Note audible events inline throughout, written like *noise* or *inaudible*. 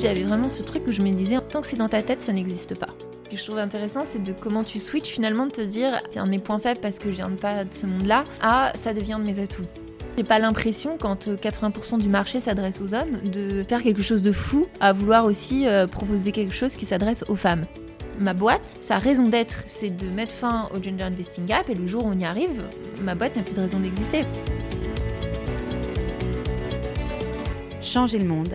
j'avais vraiment ce truc où je me disais, tant que c'est dans ta tête, ça n'existe pas. Ce que je trouve intéressant, c'est de comment tu switches finalement de te dire, c'est un de mes points faibles parce que je viens pas de ce monde-là, à ça devient de mes atouts. J'ai pas l'impression, quand 80% du marché s'adresse aux hommes, de faire quelque chose de fou à vouloir aussi euh, proposer quelque chose qui s'adresse aux femmes. Ma boîte, sa raison d'être, c'est de mettre fin au Gender Investing Gap et le jour où on y arrive, ma boîte n'a plus de raison d'exister. Changer le monde,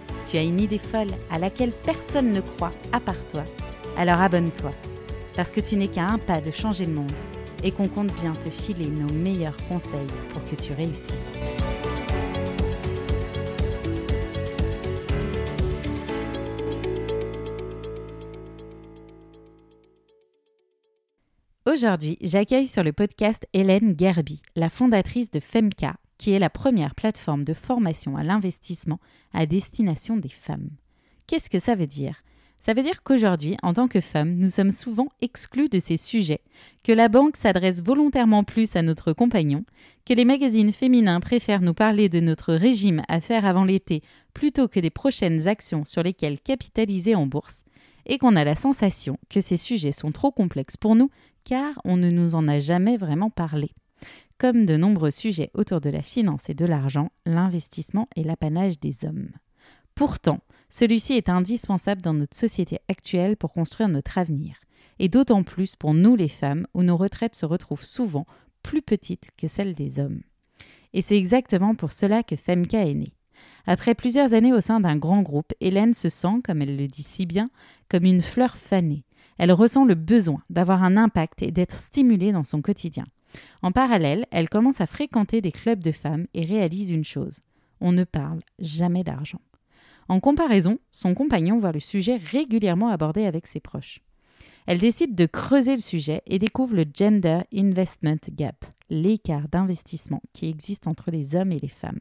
tu as une idée folle à laquelle personne ne croit à part toi, alors abonne-toi, parce que tu n'es qu'à un pas de changer le monde et qu'on compte bien te filer nos meilleurs conseils pour que tu réussisses. Aujourd'hui, j'accueille sur le podcast Hélène Gerby, la fondatrice de Femka, qui est la première plateforme de formation à l'investissement à destination des femmes. Qu'est-ce que ça veut dire? Ça veut dire qu'aujourd'hui, en tant que femme, nous sommes souvent exclus de ces sujets, que la banque s'adresse volontairement plus à notre compagnon, que les magazines féminins préfèrent nous parler de notre régime à faire avant l'été plutôt que des prochaines actions sur lesquelles capitaliser en bourse, et qu'on a la sensation que ces sujets sont trop complexes pour nous car on ne nous en a jamais vraiment parlé. Comme de nombreux sujets autour de la finance et de l'argent, l'investissement est l'apanage des hommes. Pourtant, celui-ci est indispensable dans notre société actuelle pour construire notre avenir, et d'autant plus pour nous les femmes où nos retraites se retrouvent souvent plus petites que celles des hommes. Et c'est exactement pour cela que Femka est née. Après plusieurs années au sein d'un grand groupe, Hélène se sent, comme elle le dit si bien, comme une fleur fanée. Elle ressent le besoin d'avoir un impact et d'être stimulée dans son quotidien. En parallèle, elle commence à fréquenter des clubs de femmes et réalise une chose. On ne parle jamais d'argent. En comparaison, son compagnon voit le sujet régulièrement abordé avec ses proches. Elle décide de creuser le sujet et découvre le Gender Investment Gap, l'écart d'investissement qui existe entre les hommes et les femmes.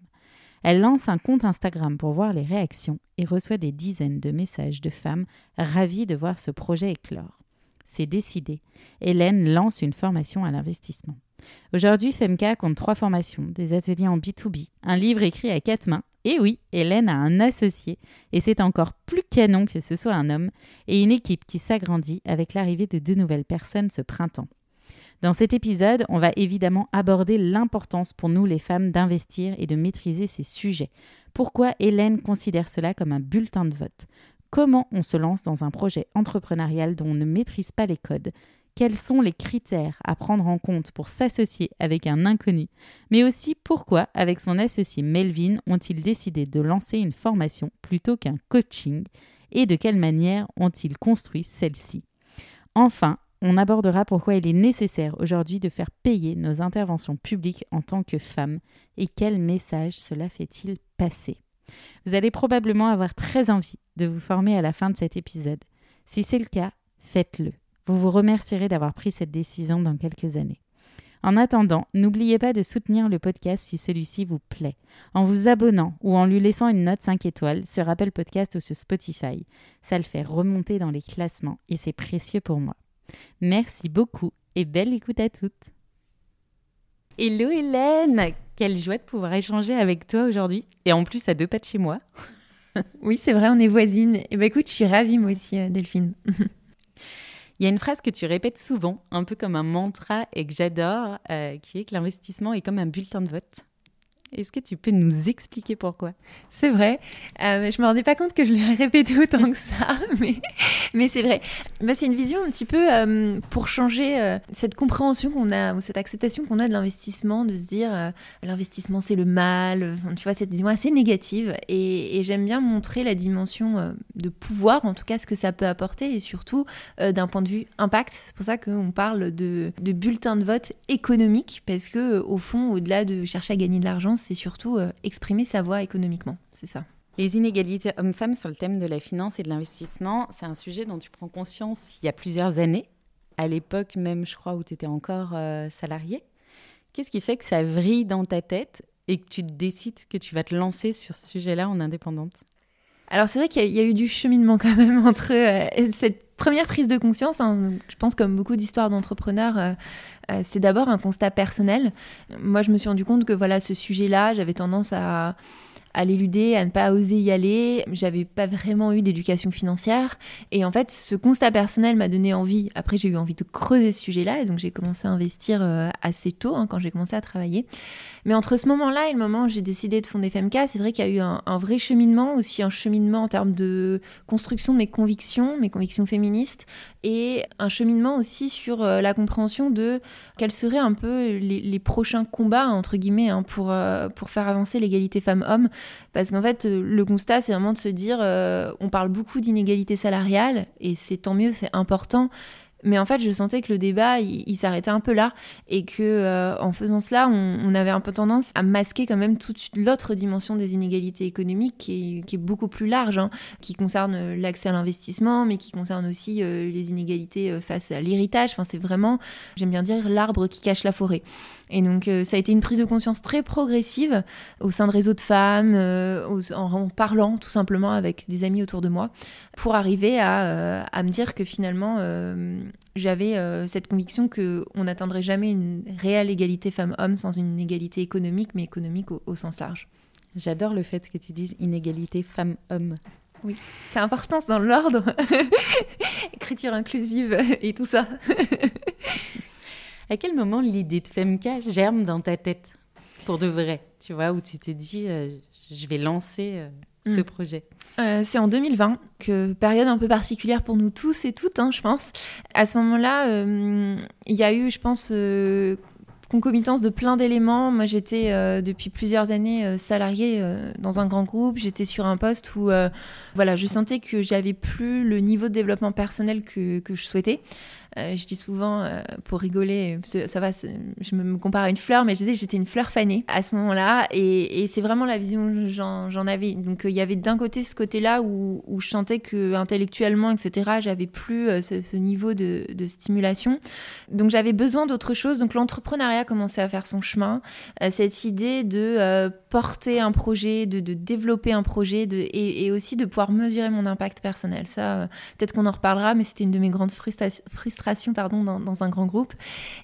Elle lance un compte Instagram pour voir les réactions et reçoit des dizaines de messages de femmes ravies de voir ce projet éclore. C'est décidé. Hélène lance une formation à l'investissement. Aujourd'hui, Femka compte trois formations, des ateliers en B2B, un livre écrit à quatre mains et oui, Hélène a un associé, et c'est encore plus canon que ce soit un homme, et une équipe qui s'agrandit avec l'arrivée de deux nouvelles personnes ce printemps. Dans cet épisode, on va évidemment aborder l'importance pour nous les femmes d'investir et de maîtriser ces sujets. Pourquoi Hélène considère cela comme un bulletin de vote? Comment on se lance dans un projet entrepreneurial dont on ne maîtrise pas les codes? Quels sont les critères à prendre en compte pour s'associer avec un inconnu, mais aussi pourquoi, avec son associé Melvin, ont-ils décidé de lancer une formation plutôt qu'un coaching, et de quelle manière ont-ils construit celle-ci? Enfin, on abordera pourquoi il est nécessaire aujourd'hui de faire payer nos interventions publiques en tant que femmes et quel message cela fait-il passer? Vous allez probablement avoir très envie de vous former à la fin de cet épisode. Si c'est le cas, faites-le. Vous vous remercierez d'avoir pris cette décision dans quelques années. En attendant, n'oubliez pas de soutenir le podcast si celui-ci vous plaît, en vous abonnant ou en lui laissant une note 5 étoiles sur Apple Podcast ou sur Spotify. Ça le fait remonter dans les classements et c'est précieux pour moi. Merci beaucoup et belle écoute à toutes. Hello Hélène Quelle joie de pouvoir échanger avec toi aujourd'hui et en plus à deux pas de chez moi. *laughs* oui, c'est vrai, on est voisines. Et eh ben écoute, je suis ravie moi aussi, euh, Delphine. *laughs* Il y a une phrase que tu répètes souvent, un peu comme un mantra et que j'adore, euh, qui est que l'investissement est comme un bulletin de vote. Est-ce que tu peux nous expliquer pourquoi? C'est vrai. Euh, je me rendais pas compte que je l'ai répété autant que ça, *laughs* mais, mais c'est vrai. Bah, c'est une vision un petit peu euh, pour changer euh, cette compréhension qu'on a, ou cette acceptation qu'on a de l'investissement, de se dire euh, l'investissement c'est le mal, tu vois, cette vision assez négative. Et, j'aime bien montrer la dimension de pouvoir, en tout cas ce que ça peut apporter, et surtout d'un point de vue impact. C'est pour ça qu'on parle de, de bulletin de vote économique, parce que au fond, au-delà de chercher à gagner de l'argent, c'est surtout euh, exprimer sa voix économiquement. C'est ça. Les inégalités hommes-femmes sur le thème de la finance et de l'investissement, c'est un sujet dont tu prends conscience il y a plusieurs années, à l'époque même, je crois, où tu étais encore euh, salarié. Qu'est-ce qui fait que ça vrille dans ta tête et que tu décides que tu vas te lancer sur ce sujet-là en indépendante? Alors c'est vrai qu'il y, a eu du cheminement quand même *laughs* entre euh, cette première prise de conscience. Hein, je pense comme beaucoup d'histoires d'entrepreneurs, euh, euh, c'est d'abord un constat personnel. Moi, je me suis rendu compte que voilà, ce sujet-là, j'avais tendance à à l'éluder, à ne pas oser y aller. J'avais pas vraiment eu d'éducation financière. Et en fait, ce constat personnel m'a donné envie. Après, j'ai eu envie de creuser ce sujet-là. Et donc, j'ai commencé à investir euh, assez tôt, hein, quand j'ai commencé à travailler. Mais entre ce moment-là et le moment où j'ai décidé de fonder FMK, c'est vrai qu'il y a eu un, vrai cheminement, aussi un cheminement en termes de construction de mes convictions, mes convictions féministes, et un cheminement aussi sur euh, la compréhension de quels seraient un peu les, prochains combats, entre guillemets, hein, pour, euh, pour faire avancer l'égalité femmes-hommes. Parce qu'en fait, euh, le constat, c'est vraiment de se dire, euh, on parle beaucoup d'inégalité salariale, et c'est tant mieux, c'est important. Mais en fait, je sentais que le débat, il, s'arrêtait un peu là et que euh, en faisant cela, on, avait un peu tendance à masquer quand même toute l'autre dimension des inégalités économiques qui est, beaucoup plus large, hein, qui concerne l'accès à l'investissement, mais qui concerne aussi euh, les inégalités euh, face à l'héritage. Enfin, c'est vraiment, j'aime bien dire, l'arbre qui cache la forêt. Et donc, ça a été une prise de conscience très progressive au sein de réseaux de femmes, en, parlant tout simplement avec des amis autour de moi, pour arriver à, à me dire que finalement j'avais euh, cette conviction qu'on n'atteindrait jamais une réelle égalité femmes-hommes sans une égalité économique, mais économique au, sens large. J'adore le fait que tu dises inégalité femmes-hommes. Oui, c'est important, dans l'ordre. *laughs* Écriture inclusive et tout ça. à quel moment l'idée de Femka germe dans ta tête? Pour de vrai, tu vois, où tu t'es dit, euh, je vais lancer euh, ce mm. projet euh, c'est en 2020, que période un peu particulière pour nous tous et toutes, hein, je pense. À ce moment-là, euh, il y a eu, je pense, euh, concomitance de plein d'éléments. Moi, j'étais depuis plusieurs années salariée dans un grand groupe. J'étais sur un poste où, voilà, je sentais que j'avais plus le niveau de développement personnel que je souhaitais. Euh, je dis souvent, euh, pour rigoler, ça va, je me compare à une fleur, mais je disais que j'étais une fleur fanée à ce moment-là. Et, c'est vraiment la vision que j'en avais. Donc il y avait d'un côté ce côté-là où, je sentais que intellectuellement, etc., j'avais plus euh, ce, niveau de, stimulation. Donc j'avais besoin d'autre chose. Donc l'entrepreneuriat commençait à faire son chemin. cette idée de porter un projet, de, développer un projet de, et, aussi de pouvoir mesurer mon impact personnel. Ça, peut-être qu'on en reparlera, mais c'était une de mes grandes frustrations dans, un grand groupe.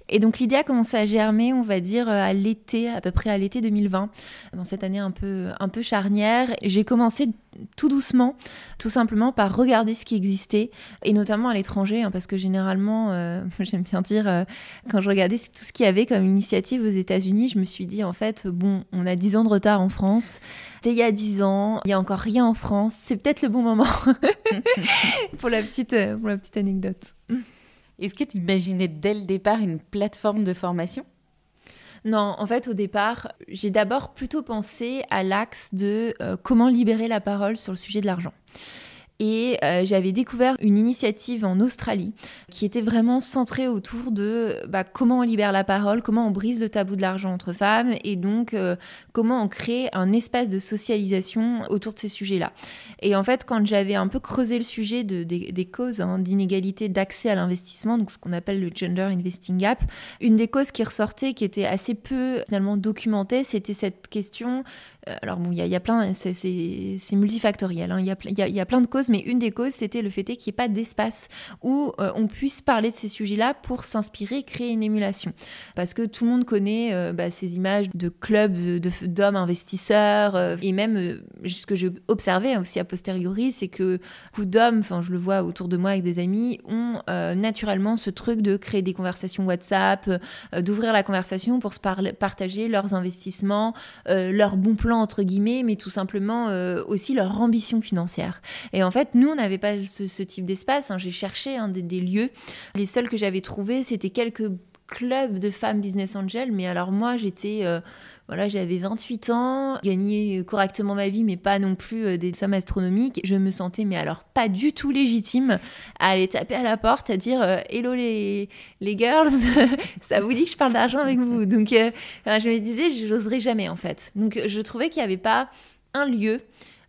Et donc l'idée a commencé à germer, on va dire, à l'été, à peu près à l'été 2020, dans cette année un peu, un peu charnière. J'ai commencé tout doucement, tout simplement par regarder ce qui existait, et notamment à l'étranger, hein, parce que généralement, euh, *laughs* j'aime bien dire, euh, quand je regardais tout ce qu'il y avait comme initiative aux États-Unis, je me suis dit, en fait, bon, on a 10 ans de retard en France, c'était il y a 10 ans, il n'y a encore rien en France, c'est peut-être le bon moment *laughs* pour, la petite, euh, pour la petite anecdote. Est-ce que tu imaginais dès le départ une plateforme de formation? Non, en fait, au départ, j'ai d'abord plutôt pensé à l'axe de euh, comment libérer la parole sur le sujet de l'argent. Et euh, j'avais découvert une initiative en Australie qui était vraiment centrée autour de bah, comment on libère la parole, comment on brise le tabou de l'argent entre femmes et donc euh, comment on crée un espace de socialisation autour de ces sujets-là. Et en fait, quand j'avais un peu creusé le sujet de, des, causes hein, d'inégalité d'accès à l'investissement, donc ce qu'on appelle le gender investing gap, une des causes qui ressortait, qui était assez peu finalement documentée, c'était cette question alors bon, il y, a plein, c'est multifactoriel, il y, a plein de causes, mais une des causes, c'était le fait qu'il n'y ait pas d'espace où euh, on puisse parler de ces sujets-là pour s'inspirer, créer une émulation. Parce que tout le monde connaît euh, bah, ces images de clubs d'hommes investisseurs, et même ce que j'ai observé aussi a posteriori, c'est que beaucoup d'hommes, enfin je le vois autour de moi avec des amis, ont naturellement ce truc de créer des conversations WhatsApp, d'ouvrir la conversation pour se partager leurs investissements, leurs bons plans entre guillemets, mais tout simplement euh, aussi leur ambition financière. Et en fait, nous, on n'avait pas ce, type d'espace. Hein. J'ai cherché hein, des, lieux. Les seuls que j'avais trouvés, c'était quelques clubs de femmes business angel. Mais alors moi, j'étais... Euh, voilà, j'avais 28 ans, gagnais correctement ma vie, mais pas non plus euh, des sommes astronomiques. Je me sentais, mais alors pas du tout légitime à aller taper à la porte, à dire Hello les, les girls, *laughs* ça vous dit que je parle d'argent avec vous? Donc je me disais, je n'oserais jamais en fait. Donc je trouvais qu'il n'y avait pas un lieu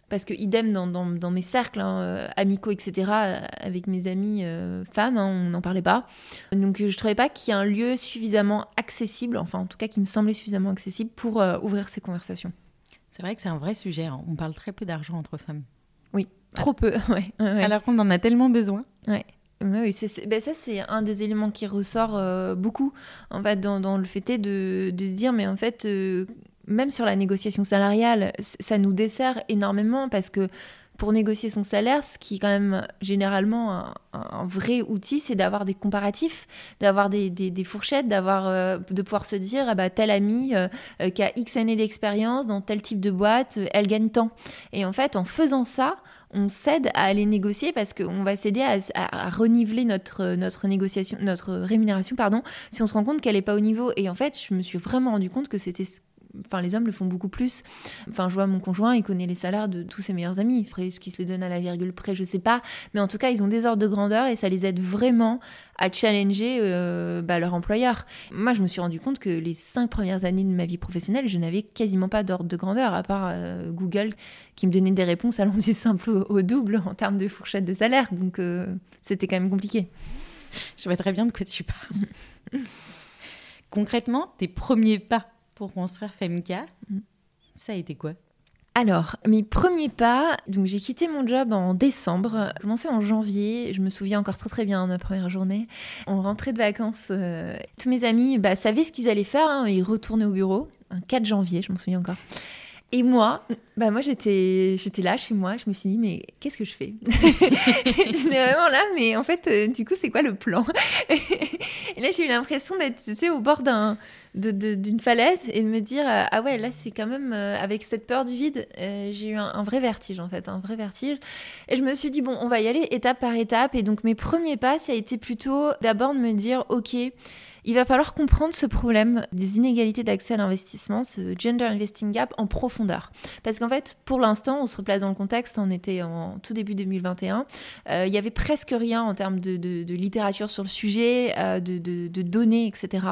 parce que idem dans, dans, mes cercles hein, euh, amicaux, etc., avec mes amis femmes, hein, on n'en parlait pas. Donc je trouvais pas qu'il y ait un lieu suffisamment accessible, enfin en tout cas qui me semblait suffisamment accessible pour ouvrir ces conversations. C'est vrai que c'est un vrai sujet. Hein. On parle très peu d'argent entre femmes. Oui, trop peu. *laughs* ouais, Alors qu'on en a tellement besoin. Ouais. Oui, ben ça c'est un des éléments qui ressort euh, beaucoup en fait dans, dans le fait de, de, se dire mais en fait euh, même sur la négociation salariale ça nous dessert énormément parce que pour négocier son salaire, ce qui est quand même généralement un, vrai outil, c'est d'avoir des comparatifs, d'avoir des, fourchettes, d'avoir, euh, de pouvoir se dire, ah bah, telle amie euh, euh, qui a X années d'expérience dans tel type de boîte, elle gagne tant. Et en fait, en faisant ça, on cède à aller négocier parce qu'on va à, à, reniveler notre, notre négociation, notre rémunération, pardon, si on se rend compte qu'elle n'est pas au niveau. Et en fait, je me suis vraiment rendu compte que c'était enfin les hommes le font beaucoup plus. Enfin, je vois mon conjoint, il connaît les salaires de tous ses meilleurs amis. Ferait ce qui se les donne à la virgule près, je sais pas. Mais en tout cas, ils ont des ordres de grandeur et ça les aide vraiment à challenger euh, bah, leur employeur. Moi, je me suis rendu compte que les cinq premières années de ma vie professionnelle, je n'avais quasiment pas d'ordre de grandeur, à part euh, Google qui me donnait des réponses allant du simple au, double en termes de fourchette de salaire. Donc, euh, c'était quand même compliqué. Je vois très bien de quoi tu parles. *laughs* Concrètement, tes premiers pas pour construire Femka. Mm. Ça a été quoi? Alors, mes premiers pas, donc j'ai quitté mon job en décembre, commencé en janvier, je me souviens encore très très bien de ma première journée. On rentrait de vacances, euh, tous mes amis bah, savaient ce qu'ils allaient faire, hein, ils retournaient au bureau, un 4 janvier, je m'en souviens encore. Et moi, bah moi j'étais j'étais là chez moi, je me suis dit mais qu'est-ce que je fais? *laughs* *laughs* J'étais vraiment là mais en fait euh, du coup c'est quoi le plan? *laughs* Et là j'ai eu l'impression d'être tu sais au bord d'un d'une falaise et de me dire euh, ah ouais là c'est quand même euh, avec cette peur du vide j'ai eu un, un, vrai vertige en fait un vrai vertige. Et je me suis dit bon on va y aller étape par étape. Et donc mes premiers pas ça a été plutôt d'abord de me dire ok il va falloir comprendre ce problème des inégalités d'accès à l'investissement, ce gender investing gap en profondeur. Parce qu'en fait, pour l'instant, on se replace dans le contexte, on était en tout début 2021, euh, il y avait presque rien en termes de, littérature sur le sujet, euh, de, données, etc.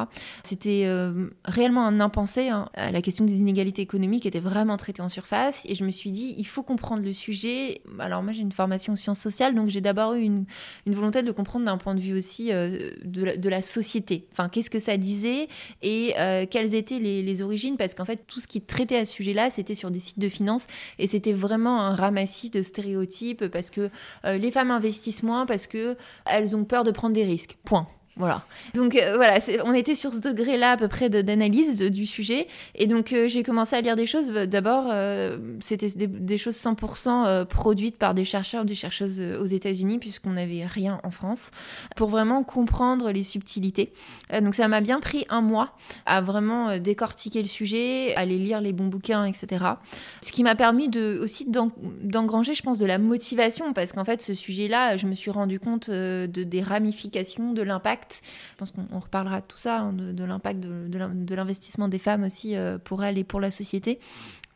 C'était euh, réellement un impensé. Hein. La question des inégalités économiques était vraiment traitée en surface et je me suis dit, il faut comprendre le sujet. Alors moi, j'ai une formation en sciences sociales, donc j'ai d'abord eu une, volonté de comprendre d'un point de vue aussi de la, société. Qu'est-ce que ça disait et euh, quelles étaient les, origines, parce qu'en fait, tout ce qui traitait à ce sujet-là, c'était sur des sites de finance et c'était vraiment un ramassis de stéréotypes parce que euh, les femmes investissent moins parce que elles ont peur de prendre des risques. Point. Voilà. Donc euh, voilà, on était sur ce degré-là à peu près d'analyse du sujet. Et donc euh, j'ai commencé à lire des choses. D'abord, euh, c'était des, choses 100% produites par des chercheurs ou des chercheuses aux États-Unis, puisqu'on n'avait rien en France, pour vraiment comprendre les subtilités. donc ça m'a bien pris un mois à vraiment décortiquer le sujet, aller lire les bons bouquins, etc. Ce qui m'a permis aussi d'engranger, je pense, de la motivation, parce qu'en fait, ce sujet-là, je me suis rendu compte de, des ramifications, de l'impact je pense qu'on reparlera de tout ça, hein, de, l'impact de, l'investissement des femmes aussi euh, pour elles et pour la société.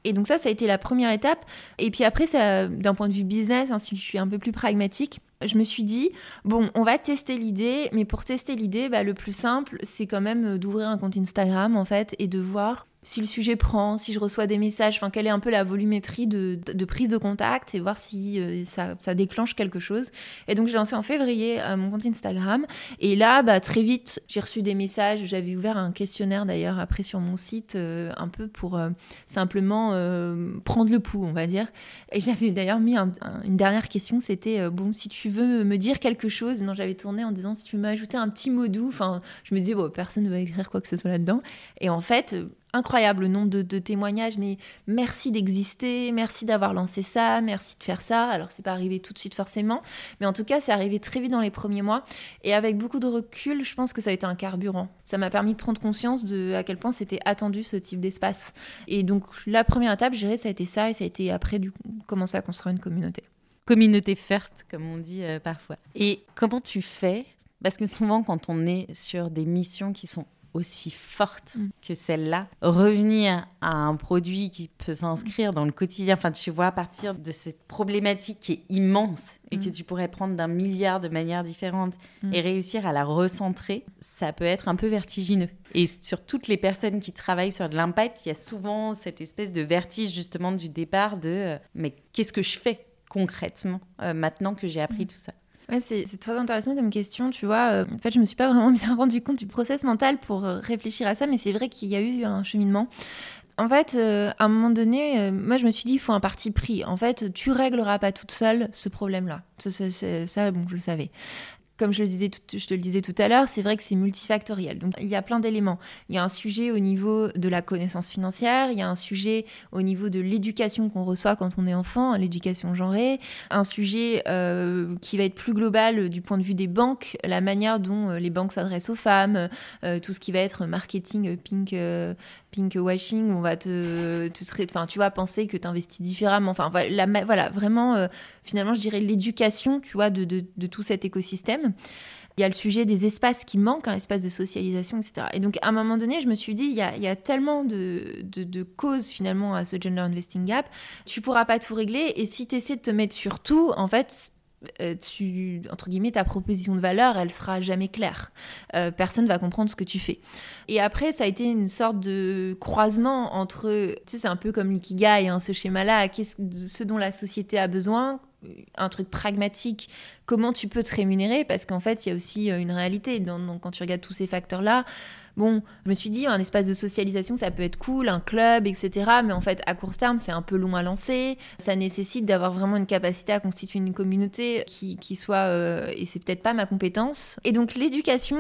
Et donc ça, ça a été la première étape. Et puis après, d'un point de vue business, hein, si je suis un peu plus pragmatique, je me suis dit, bon, on va tester l'idée, mais pour tester l'idée, bah, le plus simple, c'est quand même d'ouvrir un compte Instagram, en fait, et de voir si le sujet prend, si je reçois des messages, enfin quelle est un peu la volumétrie de, prise de contact et voir si euh, ça, déclenche quelque chose. Et donc j'ai lancé en février euh, mon compte Instagram et là bah, très vite j'ai reçu des messages, j'avais ouvert un questionnaire d'ailleurs après sur mon site euh, un peu pour simplement prendre le pouls on va dire. Et j'avais d'ailleurs mis une dernière question, c'était bon si tu veux me dire quelque chose, non j'avais tourné en disant si tu veux m'ajouter un petit mot doux, enfin je me disais bon personne ne va écrire quoi que ce soit là-dedans. Et en fait incroyable le nombre de, témoignages, mais merci d'exister, merci d'avoir lancé ça, merci de faire ça. Alors c'est pas arrivé tout de suite forcément, mais en tout cas c'est arrivé très vite dans les premiers mois et avec beaucoup de recul, je pense que ça a été un carburant. Ça m'a permis de prendre conscience de à quel point c'était attendu ce type d'espace. Et donc la première étape, je dirais, ça a été ça et ça a été après du coup, commencer à construire une communauté. Communauté first, comme on dit euh, parfois. Et comment tu fais? Parce que souvent quand on est sur des missions qui sont aussi fortes Mm. que celle-là. Revenir à un produit qui peut s'inscrire dans le quotidien, enfin tu vois, à partir de cette problématique qui est immense et Mm. que tu pourrais prendre d'un milliard de manières différentes Mm. et réussir à la recentrer, ça peut être un peu vertigineux. Et sur toutes les personnes qui travaillent sur de l'impact, il y a souvent cette espèce de vertige justement du départ de euh, mais qu'est-ce que je fais concrètement euh, maintenant que j'ai appris tout ça? Ouais, c'est très intéressant comme question, tu vois. Euh, en fait, je me suis pas vraiment *laughs* bien rendu compte du process mental pour euh, réfléchir à ça, mais c'est vrai qu'il y a eu un cheminement. En fait, euh, à un moment donné, moi, je me suis dit, il faut un parti pris. En fait, tu régleras pas toute seule ce problème-là. Ça, bon, je le savais. Comme je le disais, tout- je te le disais tout à l'heure, c'est vrai que c'est multifactoriel. Donc, il y a plein d'éléments. Il y a un sujet au niveau de la connaissance financière, il y a un sujet au niveau de l'éducation qu'on reçoit quand on est enfant, l'éducation genrée, un sujet euh, qui va être plus global euh, du point de vue des banques, la manière dont euh, les banques s'adressent aux femmes, tout ce qui va être marketing pink, pink washing, on va te, te trai- enfin, tu vois, penser que tu investis différemment. Enfin, voilà, vraiment, euh, finalement, je dirais l'éducation, tu vois, de, de, tout cet écosystème. Il y a le sujet des espaces qui manquent, un espace de socialisation, etc. Et donc, à un moment donné, je me suis dit, il y a, il y a tellement de, de, de causes finalement à ce gender investing gap, tu pourras pas tout régler. Et si tu essaies de te mettre sur tout, en fait, euh, tu, entre guillemets, ta proposition de valeur, elle sera jamais claire. Euh, personne va comprendre ce que tu fais. Et après, ça a été une sorte de croisement entre, tu sais, c'est un peu comme l'ikigai, hein, ce schéma-là, qu'est-ce, ce dont la société a besoin, un truc pragmatique, comment tu peux te rémunérer, parce qu'en fait, il y a aussi euh, une réalité. Dans- dans- quand tu regardes tous ces facteurs-là, bon, je me suis dit, un espace de socialisation, ça peut être cool, un club, etc. Mais en fait, à court terme, c'est un peu long à lancer. Ça nécessite d'avoir vraiment une capacité à constituer une communauté qui, qui soit, euh, et c'est peut-être pas ma compétence. Et donc, l'éducation,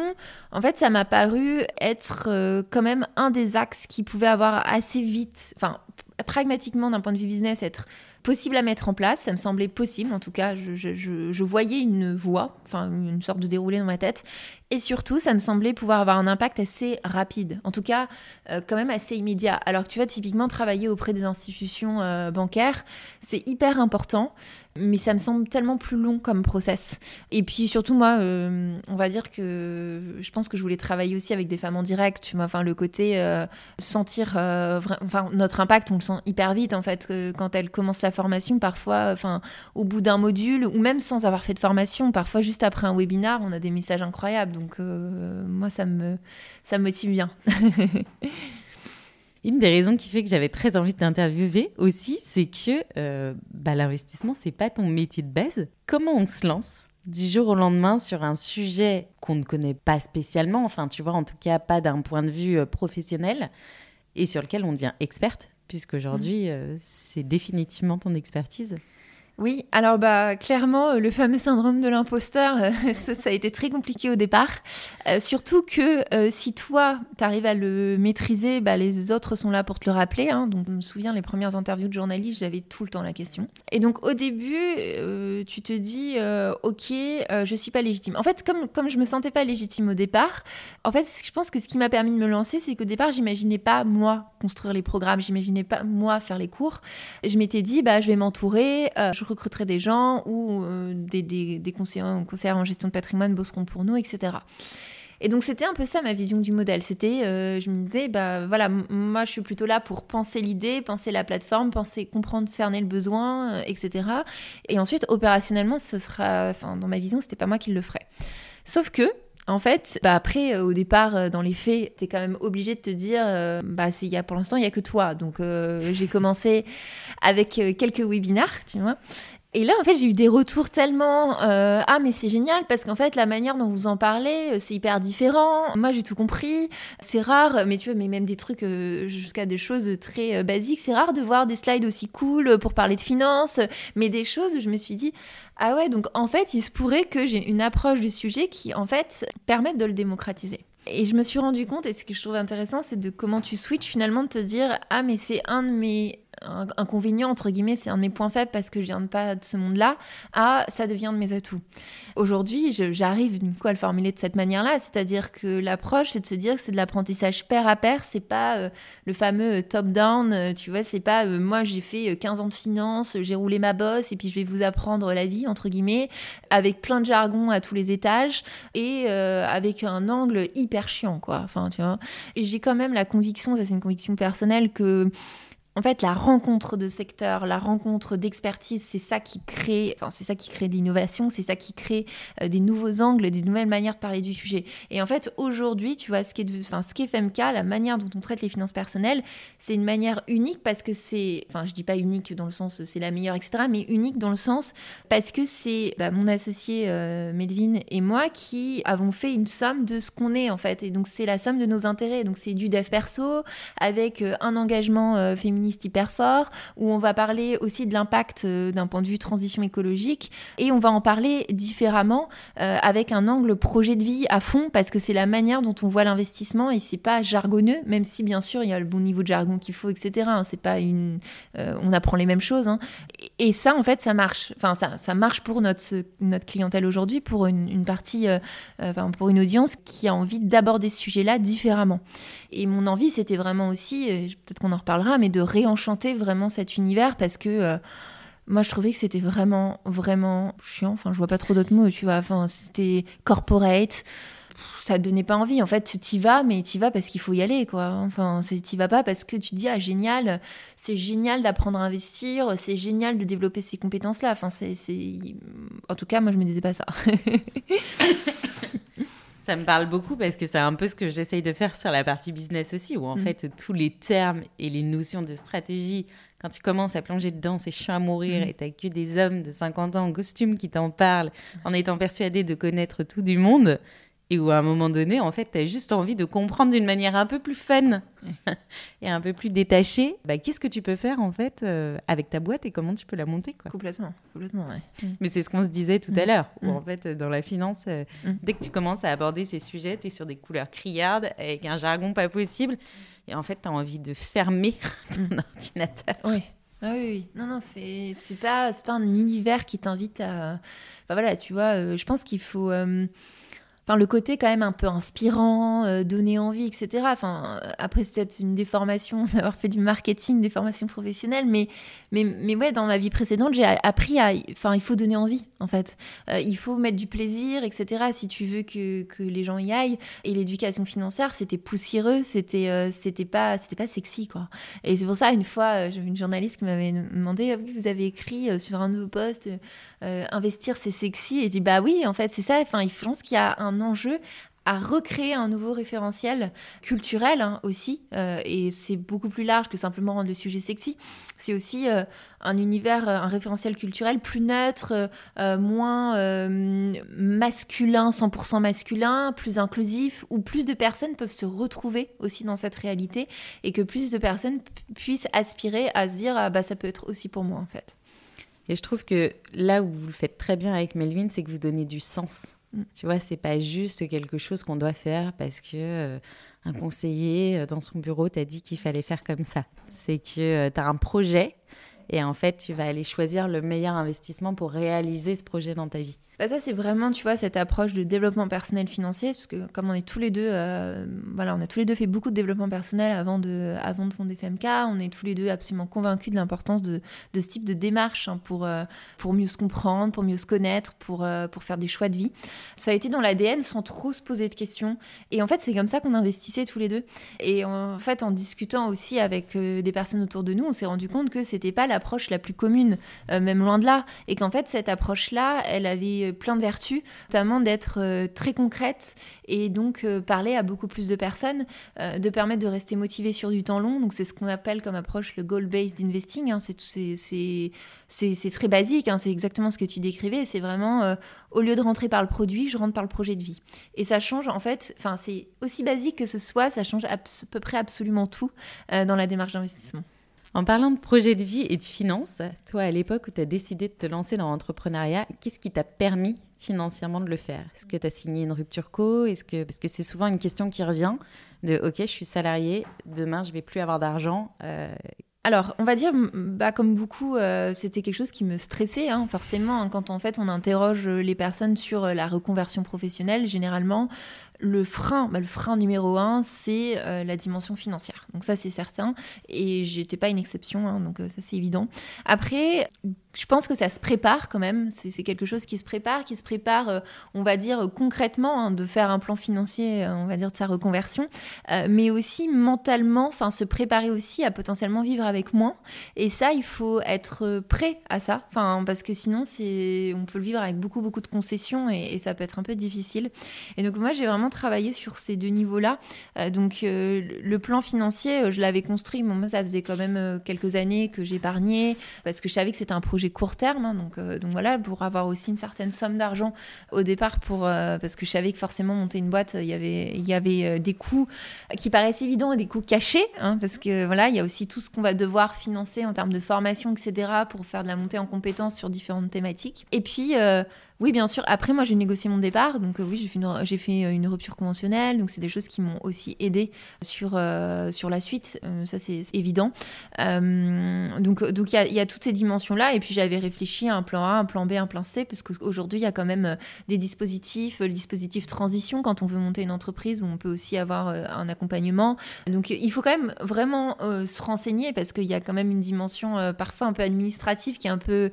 en fait, ça m'a paru être euh, quand même un des axes qui pouvait avoir assez vite, enfin, pragmatiquement d'un point de vue business, être possible à mettre en place. Ça me semblait possible, en tout cas, je, je- je- je voyais une voie, enfin une sorte de déroulé dans ma tête. Et surtout, ça me semblait pouvoir avoir un impact assez rapide, en tout cas, euh, quand même assez immédiat. Alors que tu vois, typiquement, travailler auprès des institutions euh, bancaires, c'est hyper important, mais ça me semble tellement plus long comme process. Et puis surtout, moi, euh, on va dire que je pense que je voulais travailler aussi avec des femmes en direct, tu vois, enfin le côté sentir, enfin notre impact, on le sent hyper vite en fait quand elles commencent la formation, parfois, enfin au bout d'un module ou même sans avoir fait de formation, parfois juste après un webinar, on a des messages incroyables. Euh, moi, ça me ça me motive bien. *laughs* Une des raisons qui fait que j'avais très envie de t'interviewer aussi, c'est que euh, bah, l'investissement, c'est pas ton métier de base. Comment on se lance du jour au lendemain sur un sujet qu'on ne connaît pas spécialement, enfin tu vois, en tout cas pas d'un point de vue euh, professionnel, et sur lequel on devient experte, puisqu'aujourd'hui, euh, c'est définitivement ton expertise? Oui, alors bah clairement euh, le fameux syndrome de l'imposteur, euh, *laughs* ça, a été très compliqué au départ. Euh, surtout que si toi tu arrives à le maîtriser, bah, les autres sont là pour te le rappeler. hein. Donc je me souviens les premières interviews de journalistes, j'avais tout le temps la question. Et donc au début, tu te dis ok, je suis pas légitime. En fait, comme comme je me sentais pas légitime au départ, en fait je pense que ce qui m'a permis de me lancer, c'est qu'au départ j'imaginais pas moi construire les programmes, j'imaginais pas moi faire les cours. Je m'étais dit bah je vais m'entourer, recruterai des gens ou euh, des, conseillers, en gestion de patrimoine bosseront pour nous, etc. Et donc c'était un peu ça ma vision du modèle. C'était, euh, je me disais, bah voilà, moi je suis plutôt là pour penser l'idée, penser la plateforme, penser, comprendre, cerner le besoin, euh, etc. Et ensuite opérationnellement, ce sera, enfin dans ma vision, c'était pas moi qui le ferais. Sauf que en fait, bah après, euh, au départ, euh, dans les faits, t'es quand même obligé de te dire, euh, bah y pour l'instant, il y a que toi. Donc j'ai commencé avec quelques webinars, tu vois. Et là, en fait, j'ai eu des retours tellement euh, ah mais c'est génial parce qu'en fait la manière dont vous en parlez, euh, c'est hyper différent. Moi, j'ai tout compris. C'est rare, mais tu vois, mais même des trucs euh, jusqu'à des choses très basiques. C'est rare de voir des slides aussi cool pour parler de finances, mais des choses. Je me suis dit ah ouais, donc en fait, il se pourrait que j'ai une approche du sujet qui en fait permette de le démocratiser. Et je me suis rendu compte, et ce que je trouve intéressant, c'est de comment tu switches finalement de te dire ah mais c'est un de mes inconvénient, entre guillemets, c'est un de mes points faibles parce que je viens de pas de ce monde-là, à ça devient de mes atouts. Aujourd'hui, j'arrive d'une fois à le formuler de cette manière-là, c'est-à-dire que l'approche, c'est de se dire que c'est de l'apprentissage pair à pair, c'est pas euh, le fameux euh, top-down, euh, tu vois, c'est pas moi j'ai fait 15 ans de finance, j'ai roulé ma bosse et puis je vais vous apprendre la vie, entre guillemets, avec plein de jargon à tous les étages et avec un angle hyper chiant, quoi. Enfin, tu vois. Et j'ai quand même la conviction, ça c'est une conviction personnelle, que en fait, la rencontre de secteurs, la rencontre d'expertise, c'est ça qui crée, enfin, c'est ça qui crée de l'innovation, c'est ça qui crée euh, des nouveaux angles, des nouvelles manières de parler du sujet. Et en fait, aujourd'hui, tu vois, ce qui est, enfin, est FMK, la manière dont on traite les finances personnelles, c'est une manière unique parce que c'est, enfin, je dis pas unique dans le sens c'est la meilleure, etc., mais unique dans le sens parce que c'est bah, mon associé euh, et moi qui avons fait une somme de ce qu'on est en fait. Et donc, c'est la somme de nos intérêts. Donc, c'est du dev perso avec euh, un engagement hyper fort, où on va parler aussi de l'impact euh, d'un point de vue transition écologique, et on va en parler différemment euh, avec un angle projet de vie à fond, parce que c'est la manière dont on voit l'investissement, et c'est pas jargonneux, même si bien sûr il y a le bon niveau de jargon qu'il faut, etc. Hein. c'est pas une, euh, on apprend les mêmes choses, hein. et, ça en fait ça marche. Enfin ça, ça marche pour notre notre clientèle aujourd'hui, pour une, partie, enfin pour une audience qui a envie d'aborder ce sujet-là différemment. Et mon envie, c'était vraiment aussi, peut-être qu'on en reparlera, mais de réenchanter vraiment cet univers parce que euh, moi, je trouvais que c'était vraiment, vraiment chiant. Enfin, je vois pas trop d'autres mots, tu vois. Enfin, c'était corporate. Ça donnait pas envie. En fait, t'y vas, mais t'y vas parce qu'il faut y aller, quoi. Enfin, t'y vas pas parce que tu te dis, ah, génial, c'est génial d'apprendre à investir, c'est génial de développer ces compétences-là. Enfin, c'est, En tout cas, moi, je me disais pas ça. *laughs* Ça me parle beaucoup parce que c'est un peu ce que j'essaye de faire sur la partie business aussi, où en mm. fait tous les termes et les notions de stratégie, quand tu commences à plonger dedans, c'est chiant à mourir mm. et t'as que des hommes de 50 ans en costume qui t'en parlent en étant persuadés de connaître tout du monde et où à un moment donné, en fait, tu as juste envie de comprendre d'une manière un peu plus fun *laughs* et un peu plus détachée, bah, qu'est-ce que tu peux faire en fait euh, avec ta boîte et comment tu peux la monter. Quoi. Complètement, complètement, ouais. Mm. Mais c'est ce qu'on se disait tout à mm. l'heure, où mm. en fait, dans la finance, euh, dès que tu commences à aborder ces sujets, tu es sur des couleurs criardes, avec un jargon pas possible, et en fait, tu as envie de fermer *laughs* ton ordinateur. Oui. Ah oui, oui, non, non, c'est pas, pas un univers qui t'invite à. Enfin voilà, tu vois, euh, je pense qu'il faut le côté quand même un peu inspirant, euh, donner envie, etc. Euh, après, c'est peut-être une déformation *laughs* d'avoir fait du marketing, des formations professionnelles, mais, mais, mais ouais, dans ma vie précédente, j'ai appris à. Enfin, il faut donner envie, en fait. Euh, il faut mettre du plaisir, etc. Si tu veux que, que les gens y aillent. Et l'éducation financière, c'était poussiéreux, c'était c'était pas, c'était pas sexy, quoi. Et c'est pour ça, une fois, j'avais une journaliste qui m'avait demandé vous avez écrit sur un nouveau poste investir, c'est sexy. Et dit bah oui, en fait, c'est ça. Enfin, je pense qu'il y a un enjeu à recréer un nouveau référentiel culturel hein, aussi, euh, et c'est beaucoup plus large que simplement rendre le sujet sexy. C'est aussi euh, un univers, euh, un référentiel culturel plus neutre, moins masculin, 100% masculin, plus inclusif, où plus de personnes peuvent se retrouver aussi dans cette réalité, et que plus de personnes puissent aspirer à se dire ah, bah ça peut être aussi pour moi en fait. Et je trouve que là où vous le faites très bien avec Melvin, c'est que vous donnez du sens Mm. Tu vois, c'est pas juste quelque chose qu'on doit faire parce que euh, un conseiller euh, dans son bureau t'a dit qu'il fallait faire comme ça. C'est que euh, tu as un projet et en fait, tu vas aller choisir le meilleur investissement pour réaliser ce projet dans ta vie. Bah ça, c'est vraiment, tu vois, cette approche de développement personnel financier, parce que comme on est tous les deux, euh, voilà, on a tous les deux fait beaucoup de développement personnel avant de, avant de fonder FMK, on est tous les deux absolument convaincus de l'importance de, ce type de démarche hein, pour, euh, pour mieux se comprendre, pour mieux se connaître, pour, euh, pour faire des choix de vie. Ça a été dans l'ADN sans trop se poser de questions. Et en fait, c'est comme ça qu'on investissait tous les deux. Et en fait, en discutant aussi avec des personnes autour de nous, on s'est rendu compte que c'était pas l'approche la plus commune, même loin de là. Et qu'en fait, cette approche-là, elle avait plein de vertus, notamment d'être euh, très concrète et donc euh, parler à beaucoup plus de personnes, euh, de permettre de rester motivé sur du temps long. Donc c'est ce qu'on appelle comme approche le goal-based investing. Hein. C'est très basique, hein. c'est exactement ce que tu décrivais. C'est vraiment au lieu de rentrer par le produit, je rentre par le projet de vie. Et ça change en fait, enfin c'est aussi basique que ce soit, ça change à peu près absolument tout dans la démarche d'investissement. En parlant de projet de vie et de finances, toi, à l'époque où tu as décidé de te lancer dans l'entrepreneuriat, qu'est-ce qui t'a permis financièrement de le faire? Est-ce que tu as signé une rupture co? Est-ce que parce que c'est souvent une question qui revient de OK, je suis salarié, demain je vais plus avoir d'argent. Euh, alors, on va dire, bah, comme beaucoup, euh, c'était quelque chose qui me stressait, hein, forcément. Hein, quand en fait on interroge les personnes sur la reconversion professionnelle, généralement, le frein, bah, le frein numéro un, c'est euh, la dimension financière. Donc ça, c'est certain. Et j'étais pas une exception, hein, donc euh, ça, c'est évident. Après, je pense que ça se prépare quand même. C'est quelque chose qui se prépare, qui se prépare, euh, on va dire concrètement, hein, de faire un plan financier, on va dire de sa reconversion, mais aussi mentalement, enfin se préparer aussi à potentiellement vivre avec moins. Et ça, il faut être prêt à ça, enfin parce que sinon, on peut le vivre avec beaucoup beaucoup de concessions et, ça peut être un peu difficile. Et donc moi, j'ai vraiment travailler sur ces deux niveaux-là. Euh, donc euh, le plan financier, euh, je l'avais construit, bon, moi ça faisait quand même quelques années que j'épargnais parce que je savais que c'était un projet court terme. Hein, donc, donc voilà, pour avoir aussi une certaine somme d'argent au départ, pour, parce que je savais que forcément monter une boîte, il y avait, il y avait des coûts qui paraissent évidents et des coûts cachés, hein, parce que voilà, il y a aussi tout ce qu'on va devoir financer en termes de formation, etc., pour faire de la montée en compétences sur différentes thématiques. Et puis, oui, bien sûr. Après, moi, j'ai négocié mon départ. Donc, euh, oui, j'ai fait, fait une rupture conventionnelle. Donc, c'est des choses qui m'ont aussi aidé sur, euh, sur la suite. Euh, ça, c'est, évident. donc, donc il y, a toutes ces dimensions-là. Et puis, j'avais réfléchi à un plan A, un plan B, un plan C, parce qu'aujourd'hui, il y a quand même des dispositifs, le dispositif transition quand on veut monter une entreprise où on peut aussi avoir un accompagnement. Donc, il faut quand même vraiment se renseigner parce qu'il y a quand même une dimension parfois un peu administrative qui est un peu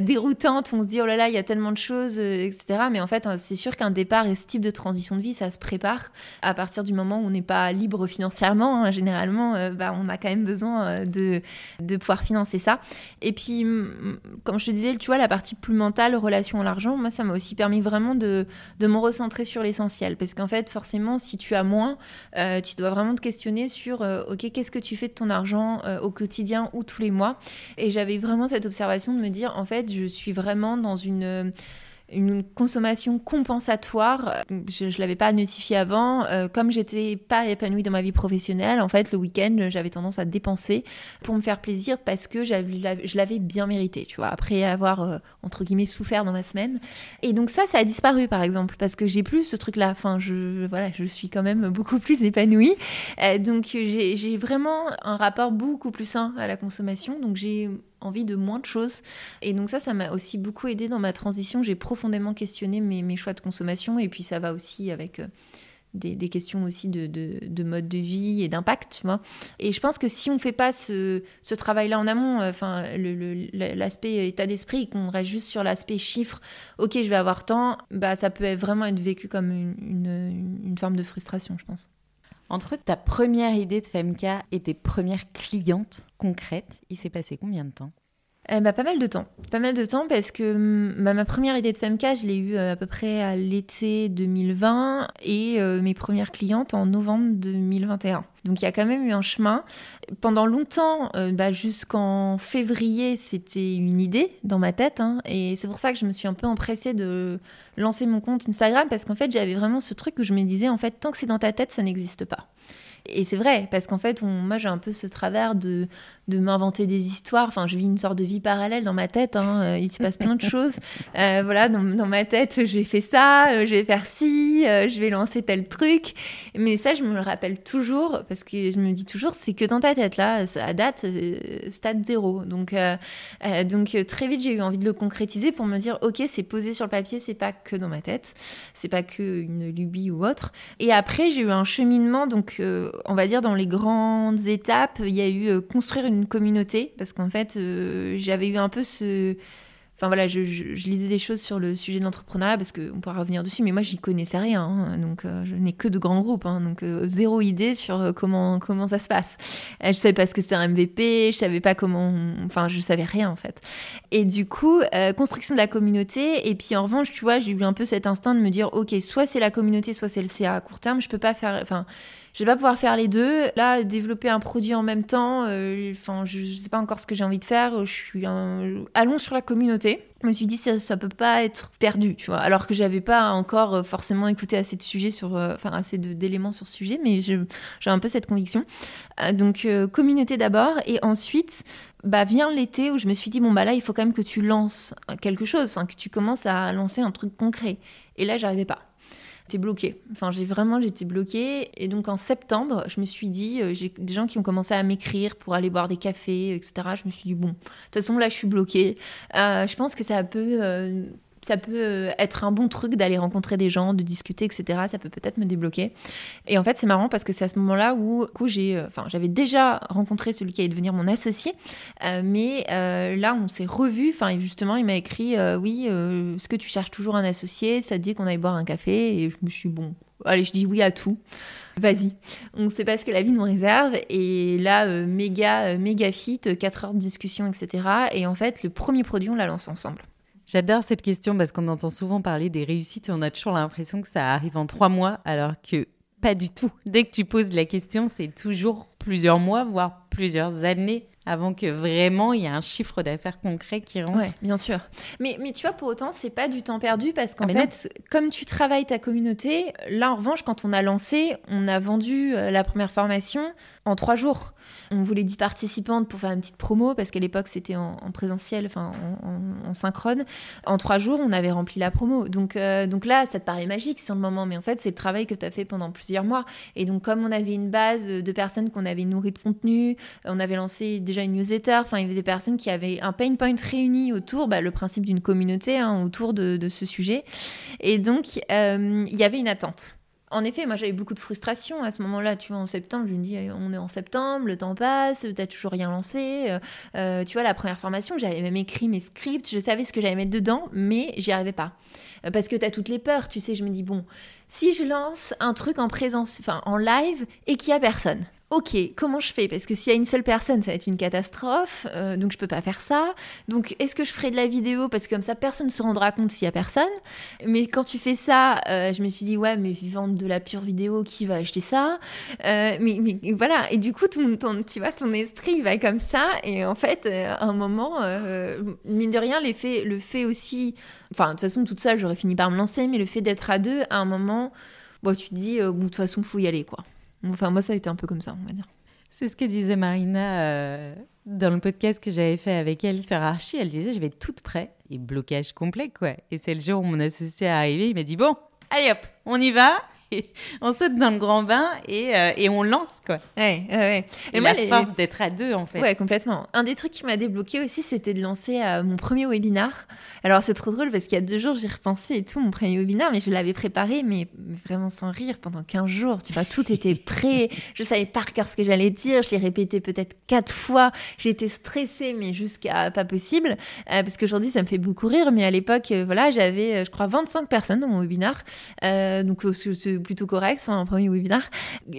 déroutante. On se dit, oh là là, il y a tellement de choses euh, etc. Mais en fait, hein, c'est sûr qu'un départ et ce type de transition de vie, ça se prépare à partir du moment où on n'est pas libre financièrement. Hein. généralement, euh, bah, on a quand même besoin euh, de, pouvoir financer ça. Et puis, comme je te disais, tu vois, la partie plus mentale, relation à l'argent, moi, ça m'a aussi permis vraiment de, de me recentrer sur l'essentiel. Parce qu'en fait, forcément, si tu as moins, tu dois vraiment te questionner sur, OK, qu'est-ce que tu fais de ton argent au quotidien ou tous les mois? Et j'avais vraiment cette observation de me dire, en fait, je suis vraiment dans une une consommation compensatoire. Je ne l'avais pas notifié avant. Euh, comme j'étais pas épanouie dans ma vie professionnelle, en fait, le week-end, j'avais tendance à dépenser pour me faire plaisir parce que je l'avais bien mérité, tu vois, après avoir, euh, entre guillemets, souffert dans ma semaine. Et donc ça, ça a disparu, par exemple, parce que j'ai plus ce truc-là. Enfin, je, voilà, je suis quand même beaucoup plus épanouie. Euh, donc j'ai vraiment un rapport beaucoup plus sain à la consommation. Donc j'ai envie de moins de choses. Et donc ça, ça m'a aussi beaucoup aidé dans ma transition. J'ai profondément questionné mes, choix de consommation et puis ça va aussi avec... Euh, des, questions aussi de, de, mode de vie et d'impact. Et je pense que si on ne fait pas ce, travail-là en amont, euh, enfin, l'aspect état d'esprit, qu'on reste juste sur l'aspect chiffre, ok, je vais avoir tant, bah, ça peut vraiment être vécu comme une forme de frustration, je pense. Entre ta première idée de Femka et tes premières clientes concrètes, il s'est passé combien de temps? Eh ben, pas mal de temps. Pas mal de temps parce que mm, bah, ma première idée de Femka, je l'ai eue euh, à peu près à l'été 2020 et euh, mes premières clientes en novembre 2021. Donc il y a quand même eu un chemin. Pendant longtemps, euh, bah, jusqu'en février, c'était une idée dans ma tête. Hein, et c'est pour ça que je me suis un peu empressée de lancer mon compte Instagram parce qu'en fait, j'avais vraiment ce truc où je me disais, en fait, tant que c'est dans ta tête, ça n'existe pas. Et c'est vrai, parce qu'en fait, moi j'ai un peu ce travers de de m'inventer des histoires. Enfin, je vis une sorte de vie parallèle dans ma tête. Hein. Euh, il se passe plein de *laughs* choses. Euh, voilà, dans, ma tête, j'ai fait ça, euh, je vais faire ci, je vais lancer tel truc. Mais ça, je me le rappelle toujours parce que je me dis toujours, c'est que dans ta tête là, à date, stade zéro. Donc, donc très vite, j'ai eu envie de le concrétiser pour me dire, ok, c'est posé sur le papier, c'est pas que dans ma tête, c'est pas que une lubie ou autre. Et après, j'ai eu un cheminement. Donc, on va dire dans les grandes étapes, il y a eu construire une communauté parce qu'en fait, euh, j'avais eu un peu ce. Enfin voilà, je, lisais des choses sur le sujet de l'entrepreneuriat parce qu'on pourra revenir dessus, mais moi j'y connaissais rien, hein. donc euh, je n'ai que de grands groupes, hein. donc euh, zéro idée sur comment comment ça se passe. je savais pas ce que c'était un MVP, je savais pas comment, enfin je savais rien en fait. Et du coup, construction de la communauté, et puis en revanche, tu vois, j'ai eu un peu cet instinct de me dire, ok, soit c'est la communauté, soit c'est le CA à court terme, je peux pas faire, enfin je vais pas pouvoir faire les deux. Là, développer un produit en même temps, euh, enfin, je, ne sais pas encore ce que j'ai envie de faire. Je suis allons sur la communauté. Je me suis dit ça, ça peut pas être perdu, tu vois. Alors que j'avais pas encore euh, forcément écouté assez de sujets sur, euh, enfin assez d'éléments sur ce sujet, mais j'ai un peu cette conviction. donc communauté d'abord, et ensuite bah, vient l'été où je me suis dit, bon, bah là, il faut quand même que tu lances quelque chose, que tu commences à lancer un truc concret. Et là, j'arrivais pas. J'étais bloquée. Enfin, j'ai vraiment, j'étais bloquée. Et donc, en septembre, je me suis dit, euh, j'ai des gens qui ont commencé à m'écrire pour aller boire des cafés, etc. Je me suis dit, bon, de toute façon, là, je suis bloquée. Euh, je pense que ça peut ça peut euh, être un bon truc d'aller rencontrer des gens, de discuter, etc. Ça peut peut-être me débloquer. Et en fait, c'est marrant parce que c'est à ce moment-là où, euh, j'avais déjà rencontré celui qui allait devenir mon associé, euh, mais là, on s'est revus. Enfin, justement, il m'a écrit, oui, est-ce que tu cherches toujours un associé? Ça te dit qu'on aille boire un café? Et je me suis bon, allez, je dis oui à tout. Vas-y. On ne sait pas ce que la vie nous réserve. Et là, méga, méga fit, 4 heures de discussion, etc. Et en fait, le premier produit, on l'a lancé ensemble. J'adore cette question parce qu'on entend souvent parler des réussites et on a toujours l'impression que ça arrive en trois mois alors que pas du tout. Dès que tu poses la question, c'est toujours plusieurs mois, voire plusieurs années avant que vraiment il y ait un chiffre d'affaires concret qui rentre. Oui, bien sûr. Mais, mais tu vois, pour autant, c'est pas du temps perdu parce qu'en ah, fait, comme tu travailles ta communauté, là en revanche, quand on a lancé, on a vendu euh, la première formation en trois jours. On voulait 10 participantes pour faire une petite promo parce qu'à l'époque c'était en, présentiel, enfin en, synchrone. En trois jours, on avait rempli la promo. Donc, euh, donc là, ça te paraît magique sur le moment, mais en fait, c'est le travail que tu as fait pendant plusieurs mois. Et donc, comme on avait une base de personnes qu'on avait nourries de contenu, on avait lancé déjà une newsletter, enfin, il y avait des personnes qui avaient un pain point réuni autour, bah, le principe d'une communauté, hein, autour de, ce sujet. Et donc, euh, il y avait une attente. En effet, moi j'avais beaucoup de frustration à ce moment-là. Tu vois, en septembre, je me dis, on est en septembre, le temps passe, t'as toujours rien lancé. Euh, euh, tu vois, la première formation, j'avais même écrit mes scripts, je savais ce que j'allais mettre dedans, mais j'y arrivais pas. Euh, parce que t'as toutes les peurs, tu sais. Je me dis, bon, si je lance un truc en présence, enfin en live, et qu'il y a personne, ok, comment je fais? Parce que s'il y a une seule personne, ça va être une catastrophe, euh, donc je peux pas faire ça. Donc est-ce que je ferai de la vidéo? Parce que comme ça, personne ne se rendra compte s'il y a personne. Mais quand tu fais ça, euh, je me suis dit, ouais, mais vivante de la pure vidéo, qui va acheter ça? Euh, mais, voilà, et du coup, ton, ton, esprit va comme ça. Et en fait, à un moment, mine de rien, le fait aussi, enfin, de toute façon, toute seule, j'aurais fini par me lancer, mais le fait d'être à deux, à un moment, bon, tu te dis, de toute façon, faut y aller, quoi. Enfin, moi, ça a été un peu comme ça, on va dire. C'est ce que disait Marina euh, dans le podcast que j'avais fait avec elle sur Archie. Elle disait Je vais être toute prête et blocage complet, quoi. Et c'est le jour où mon associé est arrivé. Il m'a dit Bon, allez hop, on y va. *laughs* on saute dans le grand bain et, euh, et on lance, quoi. Ouais, ouais, Et, la force d'être à deux, en fait. Ouais, complètement. Un des trucs qui m'a débloqué aussi, c'était de lancer euh, mon premier webinar. Alors, c'est trop drôle parce qu'il y a deux jours, j'ai repensé et tout, mon premier webinar, mais je l'avais préparé, mais vraiment sans rire, pendant 15 jours. Tu vois, tout *laughs* était prêt. je savais par cœur ce que j'allais dire. Je l'ai répété peut-être quatre fois. J'étais stressée, mais jusqu'à pas possible. Euh, parce qu'aujourd'hui, ça me fait beaucoup rire. Mais à l'époque, voilà, j'avais, je crois, 25 personnes dans mon webinar. donc, plutôt correct, enfin, un premier webinar.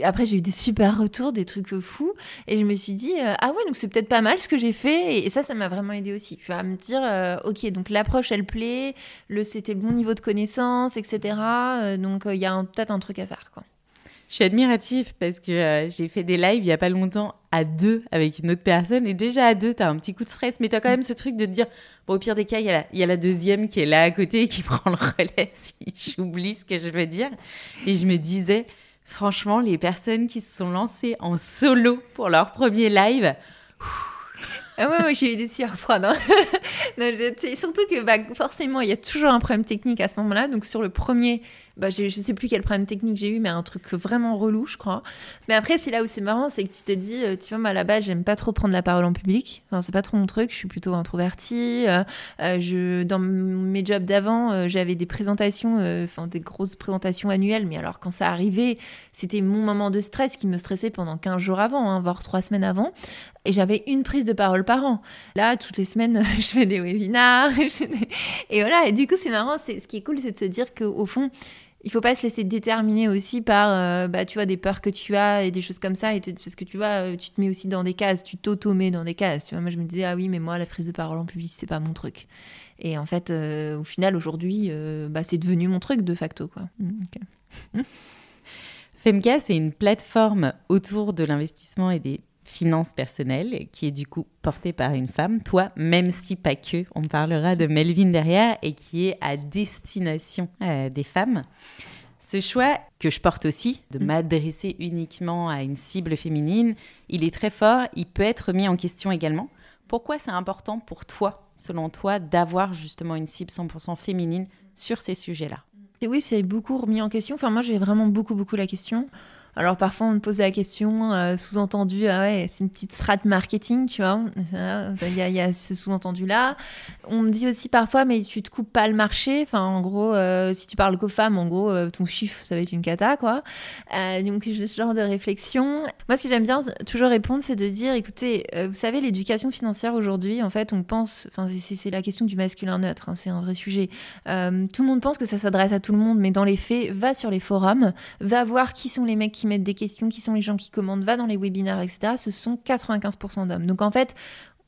Après, j'ai eu des super retours, des trucs fous. Et je me suis dit, euh, ah ouais, donc c'est peut-être pas mal ce que j'ai fait. Et, ça, ça m'a vraiment aidé aussi. Tu vas me dire, euh, ok, donc l'approche, elle plaît, le c'était le bon niveau de connaissance, etc. Euh, donc il y a peut-être un truc à faire, quoi. Je suis admiratif parce que j'ai fait des lives il y a pas longtemps à deux avec une autre personne. Et déjà à deux, tu as un petit coup de stress, mais tu as quand même ce truc de te dire, au pire des cas, il y, a la deuxième qui est là à côté et qui *laughs* prend le relais *laughs* si j'oublie ce que je veux dire. Et je me disais, franchement, les personnes qui se sont lancées en solo pour leur premier live, ah ouais, j'ai eu des sueurs froides. Hein. *laughs* surtout que bah, forcément, il y a toujours un problème technique à ce moment-là. Donc sur le premier, bah, je sais plus quel problème technique j'ai eu, mais un truc vraiment relou, je crois. Mais après, c'est là où c'est marrant, c'est que tu te dis, euh, tu vois, moi, à la base, j'aime pas trop prendre la parole en public. Enfin, c'est pas trop mon truc, je suis plutôt introvertie. Euh, euh, je, dans mes jobs d'avant, j'avais des présentations, enfin, des grosses présentations annuelles, mais alors quand ça arrivait, c'était mon moment de stress qui me stressait pendant 15 jours avant, hein, voire 3 semaines avant. Et j'avais une prise de parole par an. Là, toutes les semaines, *laughs* je fais des webinars. *laughs* Et voilà, et du coup, c'est marrant. Ce qui est cool, c'est de se dire qu'au fond, il faut pas se laisser déterminer aussi par euh, bah, tu vois des peurs que tu as et des choses comme ça. Et parce que tu vois euh, tu te mets aussi dans des cases tu t'auto-mets dans des cases. Tu vois moi je me disais ah oui mais moi la prise de parole en public c'est pas mon truc. Et en fait euh, au final aujourd'hui bah, c'est devenu mon truc de facto quoi. Mmh, *laughs* Femka c'est une plateforme autour de l'investissement et des finance personnelle, qui est du coup portée par une femme, toi, même si pas que, on parlera de Melvin derrière, et qui est à destination euh, des femmes. Ce choix que je porte aussi, de mm. m'adresser uniquement à une cible féminine, il est très fort, il peut être mis en question également. Pourquoi c'est important pour toi, selon toi, d'avoir justement une cible 100% féminine sur ces sujets-là? Et oui, c'est beaucoup remis en question. Enfin, moi, j'ai vraiment beaucoup, beaucoup la question. Alors parfois on me pose la question, euh, sous-entendu, ah ouais, c'est une petite strat marketing, tu vois. Il y, a, ce sous-entendu-là. On me dit aussi parfois, mais tu te coupes pas le marché. Enfin, en gros, euh, si tu parles qu'aux femmes, en gros, euh, ton chiffre, ça va être une cata, quoi. donc ce genre de réflexion. Moi, ce que j'aime bien toujours répondre, c'est de dire, écoutez, vous savez, l'éducation financière aujourd'hui, en fait, on pense, enfin, c'est la question du masculin neutre, hein, c'est un vrai sujet. tout le monde pense que ça s'adresse à tout le monde, mais dans les faits, va sur les forums, va voir qui sont les mecs mettent des questions, qui sont les gens qui commandent, va dans les webinaires, etc., ce sont 95% d'hommes. Donc en fait,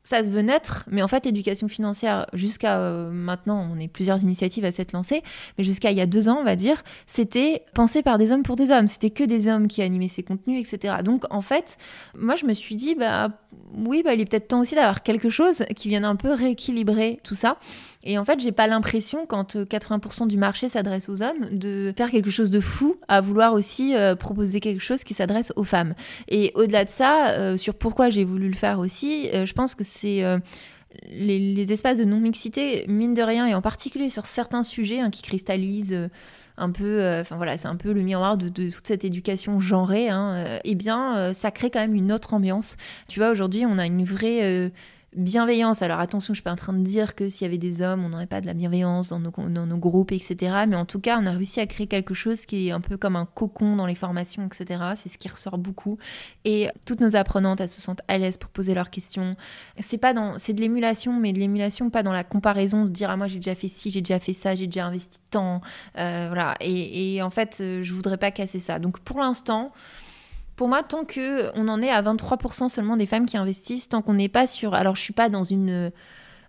ça se veut neutre, mais en fait, l'éducation financière, jusqu'à euh, maintenant, on est plusieurs initiatives à s'être lancées, mais jusqu'à il y a deux ans, on va dire, c'était pensé par des hommes pour des hommes. C'était que des hommes qui animaient ces contenus, etc. Donc, en fait, moi, je me suis dit, bah oui, bah, il est peut-être temps aussi d'avoir quelque chose qui vienne un peu rééquilibrer tout ça. Et en fait, j'ai pas l'impression, quand 80% euh, du marché s'adresse aux hommes, de faire quelque chose de fou à vouloir aussi euh, proposer quelque chose qui s'adresse aux femmes. Et au-delà de ça, euh, sur pourquoi j'ai voulu le faire aussi, je pense que c'est les, espaces de non-mixité, mine de rien, et en particulier sur certains sujets hein, qui cristallisent un peu, enfin voilà, c'est un peu le miroir de, toute cette éducation genrée, hein, eh bien, ça crée quand même une autre ambiance. Tu vois, aujourd'hui, on a une vraie bienveillance. Alors attention, je suis pas en train de dire que s'il y avait des hommes, on n'aurait pas de la bienveillance dans nos, groupes, etc. Mais en tout cas, on a réussi à créer quelque chose qui est un peu comme un cocon dans les formations, etc. C'est ce qui ressort beaucoup. Et toutes nos apprenantes, elles se sentent à l'aise pour poser leurs questions. C'est pas dans, c'est de l'émulation, mais de l'émulation pas dans la comparaison de dire ah moi j'ai déjà fait ci, j'ai déjà fait ça, j'ai déjà investi tant, euh, voilà. Et, et en fait, euh, je voudrais pas casser ça. Donc pour l'instant pour moi, tant qu'on en est à 23% seulement des femmes qui investissent, tant qu'on n'est pas sur. Alors, je suis pas dans une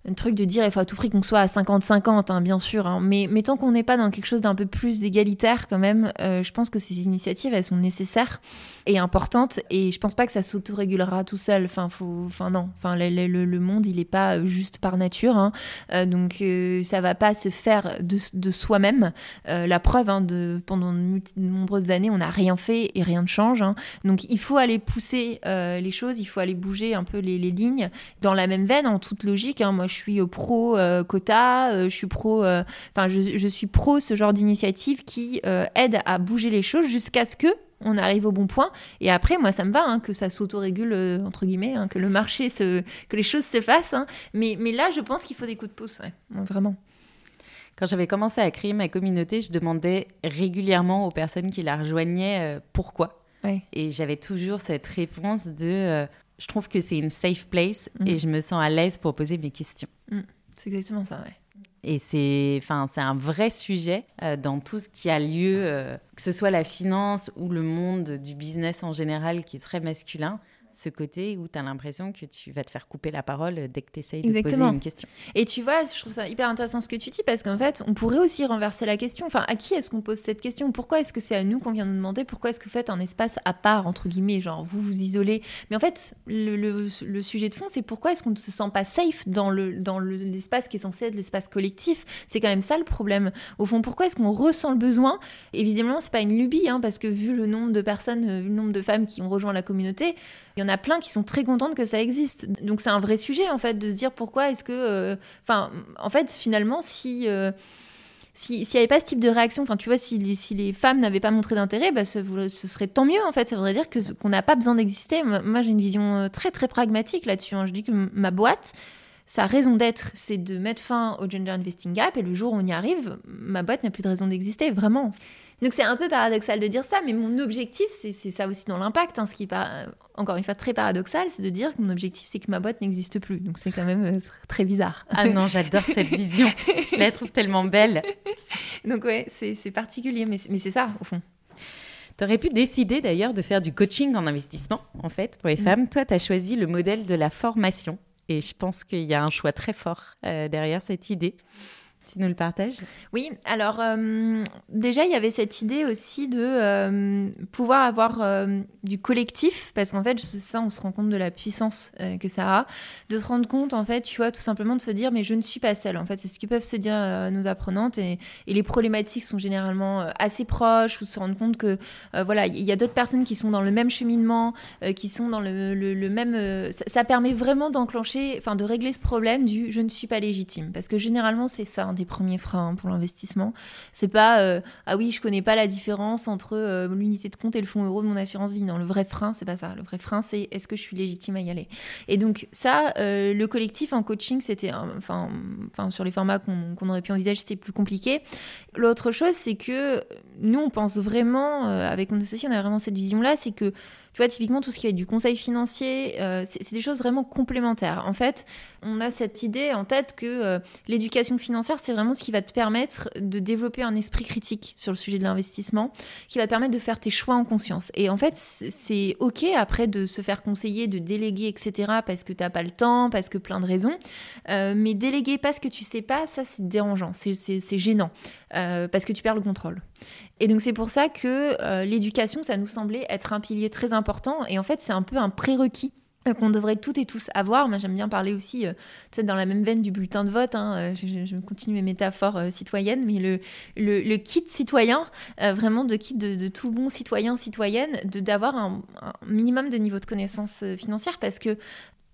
un truc de dire il faut à tout prix qu'on soit à 50-50, hein, bien sûr, hein. mais, mais tant qu'on n'est pas dans quelque chose d'un peu plus égalitaire quand même, euh, je pense que ces initiatives, elles sont nécessaires et importantes et je pense pas que ça s'autorégulera tout seul. Enfin, faut, enfin non, enfin, le, monde, il est pas juste par nature, hein. euh, donc euh, ça va pas se faire de, de soi-même. la preuve, de, pendant de nombreuses années, on n'a rien fait et rien ne change. Donc il faut aller pousser les choses, il faut aller bouger un peu les, les lignes dans la même veine, en toute logique. moi, je suis pro euh, quota, euh, je suis pro, euh, enfin, je, suis pro ce genre d'initiative qui aide à bouger les choses jusqu'à ce que on arrive au bon point. Et après, moi, ça me va hein, que ça s'autorégule, entre guillemets, hein, que le marché, se, que les choses se fassent. Hein. Mais, mais là, je pense qu'il faut des coups de pouce, vraiment. Quand j'avais commencé à créer ma communauté, je demandais régulièrement aux personnes qui la rejoignaient pourquoi. Et j'avais toujours cette réponse de je trouve que c'est une safe place mm. et je me sens à l'aise pour poser mes questions. Mm. C'est exactement ça, ouais. Et c'est, enfin, c'est un vrai sujet euh, dans tout ce qui a lieu, euh, que ce soit la finance ou le monde du business en général, qui est très masculin ce côté où tu as l'impression que tu vas te faire couper la parole dès que tu essayes de poser une question. Et tu vois, je trouve ça hyper intéressant ce que tu dis parce qu'en fait, on pourrait aussi renverser la question. Enfin, à qui est-ce qu'on pose cette question? Pourquoi est-ce que c'est à nous qu'on vient nous demander? Pourquoi est-ce que vous faites un espace à part, entre guillemets, genre vous vous isolez? Mais en fait, le, le, sujet de fond, c'est pourquoi est-ce qu'on ne se sent pas safe dans l'espace le, dans l'espace qui est censé être l'espace collectif? C'est quand même ça le problème. Au fond, pourquoi est-ce qu'on ressent le besoin? Et visiblement, c'est pas une lubie, hein, parce que vu le nombre de personnes, vu le nombre de femmes qui ont rejoint la communauté, il y en a plein qui sont très contentes que ça existe. Donc c'est un vrai sujet en fait de se dire pourquoi est-ce que, euh, enfin, en fait finalement si euh, s'il n'y avait pas ce type de réaction, enfin tu vois, si les, si les femmes n'avaient pas montré d'intérêt, bah, ce, serait tant mieux en fait. Ça voudrait dire que qu'on n'a pas besoin d'exister. Moi, j'ai une vision euh, très très pragmatique là-dessus. Hein. Je dis que ma boîte, sa raison d'être, c'est de mettre fin au gender investing gap. Et le jour où on y arrive, ma boîte n'a plus de raison d'exister, vraiment. Donc c'est un peu paradoxal de dire ça, mais mon objectif, c'est ça aussi dans l'impact. Hein, ce qui est pas, encore une fois très paradoxal, c'est de dire que mon objectif, c'est que ma boîte n'existe plus. Donc c'est quand même euh, très bizarre. Ah non, j'adore cette *laughs* vision. Je la trouve tellement belle. Donc ouais, c'est particulier, mais, mais c'est ça, au fond. Tu aurais pu décider d'ailleurs de faire du coaching en investissement, en fait, pour les mm. femmes. Toi, tu as choisi le modèle de la formation. Et je pense qu'il y a un choix très fort euh, derrière cette idée. Tu nous le partages? Oui, alors euh, déjà, il y avait cette idée aussi de euh, pouvoir avoir euh, du collectif, parce qu'en fait, ça, on se rend compte de la puissance que ça a, de se rendre compte, en fait, tu vois, tout simplement de se dire, mais je ne suis pas seule. En fait, c'est ce que peuvent se dire nos apprenantes, et, les problématiques sont généralement assez proches, ou de se rendre compte que, voilà, il y a d'autres personnes qui sont dans le même cheminement, qui sont dans le, le même... Ça, ça, permet vraiment d'enclencher, enfin, de régler ce problème du je ne suis pas légitime, parce que généralement, c'est ça des premiers freins pour l'investissement. C'est pas euh, ah oui, je connais pas la différence entre euh, l'unité de compte et le fonds euro de mon assurance vie. Non, le vrai frein, c'est pas ça. Le vrai frein, c'est est-ce que je suis légitime à y aller. Et donc ça, le collectif en coaching, c'était enfin, enfin sur les formats qu'on aurait pu envisager, c'était plus compliqué. L'autre chose, c'est que nous, on pense vraiment, avec mon associé, on a vraiment cette vision-là, c'est que tu vois, typiquement, tout ce qui est du conseil financier, euh, c'est des choses vraiment complémentaires. En fait, on a cette idée en tête que euh, l'éducation financière, c'est vraiment ce qui va te permettre de développer un esprit critique sur le sujet de l'investissement, qui va te permettre de faire tes choix en conscience. Et en fait, c'est OK après de se faire conseiller, de déléguer, etc., parce que tu n'as pas le temps, parce que plein de raisons. Euh, mais déléguer parce que tu sais pas, ça, c'est dérangeant, c'est gênant, parce que tu perds le contrôle. Et donc c'est pour ça que euh, l'éducation, ça nous semblait être un pilier très important. Et en fait, c'est un peu un prérequis euh, qu'on devrait toutes et tous avoir. Moi, j'aime bien parler aussi, euh, dans la même veine du bulletin de vote. Hein, je, continue mes métaphores citoyennes, mais le, kit citoyen, vraiment de kit de, tout bon citoyen, citoyenne, d'avoir un, un, minimum de niveau de connaissance financière, parce que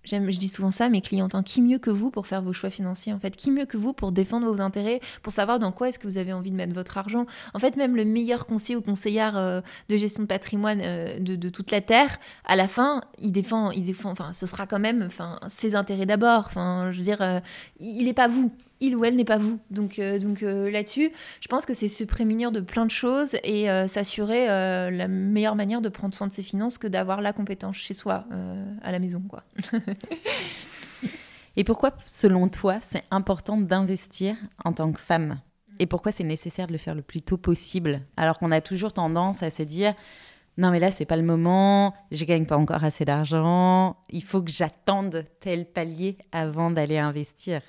je dis souvent ça à mes clients, qui mieux que vous pour faire vos choix financiers en fait? Qui mieux que vous pour défendre vos intérêts, pour savoir dans quoi est-ce que vous avez envie de mettre votre argent? En fait, même le meilleur conseiller ou conseillère euh, de gestion de patrimoine euh, de, toute la terre, à la fin, il défend, il défend. Enfin, ce sera quand même, enfin, ses intérêts d'abord. Enfin, je veux dire, euh, il n'est pas vous il ou elle n'est pas vous. Donc, euh, donc euh, là-dessus, je pense que c'est se prémunir de plein de choses et euh, s'assurer la meilleure manière de prendre soin de ses finances que d'avoir la compétence chez soi, à la maison. quoi. *laughs* et pourquoi, selon toi, c'est important d'investir en tant que femme? Et pourquoi c'est nécessaire de le faire le plus tôt possible? Alors qu'on a toujours tendance à se dire non mais là c'est pas le moment, je gagne pas encore assez d'argent, il faut que j'attende tel palier avant d'aller investir.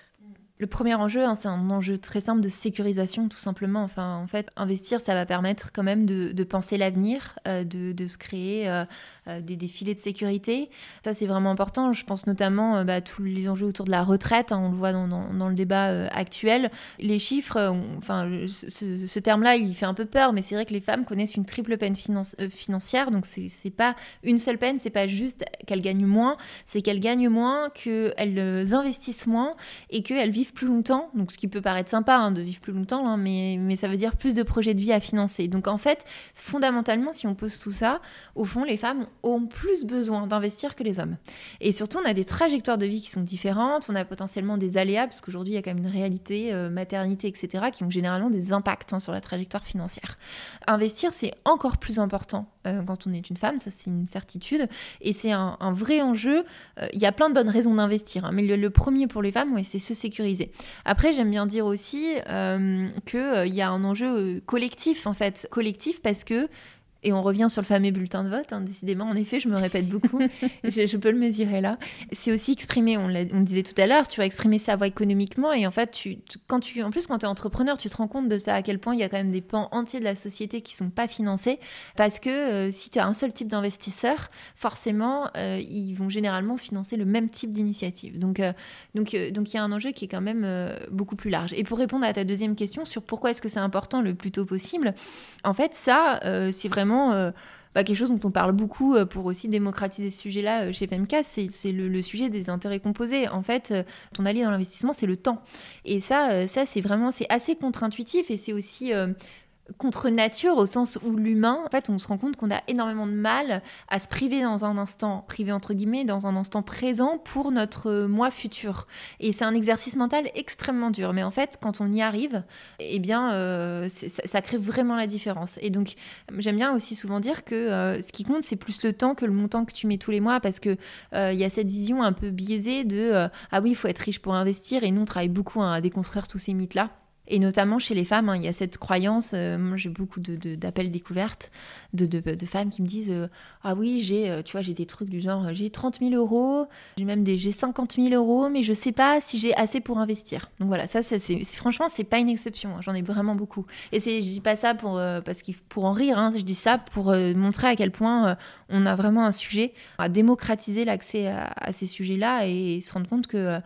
Le premier enjeu, hein, c'est un enjeu très simple de sécurisation, tout simplement. Enfin, en fait, investir, ça va permettre quand même de, penser l'avenir, euh, de, se créer euh, euh, des, défilés de sécurité. Ça, c'est vraiment important. Je pense notamment à bah, tous les enjeux autour de la retraite. Hein, on le voit dans, le débat actuel. Les chiffres, enfin, ce, terme-là, il fait un peu peur, mais c'est vrai que les femmes connaissent une triple peine financière. Donc, c'est pas une seule peine, c'est pas juste qu'elles gagnent moins, c'est qu'elles gagnent moins, qu'elles investissent moins et qu'elles vivent plus longtemps, donc ce qui peut paraître sympa hein, de vivre plus longtemps, hein, mais, mais ça veut dire plus de projets de vie à financer. Donc en fait, fondamentalement, si on pose tout ça, au fond, les femmes ont plus besoin d'investir que les hommes. Et surtout, on a des trajectoires de vie qui sont différentes, on a potentiellement des aléas, parce qu'aujourd'hui, il y a quand même une réalité, euh, maternité, etc., qui ont généralement des impacts hein, sur la trajectoire financière. Investir, c'est encore plus important euh, quand on est une femme, ça c'est une certitude, et c'est un, vrai enjeu. Euh, il y a plein de bonnes raisons d'investir, mais le, premier pour les femmes, c'est se sécuriser après, j'aime bien dire aussi euh, qu'il y a un enjeu collectif, en fait. Collectif parce que et on revient sur le fameux bulletin de vote, hein, décidément, en effet, je me répète beaucoup, *laughs* je, peux le mesurer là. C'est aussi exprimer, on, on, disait tout à l'heure, tu vas exprimer sa voix économiquement, et en fait, tu, quand tu, en plus, quand tu es entrepreneur, tu te rends compte de ça, à quel point il y a quand même des pans entiers de la société qui sont pas financés, parce que euh, si tu as un seul type d'investisseur, forcément, euh, ils vont généralement financer le même type d'initiative. Donc, euh, donc, donc, il y a un enjeu qui est quand même beaucoup plus large. Et pour répondre à ta deuxième question sur pourquoi est-ce que c'est important le plus tôt possible, en fait, ça, c'est vraiment euh, bah, quelque chose dont on parle beaucoup euh, pour aussi démocratiser ce sujet-là euh, chez FMK, c'est le, sujet des intérêts composés. En fait, ton allié dans l'investissement, c'est le temps. Et ça, ça c'est vraiment, c'est assez contre-intuitif et c'est aussi contre nature au sens où l'humain, en fait, on se rend compte qu'on a énormément de mal à se priver dans un instant, privé entre guillemets, dans un instant présent pour notre moi futur. Et c'est un exercice mental extrêmement dur. Mais en fait, quand on y arrive, eh bien, euh, ça, crée vraiment la différence. Et donc, j'aime bien aussi souvent dire que euh, ce qui compte, c'est plus le temps que le montant que tu mets tous les mois, parce que euh, y a cette vision un peu biaisée de ah oui, il faut être riche pour investir. Et nous, on travaille beaucoup à déconstruire tous ces mythes-là. Et notamment chez les femmes, hein, il y a cette croyance, euh, moi j'ai beaucoup d'appels de, découvertes de, de, femmes qui me disent euh, Ah oui, j'ai euh, tu vois, j'ai des trucs du genre j'ai 30 000 euros, j'ai même des j'ai 50 000 euros, mais je sais pas si j'ai assez pour investir. Donc voilà, ça, c'est franchement, c'est pas une exception, hein, j'en ai vraiment beaucoup. Et je dis pas ça pour, parce pour en rire, hein, je dis ça pour montrer à quel point on a vraiment un sujet à démocratiser l'accès à, ces sujets-là et se rendre compte que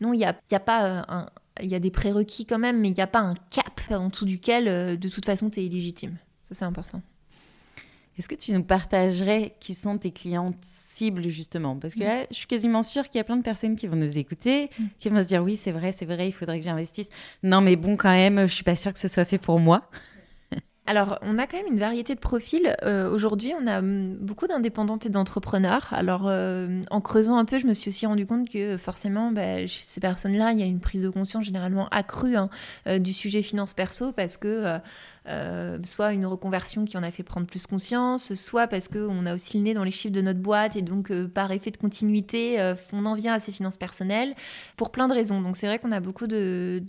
non, il n'y a, a pas un, il y a des prérequis quand même, mais il n'y a pas un cap en dessous duquel, euh, de toute façon, tu es illégitime. Ça, c'est important. Est-ce que tu nous partagerais qui sont tes clientes cibles justement? Parce que là, je suis quasiment sûre qu'il y a plein de personnes qui vont nous écouter, mm. qui vont se dire oui, c'est vrai, c'est vrai, il faudrait que j'investisse. Non, mais bon, quand même, je suis pas sûre que ce soit fait pour moi. Alors, on a quand même une variété de profils. Euh, aujourd'hui, on a hum, beaucoup d'indépendantes et d'entrepreneurs. Alors, euh, en creusant un peu, je me suis aussi rendu compte que forcément, bah, chez ces personnes-là, il y a une prise de conscience généralement accrue hein, euh, du sujet finance perso parce que euh, soit une reconversion qui en a fait prendre plus conscience, soit parce qu'on a aussi le nez dans les chiffres de notre boîte et donc euh, par effet de continuité, euh, on en vient à ses finances personnelles pour plein de raisons. Donc c'est vrai qu'on a beaucoup de,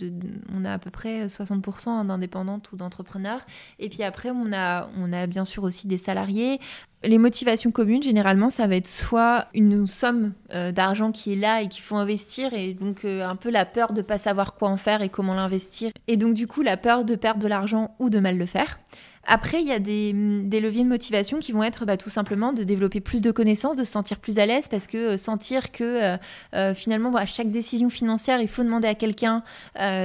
On a à peu près 60% d'indépendantes ou d'entrepreneurs. Et puis après, on a, on a bien sûr aussi des salariés les motivations communes, généralement, ça va être soit une somme euh, d'argent qui est là et qu'il faut investir, et donc euh, un peu la peur de ne pas savoir quoi en faire et comment l'investir, et donc du coup la peur de perdre de l'argent ou de mal le faire. Après, il y a des, leviers de motivation qui vont être bah, tout simplement de développer plus de connaissances, de se sentir plus à l'aise, parce que euh, sentir que euh, euh, finalement, à chaque décision financière, il faut demander à quelqu'un,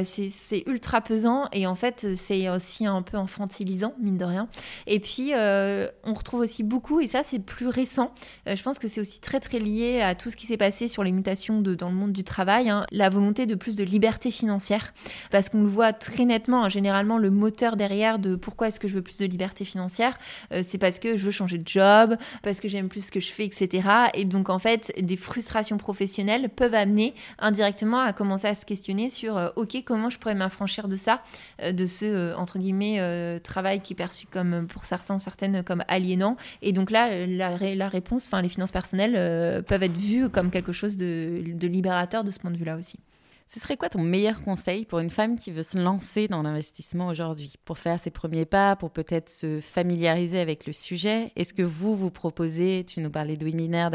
c'est ultra pesant et en fait, c'est aussi un peu infantilisant, mine de rien. Et puis, on retrouve aussi beaucoup, et ça, c'est plus récent. je pense que c'est aussi très, très lié à tout ce qui s'est passé sur les mutations dans le monde du travail, hein, la volonté de plus de liberté financière, parce qu'on le voit très nettement, hein, généralement, le moteur derrière de pourquoi est-ce que je veux plus de liberté financière, euh, c'est parce que je veux changer de job, parce que j'aime plus ce que je fais, etc. Et donc, en fait, des frustrations professionnelles peuvent amener indirectement à commencer à se questionner sur, euh, OK, comment je pourrais m'affranchir de ça, euh, de ce, entre guillemets, travail qui est perçu comme, pour certains ou certaines, comme aliénant. Et donc là, la, réponse, enfin, les finances personnelles peuvent être vues comme quelque chose de libérateur de ce point de vue-là aussi. Ce serait quoi ton meilleur conseil pour une femme qui veut se lancer dans l'investissement aujourd'hui? Pour faire ses premiers pas, pour peut-être se familiariser avec le sujet? Est-ce que vous, vous proposez, tu nous parlais de webinaire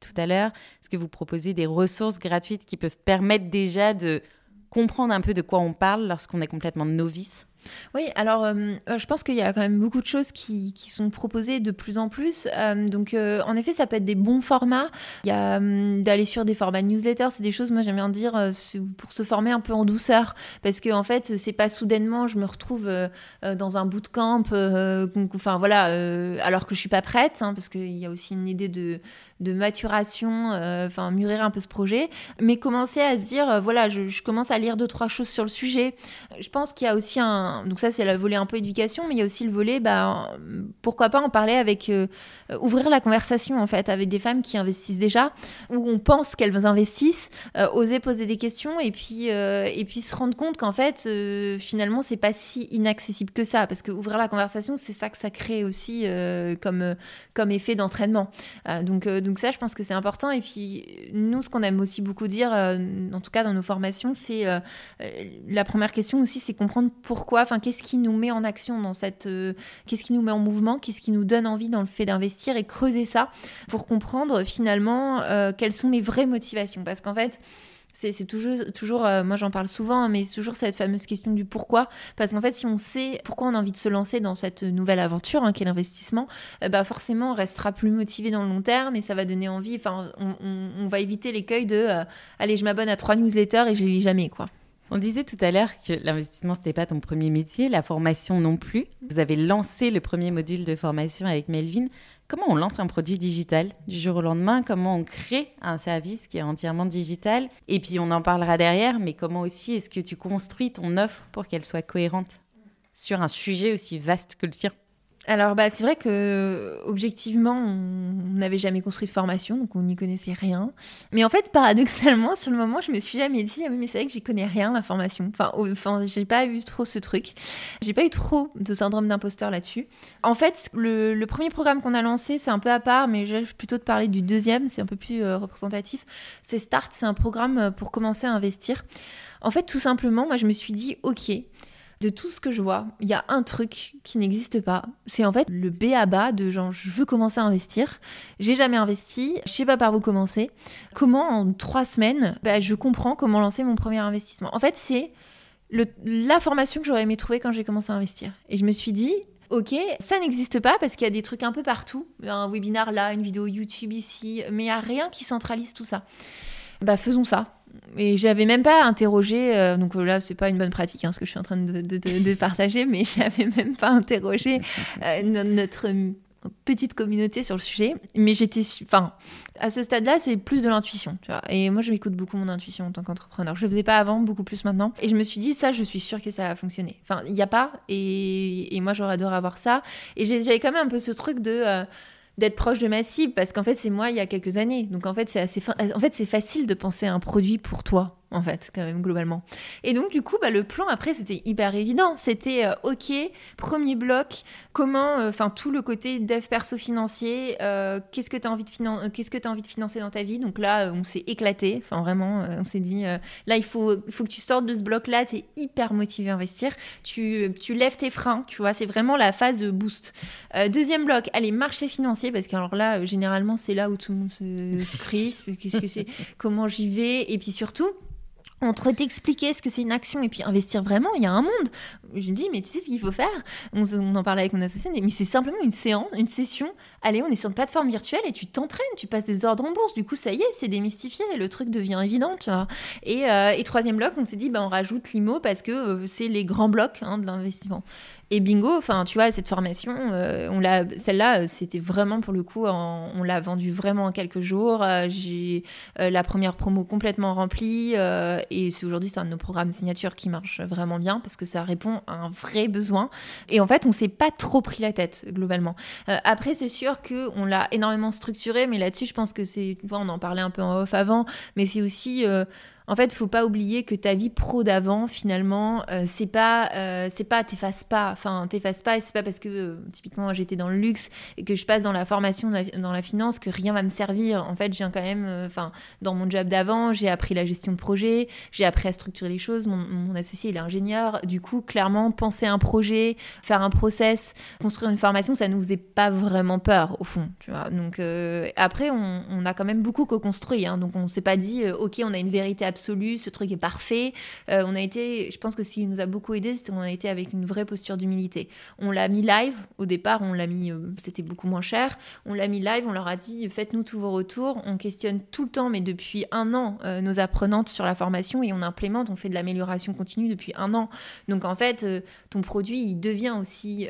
tout à l'heure, est-ce que vous proposez des ressources gratuites qui peuvent permettre déjà de comprendre un peu de quoi on parle lorsqu'on est complètement novice? Oui, alors euh, euh, je pense qu'il y a quand même beaucoup de choses qui, sont proposées de plus en plus. Euh, donc en effet, ça peut être des bons formats. Il y a d'aller sur des formats newsletter, c'est des choses, moi j'aime bien dire, pour se former un peu en douceur. Parce que en fait, c'est pas soudainement, je me retrouve dans un bootcamp, enfin voilà, alors que je suis pas prête, hein, parce qu'il y a aussi une idée de, de maturation, enfin mûrir un peu ce projet. Mais commencer à se dire, voilà, je, commence à lire deux, trois choses sur le sujet. Je pense qu'il y a aussi un donc ça c'est le volet un peu éducation, mais il y a aussi le volet, bah, pourquoi pas en parler avec, euh, ouvrir la conversation en fait avec des femmes qui investissent déjà, où on pense qu'elles investissent, euh, oser poser des questions et puis, euh, et puis se rendre compte qu'en fait finalement c'est pas si inaccessible que ça, parce que ouvrir la conversation c'est ça que ça crée aussi comme, comme effet d'entraînement. donc ça je pense que c'est important et puis nous ce qu'on aime aussi beaucoup dire, en tout cas dans nos formations, c'est la première question aussi c'est comprendre pourquoi Enfin, qu'est-ce qui nous met en action dans cette. Euh, qu'est-ce qui nous met en mouvement Qu'est-ce qui nous donne envie dans le fait d'investir et creuser ça pour comprendre finalement euh, quelles sont les vraies motivations Parce qu'en fait, c'est toujours, toujours euh, moi j'en parle souvent, mais c'est toujours cette fameuse question du pourquoi. Parce qu'en fait, si on sait pourquoi on a envie de se lancer dans cette nouvelle aventure, hein, qui est l'investissement, bah forcément on restera plus motivé dans le long terme et ça va donner envie. Enfin, on, va éviter l'écueil de allez, je m'abonne à trois newsletters et je lis jamais, quoi. On disait tout à l'heure que l'investissement, ce n'était pas ton premier métier, la formation non plus. Vous avez lancé le premier module de formation avec Melvin. Comment on lance un produit digital du jour au lendemain? Comment on crée un service qui est entièrement digital? Et puis on en parlera derrière, mais comment aussi est-ce que tu construis ton offre pour qu'elle soit cohérente sur un sujet aussi vaste que le sien? Alors, bah, c'est vrai que objectivement, on n'avait jamais construit de formation, donc on n'y connaissait rien. Mais en fait, paradoxalement, sur le moment, je me suis jamais dit, ah, mais c'est vrai que j'y connais rien la formation. Enfin, j'ai pas eu trop ce truc. J'ai pas eu trop de syndrome d'imposteur là-dessus. En fait, le, premier programme qu'on a lancé, c'est un peu à part, mais je vais plutôt te parler du deuxième, c'est un peu plus euh, représentatif. C'est Start, c'est un programme euh, pour commencer à investir. En fait, tout simplement, moi, je me suis dit, ok de tout ce que je vois, il y a un truc qui n'existe pas. C'est en fait le B à bas de genre je veux commencer à investir. J'ai jamais investi, je sais pas par où commencer. Comment en trois semaines, bah, je comprends comment lancer mon premier investissement. En fait, c'est la formation que j'aurais aimé trouver quand j'ai commencé à investir. Et je me suis dit, ok, ça n'existe pas parce qu'il y a des trucs un peu partout. Un webinar là, une vidéo YouTube ici, mais il n'y a rien qui centralise tout ça. Bah faisons ça et j'avais même pas interrogé, euh, donc là c'est pas une bonne pratique hein, ce que je suis en train de, partager, mais *laughs* j'avais même pas interrogé euh, notre petite communauté sur le sujet, mais j'étais, enfin, à ce stade-là, c'est plus de l'intuition. Et moi, je m'écoute beaucoup mon intuition en tant qu'entrepreneur. Je le faisais pas avant, beaucoup plus maintenant. Et je me suis dit, ça, je suis sûre que ça va fonctionner. Enfin, il n'y a pas, et, moi, j'aurais adoré avoir ça. Et j'avais quand même un peu ce truc de euh, d'être proche de ma cible parce qu'en fait c'est moi il y a quelques années. Donc en fait c'est assez en fait c'est facile de penser à un produit pour toi en fait, quand même, globalement. Et donc, du coup, bah, le plan, après, c'était hyper évident. C'était, euh, OK, premier bloc, comment, euh, enfin, tout le côté dev perso financier, euh, qu'est-ce que tu as, envie de qu'est-ce que envie de financer dans ta vie? Donc là, on s'est éclaté. Enfin, vraiment, on s'est dit, là, il faut, faut que tu sortes de ce bloc-là, tu es hyper motivé à investir. Tu, tu lèves tes freins, tu vois, c'est vraiment la phase de boost. deuxième bloc, allez, marché financier, parce que alors là, généralement, c'est là où tout le monde se crispe. Qu'est-ce que c'est? Comment j'y vais? Et puis surtout, entre t'expliquer ce que c'est une action et puis investir vraiment, il y a un monde. Je me dis, mais tu sais ce qu'il faut faire? On, en parlait avec mon associé, mais c'est simplement une séance, une session. Allez, on est sur une plateforme virtuelle et tu t'entraînes, tu passes des ordres en bourse. Du coup, ça y est, c'est démystifié, le truc devient évident. Et, euh, et troisième bloc, on s'est dit, bah, on rajoute l'IMO parce que euh, c'est les grands blocs hein, de l'investissement. Et bingo, enfin, tu vois, cette formation, euh, on l'a, celle-là, c'était vraiment pour le coup, on l'a vendue vraiment en quelques jours. Euh, j'ai euh, la première promo complètement remplie et aujourd'hui, c'est un de nos programmes signature qui marche vraiment bien parce que ça répond à un vrai besoin. Et en fait, on s'est pas trop pris la tête globalement. après, c'est sûr que on l'a énormément structuré, mais là-dessus, je pense que c'est, tu vois, on en parlait un peu en off avant, mais c'est aussi en fait, faut pas oublier que ta vie pro d'avant, finalement, euh, c'est pas, euh, c'est pas, t'effaces pas. Enfin, t'effaces pas, et c'est pas parce que, euh, typiquement, j'étais dans le luxe et que je passe dans la formation, dans la finance, que rien va me servir. En fait, j'ai quand même, enfin, dans mon job d'avant, j'ai appris la gestion de projet, j'ai appris à structurer les choses. Mon, associé, il est ingénieur. Du coup, clairement, penser un projet, faire un process, construire une formation, ça nous faisait pas vraiment peur, au fond. Tu vois. Donc, après, on, a quand même beaucoup co-construit. Hein. donc, on s'est pas dit, OK, on a une vérité absolue ce truc est parfait. Euh, on a été, je pense que ce qui nous a beaucoup aidé, c'était qu'on a été avec une vraie posture d'humilité. On l'a mis live, au départ, on l'a mis, euh, c'était beaucoup moins cher. On l'a mis live, on leur a dit, faites-nous tous vos retours. On questionne tout le temps, mais depuis un an, euh, nos apprenantes sur la formation et on implémente, on fait de l'amélioration continue depuis un an. Donc en fait, ton produit, il devient aussi,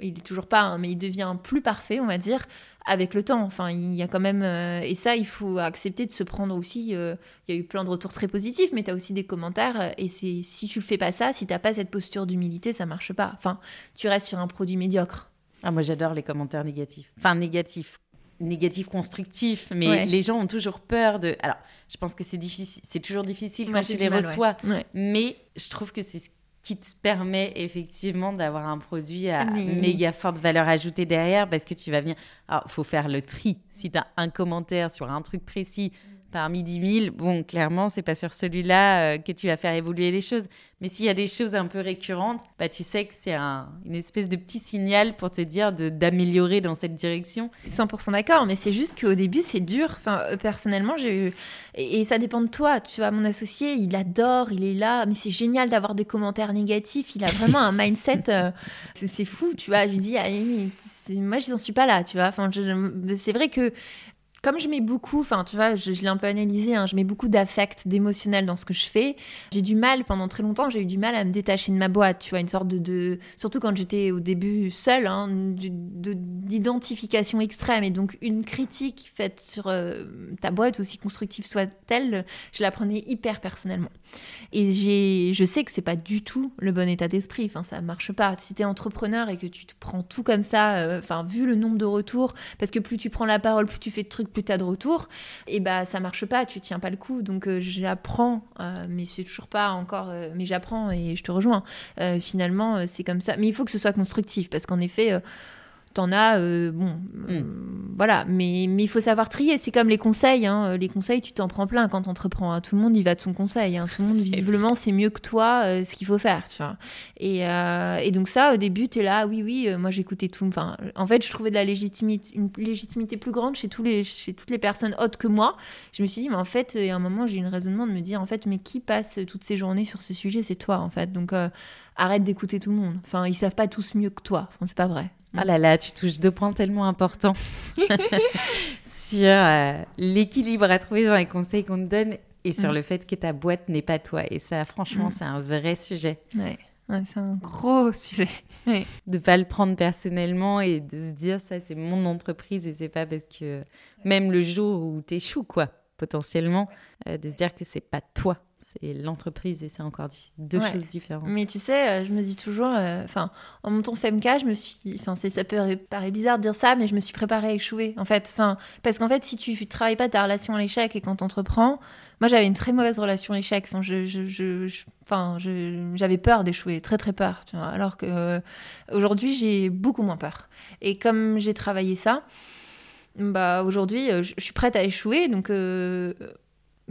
il est toujours pas, hein, mais il devient plus parfait, on va dire, avec le temps. Enfin, il y a quand même. Euh, et ça, il faut accepter de se prendre aussi. Euh, il y a eu plein de retours très positifs, mais tu as aussi des commentaires. Euh, et c'est si tu le fais pas ça, si tu pas cette posture d'humilité, ça marche pas. Enfin, tu restes sur un produit médiocre. Ah, moi, j'adore les commentaires négatifs. Enfin, négatifs. Négatifs constructifs, mais les gens ont toujours peur de. Alors, je pense que c'est difficile, c'est toujours difficile quand tu les reçois, mais je trouve que c'est ce qui te permet effectivement d'avoir un produit à méga forte valeur ajoutée derrière parce que tu vas venir. Alors, il faut faire le tri. Si tu as un commentaire sur un truc précis parmi 10 000, bon, clairement, c'est pas sur celui-là euh, que tu vas faire évoluer les choses. Mais s'il y a des choses un peu récurrentes, bah, tu sais que c'est une espèce de petit signal pour te dire d'améliorer dans cette direction. 100% d'accord, mais c'est juste qu'au début, c'est dur. Enfin, euh, personnellement, j'ai eu... Et, ça dépend de toi. Tu vois, mon associé, il adore, il est là, mais c'est génial d'avoir des commentaires négatifs. Il a vraiment un mindset... Euh, *laughs* c'est fou, tu vois. Je lui dis, ah, moi, je n'en suis pas là, tu vois. Enfin, c'est vrai que comme je mets beaucoup, enfin tu vois, je, l'ai un peu analysé, hein, je mets beaucoup d'affect, d'émotionnel dans ce que je fais. J'ai du mal, pendant très longtemps, j'ai eu du mal à me détacher de ma boîte, tu vois, une sorte de... surtout quand j'étais au début seule, hein, d'identification extrême. Et donc une critique faite sur euh, ta boîte, aussi constructive soit-elle, je la prenais hyper personnellement. Et je sais que c'est pas du tout le bon état d'esprit, enfin ça marche pas. Si tu es entrepreneur et que tu te prends tout comme ça, euh, enfin vu le nombre de retours, parce que plus tu prends la parole, plus tu fais de trucs plus t'as de retour, et bah ça marche pas, tu tiens pas le coup. Donc euh, j'apprends, euh, mais c'est toujours pas encore, euh, mais j'apprends et je te rejoins. finalement, c'est comme ça. Mais il faut que ce soit constructif, parce qu'en effet T'en as, euh, bon, mm. euh, voilà, mais il faut savoir trier. C'est comme les conseils. Hein. Les conseils, tu t'en prends plein quand t'entreprends. Hein. Tout le monde y va de son conseil. Hein. Tout le monde, visiblement, c'est mieux que toi euh, ce qu'il faut faire. Tu vois. Et, et, donc, ça, au début, tu es là, oui, oui, moi j'écoutais tout. Enfin, en fait, je trouvais de la légitimité, une légitimité plus grande chez, tous les, chez toutes les personnes autres que moi. Je me suis dit, mais en fait, il y a un moment, j'ai eu un raisonnement de me dire, en fait, mais qui passe toutes ces journées sur ce sujet? C'est toi, en fait. Donc, arrête d'écouter tout le monde. Enfin, ils savent pas tous mieux que toi. Enfin, c'est pas vrai. Ah là là, tu touches deux points tellement importants *laughs* sur euh, l'équilibre à trouver dans les conseils qu'on te donne et sur mm. le fait que ta boîte n'est pas toi. Et ça, franchement, mm. c'est un vrai sujet. Ouais. c'est un gros sujet. *laughs* De De pas le prendre personnellement et de se dire ça c'est mon entreprise et c'est pas parce que même le jour où tu échoues quoi potentiellement euh, de se dire que c'est pas toi c'est l'entreprise et c'est encore deux choses différentes. Mais tu sais, euh, je me dis toujours, euh, enfin, en montant FMK, je me suis, enfin, ça peut paraître bizarre de dire ça, mais je me suis préparée à échouer, en fait, enfin, parce qu'en fait, si tu travailles pas ta relation à l'échec et quand tu entreprends, moi, j'avais une très mauvaise relation à l'échec. Enfin, je, je, enfin, j'avais peur d'échouer, très très peur. Tu vois, alors que euh, aujourd'hui, j'ai beaucoup moins peur. Et comme j'ai travaillé ça, bah aujourd'hui, je, suis prête à échouer, donc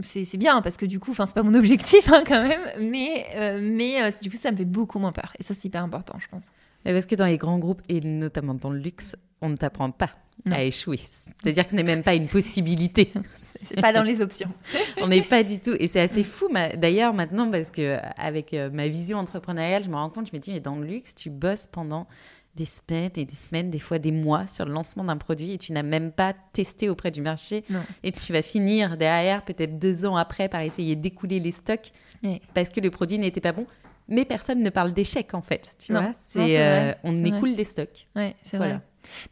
c'est bien parce que du coup, enfin, c'est pas mon objectif hein, quand même, mais, euh, mais euh, du coup, ça me fait beaucoup moins peur. Et ça, c'est hyper important, je pense. parce que dans les grands groupes, et notamment dans le luxe, on ne t'apprend pas à échouer. C'est-à-dire que ce n'est même pas une possibilité. *laughs* c'est pas dans les options. *laughs* on n'est pas du tout. Et c'est assez fou, d'ailleurs, maintenant, parce que avec euh, ma vision entrepreneuriale, je me rends compte, je me dis, mais dans le luxe, tu bosses pendant des semaines et des semaines, des fois des mois sur le lancement d'un produit et tu n'as même pas testé auprès du marché. Et tu vas finir derrière, peut-être deux ans après, par essayer d'écouler les stocks parce que le produit n'était pas bon. Mais personne ne parle d'échec en fait. Tu vois, c'est euh, on écoule des stocks. Ouais, c'est vrai.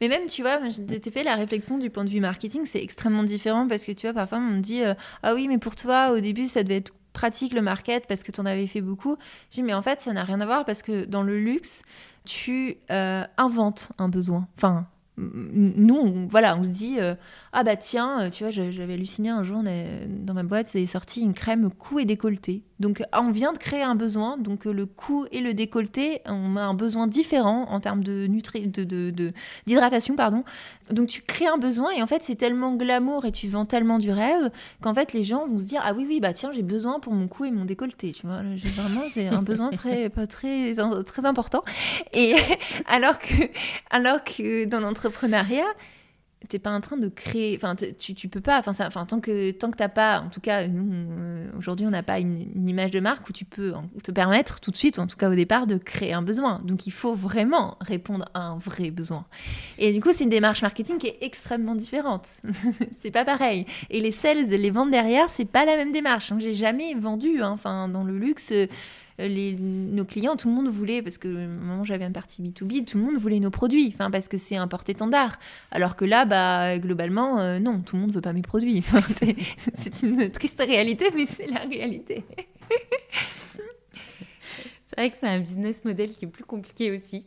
Mais même, tu vois, t'ai fait la réflexion du point de vue marketing, c'est extrêmement différent parce que tu vois, parfois on me dit euh, Ah oui, mais pour toi, au début, ça devait être pratique le market parce que tu en avais fait beaucoup. Je dis Mais en fait, ça n'a rien à voir parce que dans le luxe, tu euh, inventes un besoin. Enfin, nous, on, voilà, on se dit euh, ah bah tiens, euh, tu vois, j'avais halluciné un jour dans ma boîte, c'est sorti une crème cou et décolleté. Donc on vient de créer un besoin, donc le cou et le décolleté, on a un besoin différent en termes de d'hydratation, de, pardon. Donc tu crées un besoin et en fait c'est tellement glamour et tu vends tellement du rêve qu'en fait les gens vont se dire ah oui oui bah tiens j'ai besoin pour mon cou et mon décolleté, tu vois. Vraiment c'est un besoin très *laughs* pas très très important. Et *laughs* alors que alors que dans l'entrepreneuriat, t'es pas en train de créer enfin tu, tu peux pas enfin enfin tant que tant que t'as pas en tout cas nous aujourd'hui on n'a pas une, image de marque où tu peux te permettre tout de suite en tout cas au départ de créer un besoin donc il faut vraiment répondre à un vrai besoin et du coup c'est une démarche marketing qui est extrêmement différente *laughs* c'est pas pareil et les sales les ventes derrière c'est pas la même démarche hein. j'ai jamais vendu hein. enfin dans le luxe les, nos clients, tout le monde voulait, parce que moment j'avais un parti B2B, tout le monde voulait nos produits, enfin, parce que c'est un porte-étendard. Alors que là, bah, globalement, euh, non, tout le monde veut pas mes produits. *laughs* c'est une triste réalité, mais c'est la réalité. c'est vrai que c'est un business model qui est plus compliqué aussi.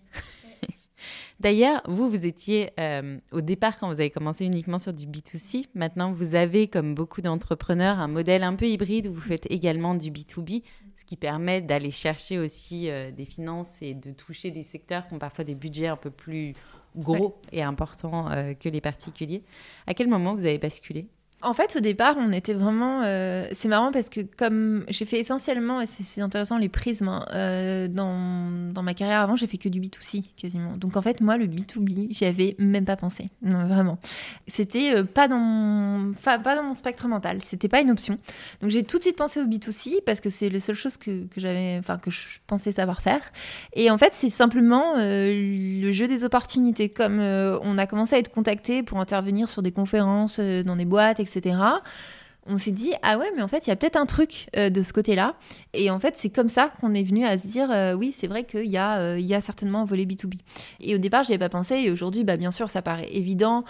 D'ailleurs, vous, vous étiez euh, au départ quand vous avez commencé uniquement sur du B2C. Maintenant, vous avez, comme beaucoup d'entrepreneurs, un modèle un peu hybride où vous faites également du B2B ce qui permet d'aller chercher aussi euh, des finances et de toucher des secteurs qui ont parfois des budgets un peu plus gros et importants euh, que les particuliers. À quel moment vous avez basculé? En fait, au départ, on était vraiment. Euh, c'est marrant parce que, comme j'ai fait essentiellement, et c'est intéressant, les prismes, hein, euh, dans, dans, ma carrière avant, j'ai fait que du B2C quasiment. Donc, en fait, moi, le B2B, j'y avais même pas pensé. Non, vraiment. C'était euh, pas, dans mon, pas dans mon spectre mental. C'était pas une option. Donc, j'ai tout de suite pensé au B2C parce que c'est la seule chose que, que j'avais. Enfin, que je pensais savoir faire. Et en fait, c'est simplement le jeu des opportunités. Comme on a commencé à être contacté pour intervenir sur des conférences dans des boîtes, etc On s'est dit, ah ouais, mais en fait, il y a peut-être un truc euh, de ce côté-là. Et en fait, c'est comme ça qu'on est venu à se dire, euh, oui, c'est vrai qu'il y, euh, y a certainement un volet B2B. Et au départ, n'y avais pas pensé. Et aujourd'hui, bah, bien sûr, ça paraît évident.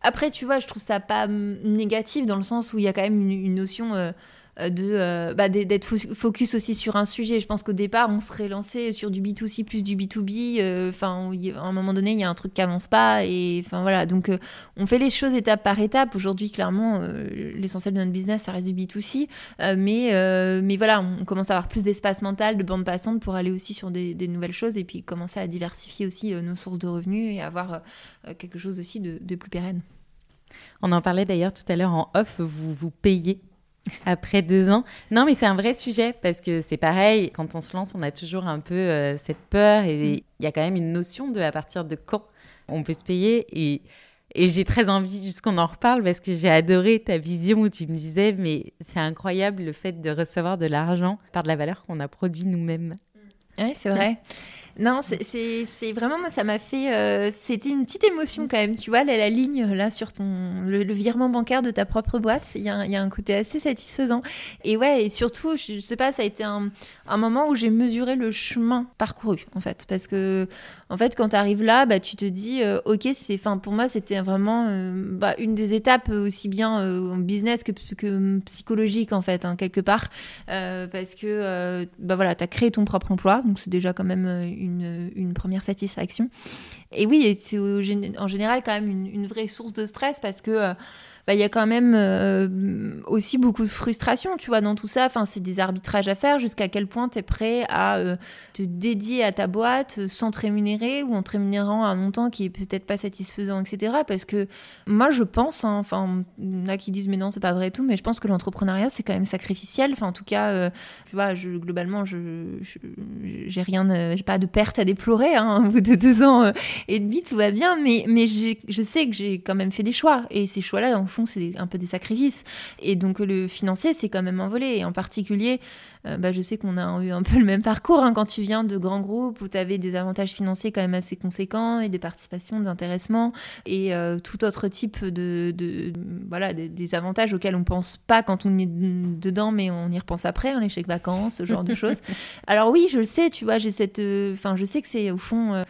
Après, tu vois, je trouve ça pas négatif dans le sens où il y a quand même une notion euh, de euh, bah, d'être focus aussi sur un sujet. Je pense qu'au départ, on serait lancé sur du B2C plus du B2B. Euh, enfin, à un moment donné, il y a un truc qui avance pas. Et enfin voilà, donc on fait les choses étape par étape. Aujourd'hui, clairement, l'essentiel de notre business, ça reste du B2C. mais mais voilà, on commence à avoir plus d'espace mental, de bande passante pour aller aussi sur des, nouvelles choses et puis commencer à diversifier aussi nos sources de revenus et avoir quelque chose aussi de, de plus pérenne. On en parlait d'ailleurs tout à l'heure en off, vous vous payez *laughs* après deux ans. Non, mais c'est un vrai sujet parce que c'est pareil, quand on se lance, on a toujours un peu euh, cette peur et mm. il y a quand même une notion de à partir de quand on peut se payer. Et, et j'ai très envie juste qu'on en reparle parce que j'ai adoré ta vision où tu me disais, mais c'est incroyable le fait de recevoir de l'argent par de la valeur qu'on a produit nous-mêmes. Oui, c'est vrai. *laughs* Non, c'est vraiment, ça m'a fait. Euh, c'était une petite émotion quand même. Tu vois, la, ligne là sur ton. Le, virement bancaire de ta propre boîte, il y, a, un côté assez satisfaisant. Et ouais, et surtout, je, sais pas, ça a été un, moment où j'ai mesuré le chemin parcouru, en fait. Parce que, en fait, quand tu arrives là, bah, tu te dis, euh, ok, c'est. Enfin, pour moi, c'était vraiment euh, bah, une des étapes aussi bien en business que, que psychologique, en fait, hein, quelque part. parce que, bah voilà, tu as créé ton propre emploi, donc c'est déjà quand même première satisfaction. Et oui, c'est en général quand même une, vraie source de stress parce que euh, bah, y a quand même euh, aussi beaucoup de frustration, tu vois, dans tout ça. Enfin, c'est des arbitrages à faire. Jusqu'à quel point tu es prêt à euh, te dédier à ta boîte sans te rémunérer ou en te rémunérant à un montant qui est peut-être pas satisfaisant, etc. Parce que moi, je pense, hein, il y en a qui disent, mais non, c'est pas vrai et tout, mais je pense que l'entrepreneuriat, c'est quand même sacrificiel. Enfin, en tout cas, euh, tu vois, globalement, je j'ai rien, j'ai pas de perte à déplorer. Hein, au bout de deux ans et demi, tout va bien. Mais, mais je sais que j'ai quand même fait des choix. Et ces choix-là, c'est un peu des sacrifices. Et donc, le financier, c'est quand même envolé. Et en particulier, euh, bah, je sais qu'on a eu un peu *laughs* le même parcours hein, quand tu viens de grands groupes où tu avais des avantages financiers quand même assez conséquents et des participations, d'intéressement et euh, tout autre type de, voilà des, avantages auxquels on pense pas quand on est dedans, mais on y repense après, hein, les chèques vacances, ce genre de *laughs* choses. Alors oui, je le sais, tu vois, j'ai cette, euh, enfin, je sais que c'est au fond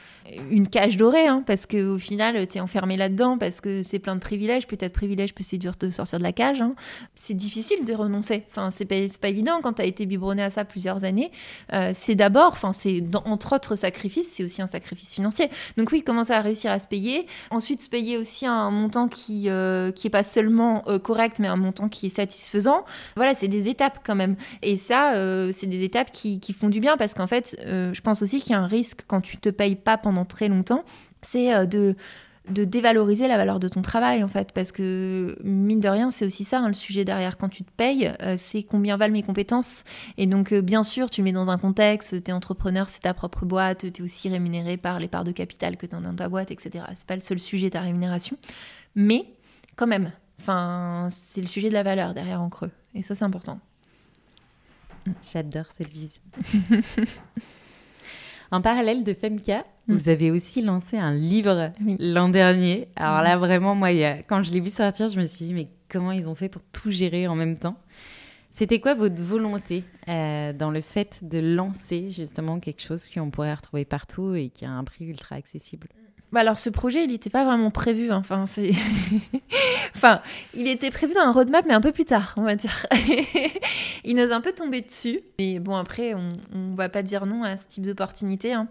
une cage dorée, hein, parce qu'au final, tu es enfermé là-dedans, parce que c'est plein de privilèges. Peut-être privilèges, peut c'est dur de sortir de la cage. Hein. C'est difficile de renoncer. Enfin, c'est pas, pas évident quand tu as été biberonné à ça plusieurs années. Euh, c'est d'abord, enfin, c'est entre autres sacrifices, c'est aussi un sacrifice financier. Donc oui, commencer à réussir à se payer? Ensuite, se payer aussi un montant qui, euh, qui est pas seulement euh, correct, mais un montant qui est satisfaisant. Voilà, c'est des étapes quand même. Et ça, c'est des étapes qui, qui, font du bien parce qu'en fait, je pense aussi qu'il y a un risque quand tu te payes pas pendant très longtemps, c'est euh, de de dévaloriser la valeur de ton travail en fait parce que mine de rien c'est aussi ça hein, le sujet derrière. Quand tu te payes euh, c'est combien valent mes compétences. Et donc euh, bien sûr tu mets dans un contexte tu es entrepreneur c'est ta propre boîte tu es aussi rémunéré par les parts de capital que tu as dans ta boîte etc c'est pas le seul sujet ta rémunération. Mais quand même c'est le sujet de la valeur derrière en creux. Et ça c'est important. J'adore cette vision. *laughs* En parallèle de Femka, mm. vous avez aussi lancé un livre l'an dernier. Alors là, mm. vraiment, moi, quand je l'ai vu sortir, je me suis dit, mais comment ils ont fait pour tout gérer en même temps? C'était quoi votre volonté euh, dans le fait de lancer justement quelque chose qu'on pourrait retrouver partout et qui a un prix ultra accessible? Bah alors ce projet, il n'était pas vraiment prévu. Hein. Enfin, c'est, *laughs* enfin, il était prévu dans un roadmap, mais un peu plus tard, on va dire. *laughs* il nous a un peu tombé dessus. Et bon, après, on, ne va pas dire non à ce type d'opportunité. Hein.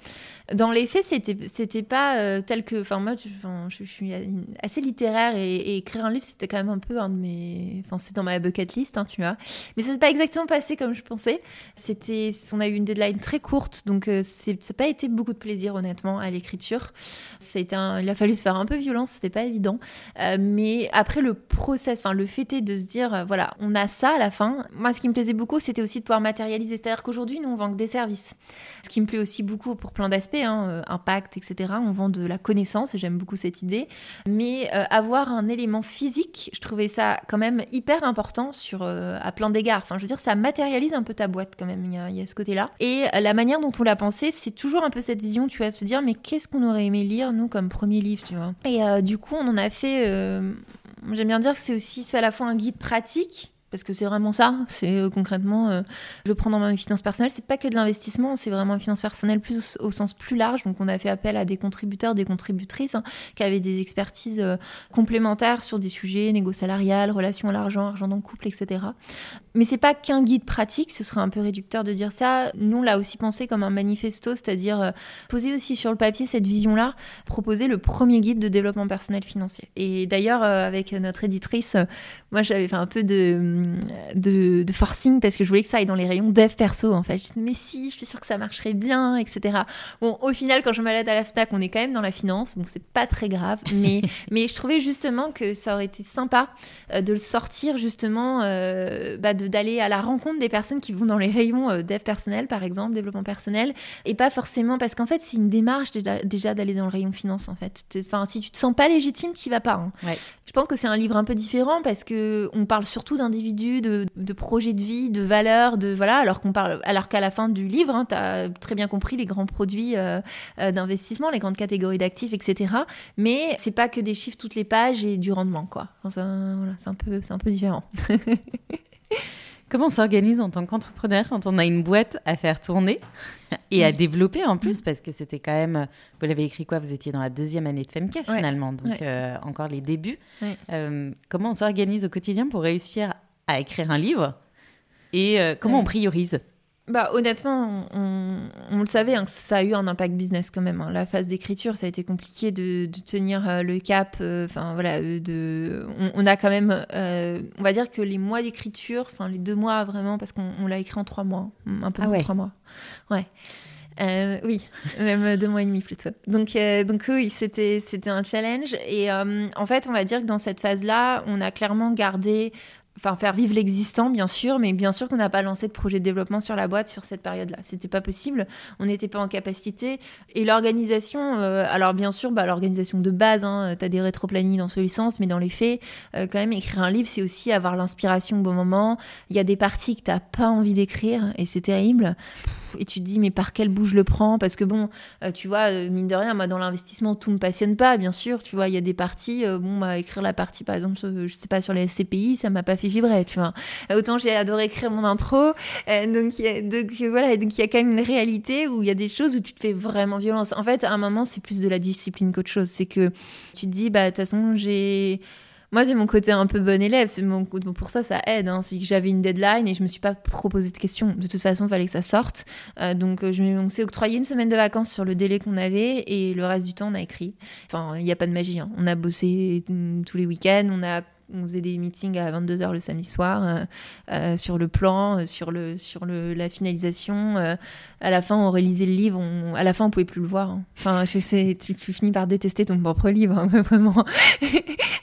Dans les faits, c'était, c'était pas euh, tel que, enfin moi, je, suis assez littéraire et, écrire un livre, c'était quand même un peu un de mes, enfin c'est dans ma bucket list, hein, tu vois. Mais ça s'est pas exactement passé comme je pensais. C'était, on a eu une deadline très courte, donc euh, c'est, ça n'a pas été beaucoup de plaisir honnêtement à l'écriture il a fallu se faire un peu violence, c'était pas évident. Euh, mais après le process, enfin le fait de se dire, euh, voilà, on a ça à la fin. Moi, ce qui me plaisait beaucoup, c'était aussi de pouvoir matérialiser. C'est-à-dire qu'aujourd'hui, nous, on vend que des services. Ce qui me plaît aussi beaucoup pour plein d'aspects, hein, euh, impact, etc. On vend de la connaissance, j'aime beaucoup cette idée. Mais avoir un élément physique, je trouvais ça quand même hyper important sur, à plein d'égards. Enfin, je veux dire, ça matérialise un peu ta boîte quand même, il y a, y a ce côté-là. Et la manière dont on l'a pensé, c'est toujours un peu cette vision, tu vas de se dire, mais qu'est-ce qu'on aurait aimé lire, nous, comme premier livre, tu vois. Et euh, du coup, on en a fait. Euh, j'aime bien dire que c'est aussi à la fois un guide pratique parce que c'est vraiment ça. C'est euh, concrètement, euh, je prends dans ma finance personnelle. C'est pas que de l'investissement, c'est vraiment une finance personnelle plus au, sens plus large. Donc, on a fait appel à des contributeurs, des contributrices hein, qui avaient des expertises euh, complémentaires sur des sujets négo salariales, relations à l'argent, argent dans le couple, etc. Mais c'est pas qu'un guide pratique. Ce serait un peu réducteur de dire ça. Nous, on l'a aussi pensé comme un manifesto, c'est-à-dire poser aussi sur le papier cette vision-là, proposer le premier guide de développement personnel financier. Et d'ailleurs, avec notre éditrice, moi, j'avais fait un peu de de, forcing parce que je voulais que ça aille dans les rayons dev perso en fait. Je mais si, je suis sûre que ça marcherait bien, etc. Bon, au final, quand je m'allais à la FNAC, on est quand même dans la finance, donc c'est pas très grave. Mais, *laughs* mais je trouvais justement que ça aurait été sympa euh, de le sortir justement, euh, bah, d'aller à la rencontre des personnes qui vont dans les rayons euh, dev personnel, par exemple, développement personnel, et pas forcément parce qu'en fait, c'est une démarche déjà, d'aller dans le rayon finance en fait. Enfin, si tu te sens pas légitime, tu vas pas. Hein. Je pense que c'est un livre un peu différent parce que on parle surtout d'individus, de, de, projets de vie, de valeurs, de voilà, alors qu'on parle, alors qu'à la fin du livre, hein, tu as très bien compris les grands produits euh, euh, d'investissement, les grandes catégories d'actifs, etc. Mais c'est pas que des chiffres toutes les pages et du rendement, quoi. Enfin, voilà, c'est un peu, c'est un peu différent. *laughs* Comment on s'organise en tant qu'entrepreneur quand on a une boîte à faire tourner et à développer en plus? Parce que c'était quand même, vous l'avez écrit quoi? Vous étiez dans la deuxième année de FEMCA finalement, donc euh, encore les débuts. Euh, comment on s'organise au quotidien pour réussir à écrire un livre et euh, comment on priorise? Bah, honnêtement, on, le savait hein, que ça a eu un impact business quand même. Hein. La phase d'écriture, ça a été compliqué de, tenir euh, le cap. Euh, enfin voilà, de, on, a quand même, on va dire que les mois d'écriture, enfin les deux mois vraiment, parce qu'on l'a écrit en trois mois, un peu ah trois mois. Ouais. oui, même deux mois et demi plutôt. Donc, donc oui, c'était c'était un challenge. Et en fait, on va dire que dans cette phase-là, on a clairement gardé enfin faire vivre l'existant bien sûr mais bien sûr qu'on n'a pas lancé de projet de développement sur la boîte sur cette période là c'était pas possible. On n'était pas en capacité. Et l'organisation euh, alors bien sûr bah, l'organisation de base hein, tu as des rétro-plannings dans ce licence mais dans les faits euh, quand même écrire un livre c'est aussi avoir l'inspiration au bon moment. Il y a des parties que t'as pas envie d'écrire et c'est terrible et tu te dis mais par quel bout je le prends? Parce que bon euh, tu vois mine de rien moi dans l'investissement tout me passionne pas bien sûr tu vois il y a des parties bon bah écrire la partie par exemple je sais pas sur les SCPI ça m'a pas fait vibrer, tu vois. Autant j'ai adoré écrire mon intro, euh, donc, donc voilà, donc il y a quand même une réalité où il y a des choses où tu te fais vraiment violence. En fait, à un moment, c'est plus de la discipline qu'autre chose. C'est que tu te dis, bah de toute façon, j'ai moi, c'est mon côté un peu bon élève. C'est. Pour ça, ça aide. Hein. Que j'avais une deadline et je me suis pas trop posé de questions. De toute façon, il fallait que ça sorte. Euh, donc, je on s'est octroyé une semaine de vacances sur le délai qu'on avait et le reste du temps, on a écrit. Enfin, il n'y a pas de magie. Hein. On a bossé mm, tous les week-ends. On a on faisait des meetings à 22h le samedi soir euh, euh, sur le plan, euh, sur, le, sur le, la finalisation. à la fin, on relisait le livre. à la fin, on pouvait plus le voir. Hein. Enfin, je sais, tu, finis par détester ton propre livre, hein, *laughs* vraiment.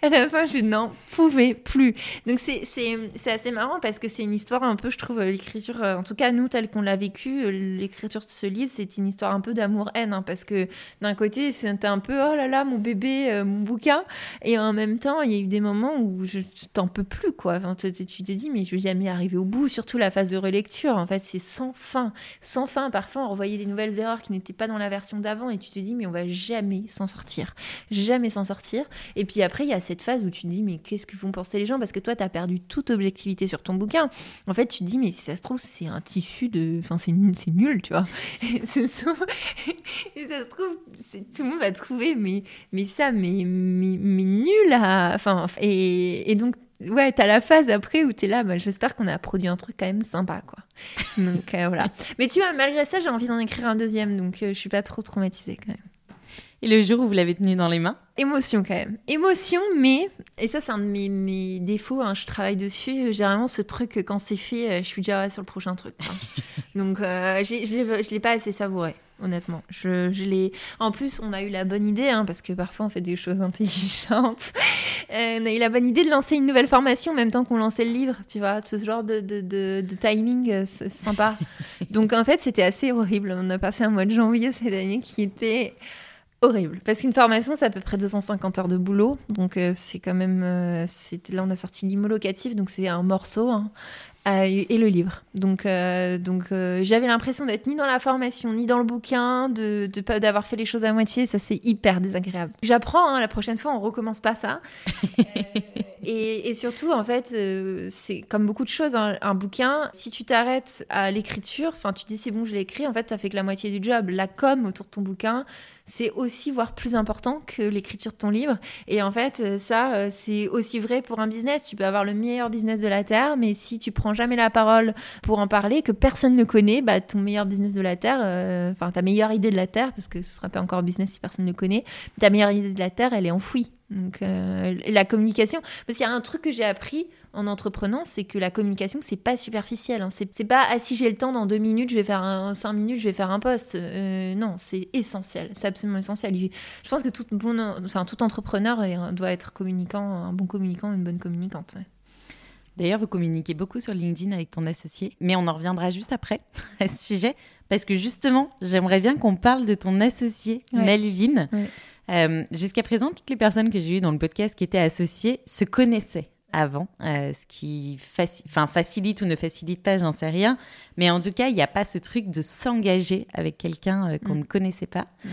à la fin, je n'en pouvais plus. Donc, c'est assez marrant parce que c'est une histoire un peu, je trouve, l'écriture, en tout cas, nous, tel qu'on l'a vécu, l'écriture de ce livre, c'est une histoire un peu d'amour-haine. Hein, parce que d'un côté, c'était un peu, oh là là, mon bébé, mon bouquin. Et en même temps, il y a eu des moments où je t'en peux plus, quoi. Tu te dis, mais je vais jamais arriver au bout, surtout la phase de relecture. En fait, c'est sans fin. Sans fin. Parfois, on revoyait des nouvelles erreurs qui n'étaient pas dans la version d'avant et tu te dis, mais on va jamais s'en sortir. Jamais s'en sortir. Et puis après, il y a cette phase où tu te dis, mais qu'est-ce que vont penser les gens? Parce que toi, tu as perdu toute objectivité sur ton bouquin. En fait, tu te dis, mais si ça se trouve, c'est un tissu de. Enfin, c'est nul, tu vois. *laughs* *laughs* Et, ça se trouve, tout le monde va trouver, mais, mais ça, mais, mais, nul. Enfin, et et, donc, ouais, t'as la phase après où t'es là, bah, j'espère qu'on a produit un truc quand même sympa, quoi. *laughs* Donc euh, voilà. Mais tu vois, malgré ça, j'ai envie d'en écrire un deuxième, donc euh, je suis pas trop traumatisée quand même. Et le jour où vous l'avez tenu dans les mains? Émotion quand même. Émotion, mais, et ça c'est un de mes, défauts, hein, je travaille dessus, j'ai vraiment ce truc que quand c'est fait, euh, je suis déjà sur le prochain truc. *laughs* Donc je l'ai pas assez savouré honnêtement. Je, je En plus, on a eu la bonne idée, hein, parce que parfois on fait des choses *laughs* intelligentes. Euh, on a eu la bonne idée de lancer une nouvelle formation en même temps qu'on lançait le livre, tu vois. Ce genre de, de, de, timing, euh, c'est sympa. *laughs* Donc en fait, c'était assez horrible. On a passé un mois de janvier *laughs* cette année qui était horrible. Parce qu'une formation, c'est à peu près 250 heures de boulot. Donc, euh, c'est quand même. là, on a sorti l'immo-locatif, donc c'est un morceau. Hein. Euh, et le livre. Donc, euh, donc euh, j'avais l'impression d'être ni dans la formation, ni dans le bouquin, de, d'avoir fait les choses à moitié. Ça, c'est hyper désagréable. J'apprends, hein, la prochaine fois, on recommence pas ça. *laughs* et, surtout, en fait, c'est comme beaucoup de choses, hein, un bouquin, si tu t'arrêtes à l'écriture, enfin, tu dis c'est bon, je l'ai écrit, en fait, as fait que la moitié du job. La com autour de ton bouquin, c'est aussi voire plus important que l'écriture de ton livre. Et en fait, euh, ça, euh, c'est aussi vrai pour un business. Tu peux avoir le meilleur business de la Terre, mais si tu prends jamais la parole pour en parler, que personne ne connaît, bah, ton meilleur business de la Terre, euh, enfin ta meilleure idée de la Terre, parce que ce sera pas encore business si personne ne le connaît, ta meilleure idée de la Terre, elle est enfouie. Donc la communication, parce qu'il y a un truc que j'ai appris en entreprenant, c'est que la communication, c'est pas superficiel. Hein. C'est pas ah si j'ai le temps dans deux minutes, je vais faire un cinq minutes, je vais faire un post. Euh, non, c'est essentiel, c'est absolument essentiel. Je pense que tout bon, enfin tout entrepreneur doit être communicant, un bon communicant, une bonne communicante. D'ailleurs, vous communiquez beaucoup sur LinkedIn avec ton associé, mais on en reviendra juste après *laughs* à ce sujet, parce que justement, j'aimerais bien qu'on parle de ton associé, Melvin. Euh, jusqu'à présent, toutes les personnes que j'ai eues dans le podcast qui étaient associées se connaissaient avant, euh, ce qui facilite ou ne facilite pas, j'en sais rien. Mais en tout cas, il n'y a pas ce truc de s'engager avec quelqu'un euh, qu'on mm. ne connaissait pas. Mm.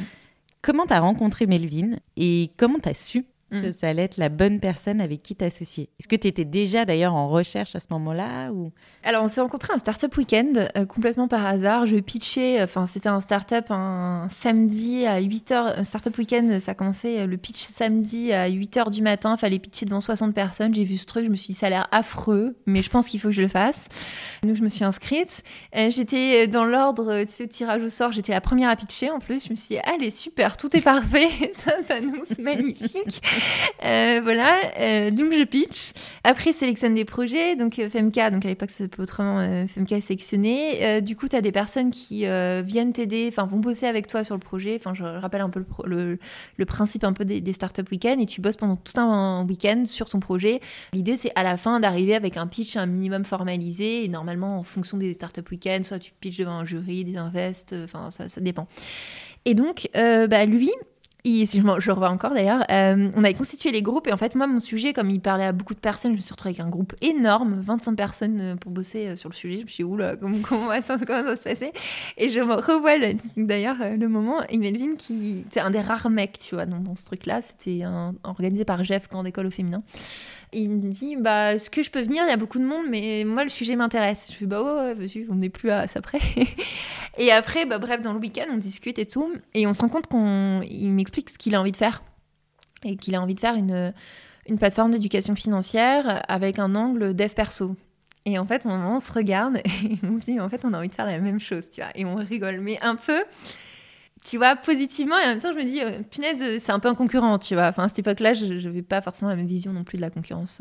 Comment tu as rencontré Melvin et comment tu as su que mm. ça allait être la bonne personne avec qui t'associer. Est-ce que tu étais déjà d'ailleurs en recherche à ce moment-là ou... Alors on s'est rencontré un startup week-end euh, complètement par hasard. Je pitchais, enfin c'était un startup un samedi à 8h. Un startup week-end, ça commençait euh, le pitch samedi à 8h du matin. Fallait pitcher devant 60 personnes. J'ai vu ce truc, je me suis dit ça a l'air affreux, mais je pense qu'il faut que je le fasse. Donc je me suis inscrite. Euh, j'étais dans l'ordre, tu sais, tirage au sort. J'étais la première à pitcher en plus. Je me suis dit allez super, tout est *laughs* parfait. ça s'annonce magnifique. Euh, voilà, euh, donc je pitch. Après, sélectionne des projets. Donc euh, FMK, donc à l'époque ça s'appelait autrement FMK sélectionné. du coup, tu as des personnes qui viennent t'aider, enfin vont bosser avec toi sur le projet. Enfin, je rappelle un peu le, principe un peu des, des startup week-ends et tu bosses pendant tout un week-end sur ton projet. L'idée, c'est à la fin d'arriver avec un pitch un minimum formalisé et normalement en fonction des startup week-ends, soit tu pitches devant un jury, des invests, enfin ça, ça dépend. Et donc, bah, lui, si je, revois encore d'ailleurs, euh, on avait constitué les groupes et en fait moi mon sujet comme il parlait à beaucoup de personnes, je me suis retrouvée avec un groupe énorme, 25 personnes euh, pour bosser euh, sur le sujet. Je me suis dit oula comment, *laughs* ça, comment se passait Et je me revois d'ailleurs le moment. Et Melvin qui c'est un des rares mecs tu vois dans, ce truc là, c'était organisé par Jeff quand école au féminin il me dit bah, Est-ce que je peux venir? Il y a beaucoup de monde, mais moi, le sujet m'intéresse. Je fais Bah ouais, ouais on n'est plus à ça près. *laughs* et après, bah, bref, dans le week-end, on discute et tout. Et on se rend compte qu'il m'explique ce qu'il a envie de faire. Et qu'il a envie de faire une, une plateforme d'éducation financière avec un angle dev perso. Et en fait, on, se regarde *laughs* et on se dit, en fait, on a envie de faire la même chose, tu vois. Et on rigole, mais un peu tu vois, positivement. Et en même temps, je me dis, euh, punaise, c'est un peu un concurrent, tu vois. Enfin, à cette époque-là, je n'avais pas forcément la même vision non plus de la concurrence.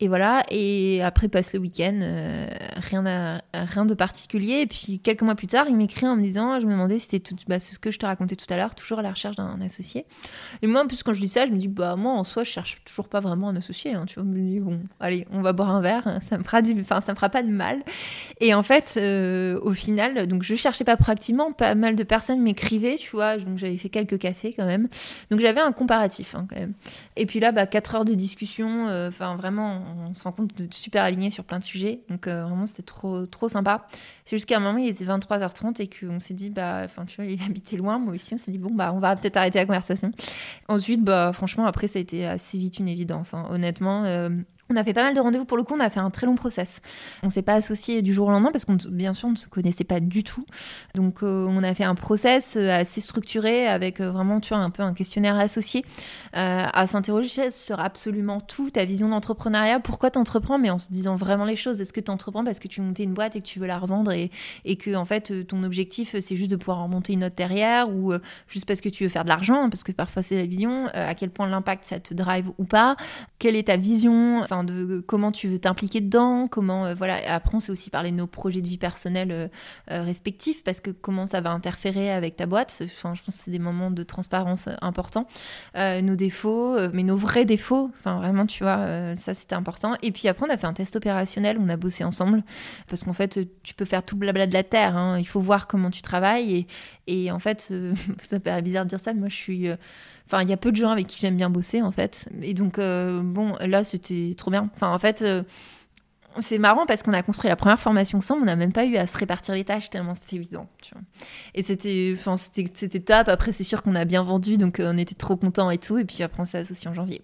Et voilà. Et après, passe le week-end, euh, rien, rien de particulier. Et puis, quelques mois plus tard, il m'écrit en me disant, je me demandais si c'était tout, bah, ce que je te racontais tout à l'heure, toujours à la recherche d'un associé. Et moi, en plus, quand je dis ça, je me dis, bah, moi, en soi, je cherche toujours pas vraiment un associé. Hein, tu vois, je me dis, bon, allez, on va boire un verre. Ça me fera enfin, ça me fera pas de mal. Et en fait, euh, au final, donc, je cherchais pas proactivement. Pas mal de personnes tu vois, donc j'avais fait quelques cafés quand même. Donc j'avais un comparatif hein, quand même. Et puis là, bah, 4 heures de discussion, euh, enfin vraiment, on se rend compte de super aligné sur plein de sujets. Donc euh, vraiment, c'était trop, trop sympa. C'est jusqu'à un moment, il était 23h30 et qu'on s'est dit, bah, enfin, tu vois, il habitait loin, moi aussi, on s'est dit, bon, bah, on va peut-être arrêter la conversation. Ensuite, bah, franchement, après, ça a été assez vite une évidence. Hein. Honnêtement, euh, on a fait pas mal de rendez-vous. Pour le coup, on a fait un très long process. On s'est pas associé du jour au lendemain parce qu'on bien sûr on ne se connaissait pas du tout. Donc euh, on a fait un process euh, assez structuré avec euh, vraiment tu vois un peu un questionnaire associé. À s'interroger sur absolument tout, ta vision d'entrepreneuriat, pourquoi tu entreprends mais en se disant vraiment les choses. Est-ce que tu entreprends parce que tu montais une boîte et que tu veux la revendre et, et que en fait ton objectif c'est juste de pouvoir remonter une autre derrière ou juste parce que tu veux faire de l'argent? Parce que parfois c'est la vision, à quel point l'impact ça te drive ou pas, quelle est ta vision, de comment tu veux t'impliquer dedans, comment euh, voilà. Après, on sait aussi parler de nos projets de vie personnels euh, euh, respectifs parce que comment ça va interférer avec ta boîte. Je pense que c'est des moments de transparence importants. nos défauts, mais nos vrais défauts. Enfin, vraiment, tu vois, ça c'était important. Et puis après, on a fait un test opérationnel. On a bossé ensemble parce qu'en fait, tu peux faire tout blabla de la terre. Hein. Il faut voir comment tu travailles et, en fait, *laughs* ça paraît bizarre de dire ça, moi je suis Enfin, il y a peu de gens avec qui j'aime bien bosser, en fait. Et donc, euh, bon, là, c'était trop bien. Enfin, en fait, euh, c'est marrant parce qu'on a construit la première formation ensemble, on n'a même pas eu à se répartir les tâches tellement c'était évident. Et c'était, enfin, c'était, top. Après, c'est sûr qu'on a bien vendu, donc euh, on était trop contents et tout. Et puis après, on s'est associé en janvier.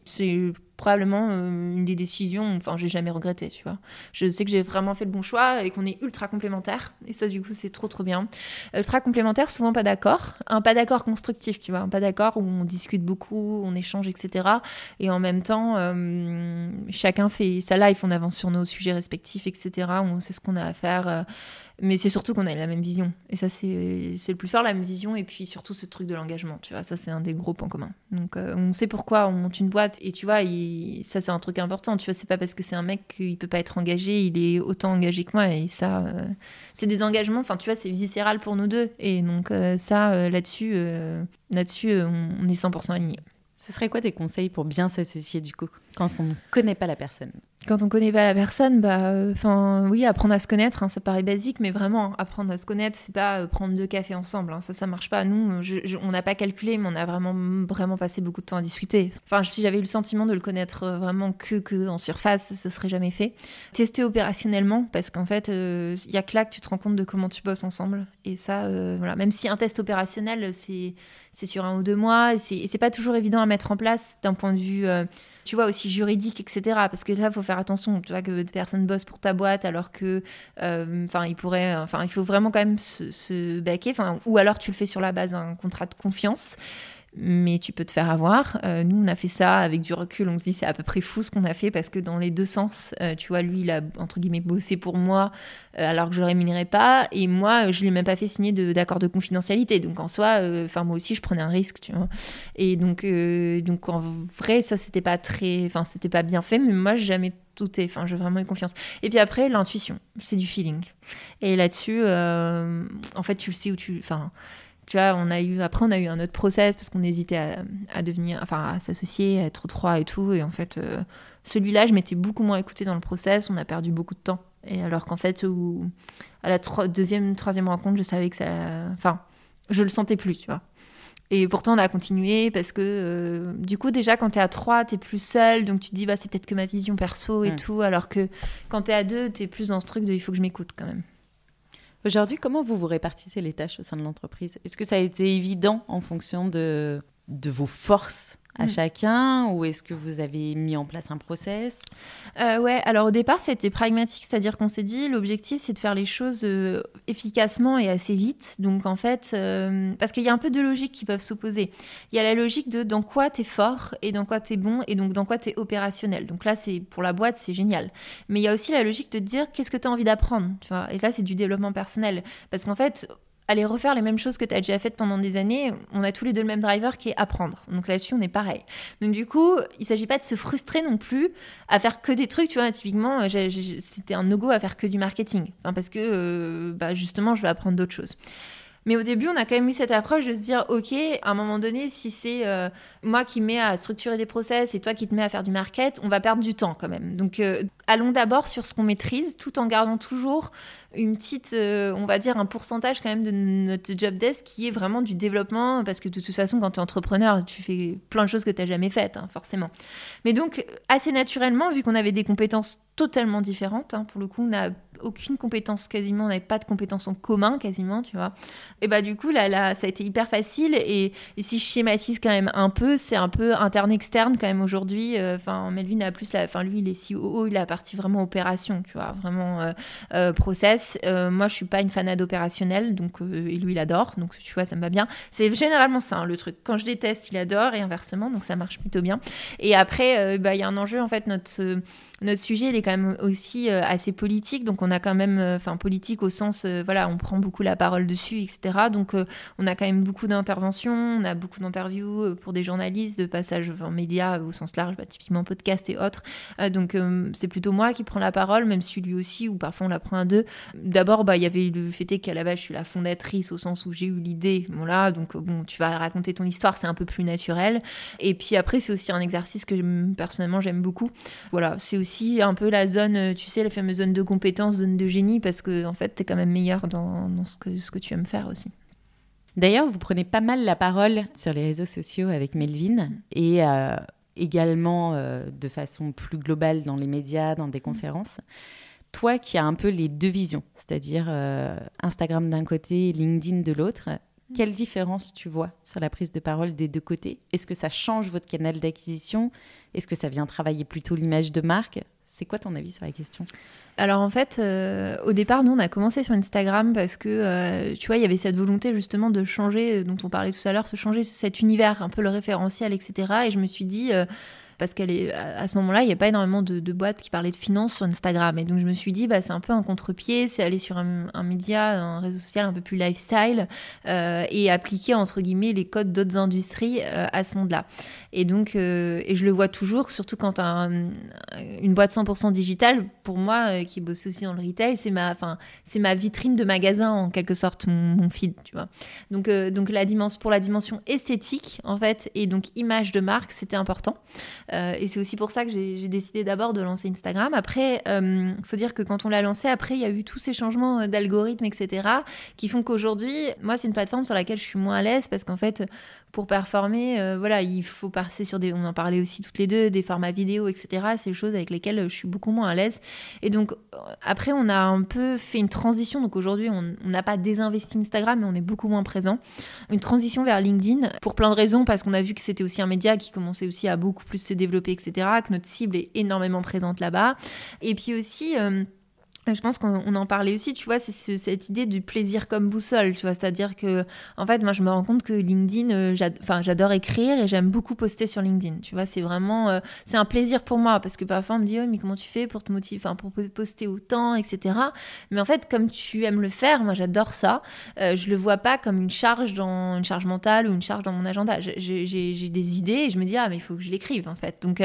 Probablement euh, une des décisions, enfin, j'ai jamais regretté, tu vois. Je sais que j'ai vraiment fait le bon choix et qu'on est ultra complémentaires. Et ça, du coup, c'est trop, trop bien. Ultra complémentaires, souvent pas d'accord. Un pas d'accord constructif, tu vois. Un pas d'accord où on discute beaucoup, on échange, etc. Et en même temps, euh, chacun fait sa life, on avance sur nos sujets respectifs, etc. On sait ce qu'on a à faire. Euh, mais c'est surtout qu'on a la même vision. Et ça, c'est le plus fort, la même vision. Et puis surtout ce truc de l'engagement, tu vois. Ça, c'est un des gros points communs. Donc, euh, on sait pourquoi on monte une boîte. Et tu vois, ça, c'est un truc important. Tu vois, c'est pas parce que c'est un mec qu'il peut pas être engagé. Il est autant engagé que moi. Et ça, euh, c'est des engagements. Enfin, tu vois, c'est viscéral pour nous deux. Et donc, euh, ça, là-dessus, là-dessus on, on est 100% alignés. Ce serait quoi tes conseils pour bien s'associer du coup? Quand on ne connaît pas la personne quand on connaît pas la personne, bah, enfin, oui, apprendre à se connaître, hein, ça paraît basique, mais vraiment, apprendre à se connaître, c'est pas euh, prendre deux cafés ensemble. Hein, ça, ça marche pas. Nous, on n'a pas calculé, mais on a vraiment, vraiment passé beaucoup de temps à discuter. Enfin, si j'avais eu le sentiment de le connaître euh, vraiment que, que en surface, ce serait jamais fait. Tester opérationnellement, parce qu'en fait, il euh, y a que là que tu te rends compte de comment tu bosses ensemble. Et ça, voilà, même si un test opérationnel, c'est c'est sur un ou deux mois, et c'est pas toujours évident à mettre en place d'un point de vue tu vois, aussi juridique, etc. Parce que là, il faut faire attention, tu vois, que des personnes bossent pour ta boîte alors que, euh, enfin, il pourrait, enfin, il faut vraiment quand même se, se baquer, ou alors tu le fais sur la base d'un contrat de confiance mais tu peux te faire avoir. Euh, nous, on a fait ça avec du recul. On se dit c'est à peu près fou ce qu'on a fait parce que dans les deux sens, euh, tu vois, lui, il a entre guillemets bossé pour moi alors que je le rémunérais pas, et moi, je lui ai même pas fait signer d'accord de, confidentialité. Donc en soi, enfin moi aussi, je prenais un risque, tu vois. Et donc, donc en vrai, ça c'était pas très, enfin c'était pas bien fait, mais moi, j'ai jamais douté. Enfin, j'ai vraiment eu confiance. Et puis après, l'intuition, c'est du feeling. Et là-dessus, en fait, tu le sais où tu, enfin tu vois, on a eu, après, on a eu un autre process parce qu'on hésitait à, devenir, enfin, à s'associer, à être trois et tout. Et en fait, euh, celui-là, je m'étais beaucoup moins écoutée dans le process. On a perdu beaucoup de temps. Et alors qu'en fait, où, à la deuxième, troisième rencontre, je savais que ça. Enfin, je le sentais plus, tu vois. Et pourtant, on a continué parce que, euh, du coup, déjà, quand t'es à trois, t'es plus seul. Donc, tu te dis, bah, c'est peut-être que ma vision perso et mm. tout. Alors que quand t'es à deux, t'es plus dans ce truc de il faut que je m'écoute quand même. Aujourd'hui, comment vous vous répartissez les tâches au sein de l'entreprise? Est-ce que ça a été évident en fonction de, de vos forces? À mm. chacun ou est-ce que vous avez mis en place un process? Euh, Ouais, alors au départ c'était pragmatique, c'est-à-dire qu'on s'est dit l'objectif c'est de faire les choses euh, efficacement et assez vite. Donc en fait, euh, parce qu'il y a un peu de logique qui peuvent s'opposer. Il y a la logique de dans quoi tu es fort et dans quoi tu es bon et donc dans quoi tu es opérationnel. Donc là c'est pour la boîte c'est génial. Mais il y a aussi la logique de dire qu'est-ce que tu as envie d'apprendre, tu vois? Et ça c'est du développement personnel parce qu'en fait aller refaire les mêmes choses que tu as déjà faites pendant des années, on a tous les deux le même driver qui est apprendre. Donc là-dessus, on est pareil. Donc du coup, il s'agit pas de se frustrer non plus à faire que des trucs, tu vois, typiquement, c'était un no-go à faire que du marketing. parce que, euh, bah, justement, je vais apprendre d'autres choses. Mais au début, on a quand même eu cette approche de se dire, OK, à un moment donné, si c'est euh, moi qui mets à structurer des process et toi qui te mets à faire du market, on va perdre du temps quand même. Donc, euh, allons d'abord sur ce qu'on maîtrise, tout en gardant toujours une petite, euh, on va dire, un pourcentage quand même de notre job desk qui est vraiment du développement, parce que de toute façon, quand tu es entrepreneur, tu fais plein de choses que tu n'as jamais faites, hein, forcément. Mais donc, assez naturellement, vu qu'on avait des compétences totalement différentes, hein, pour le coup, on n'a aucune compétence quasiment, on n'avait pas de compétences en commun quasiment, tu vois. Et bah du coup, là, là ça a été hyper facile. Et, si je schématise quand même un peu, c'est un peu interne-externe quand même aujourd'hui. Euh, enfin, Melvin a plus, enfin lui, il est CEO, il a la partie vraiment opération, tu vois, vraiment euh, euh, moi, je suis pas une fanade opérationnelle, donc et lui, il adore, donc tu vois, ça me va bien. C'est généralement ça, le truc. Quand je déteste, il adore et inversement, donc ça marche plutôt bien. Et après, bah, il y a un enjeu en fait, notre notre sujet, il est quand même aussi assez politique, donc on a quand même, euh, enfin politique au sens, euh, voilà, on prend beaucoup la parole dessus, etc. Donc euh, on a quand même beaucoup d'interventions, on a beaucoup d'interviews pour des journalistes, de passages en médias au sens large, bah, typiquement podcast et autres. donc c'est plutôt moi qui prends la parole, même si lui aussi, ou parfois on la prend à deux. D'abord, bah, il y avait le fait qu'à la base je suis la fondatrice au sens où j'ai eu l'idée, voilà, donc bon, tu vas raconter ton histoire, c'est un peu plus naturel. Et puis après, c'est aussi un exercice que personnellement j'aime beaucoup. Voilà, c'est aussi un peu la zone, tu sais, la fameuse zone de compétence zone de génie parce que en fait, tu es quand même meilleur dans, ce, que, ce que tu aimes faire aussi. D'ailleurs, vous prenez pas mal la parole sur les réseaux sociaux avec Melvin et euh, également euh, de façon plus globale dans les médias, dans des conférences. Toi qui as un peu les deux visions, c'est-à-dire euh, Instagram d'un côté et LinkedIn de l'autre, quelle différence tu vois sur la prise de parole des deux côtés? Est-ce que ça change votre canal d'acquisition? Est-ce que ça vient travailler plutôt l'image de marque? C'est quoi ton avis sur la question? Alors en fait, euh, au départ, nous, on a commencé sur Instagram parce que, euh, tu vois, il y avait cette volonté justement de changer, dont on parlait tout à l'heure, de changer cet univers, un peu le référentiel, etc. Et je me suis dit, euh, parce qu'elle est à ce moment-là, il n'y a pas énormément de, boîtes qui parlaient de finance sur Instagram. Et donc je me suis dit, bah, c'est un peu un contre-pied, c'est aller sur un, média, un réseau social un peu plus lifestyle euh, et appliquer entre guillemets les codes d'autres industries euh, à ce monde-là. Et donc, euh, et je le vois toujours, surtout quand une boîte 100% digitale, pour moi qui bosse aussi dans le retail, c'est ma, enfin, c'est ma vitrine de magasin en quelque sorte, mon, feed. Donc, donc la dimension, pour la dimension esthétique en fait et donc image de marque, c'était important. Et c'est aussi pour ça que j'ai décidé d'abord de lancer Instagram. Après, il faut dire que quand on l'a lancé, après, il y a eu tous ces changements d'algorithmes, etc., qui font qu'aujourd'hui, moi, c'est une plateforme sur laquelle je suis moins à l'aise parce qu'en fait, pour performer, euh, voilà, il faut passer sur des, on en parlait aussi toutes les deux, des formats vidéo, etc. C'est des choses avec lesquelles je suis beaucoup moins à l'aise. Et donc, euh, après, on a un peu fait une transition. Donc aujourd'hui, on n'a pas désinvesti Instagram, mais on est beaucoup moins présent. Une transition vers LinkedIn pour plein de raisons, parce qu'on a vu que c'était aussi un média qui commençait aussi à beaucoup plus se développer, etc. Que notre cible est énormément présente là-bas. Et puis aussi, euh, je pense qu'on en parlait aussi, tu vois, c'est cette idée du plaisir comme boussole, tu vois, c'est-à-dire que, en fait, moi, je me rends compte que LinkedIn, euh, enfin, j'adore écrire et j'aime beaucoup poster sur LinkedIn, tu vois, c'est vraiment, euh, c'est un plaisir pour moi parce que parfois on me dit, oh, mais comment tu fais pour te motiver, enfin, pour poster autant, etc. Mais en fait, comme tu aimes le faire, moi, j'adore ça. Euh, je le vois pas comme une charge dans une charge mentale ou une charge dans mon agenda. J'ai des idées et je me dis, ah, mais il faut que je l'écrive, en fait. Donc,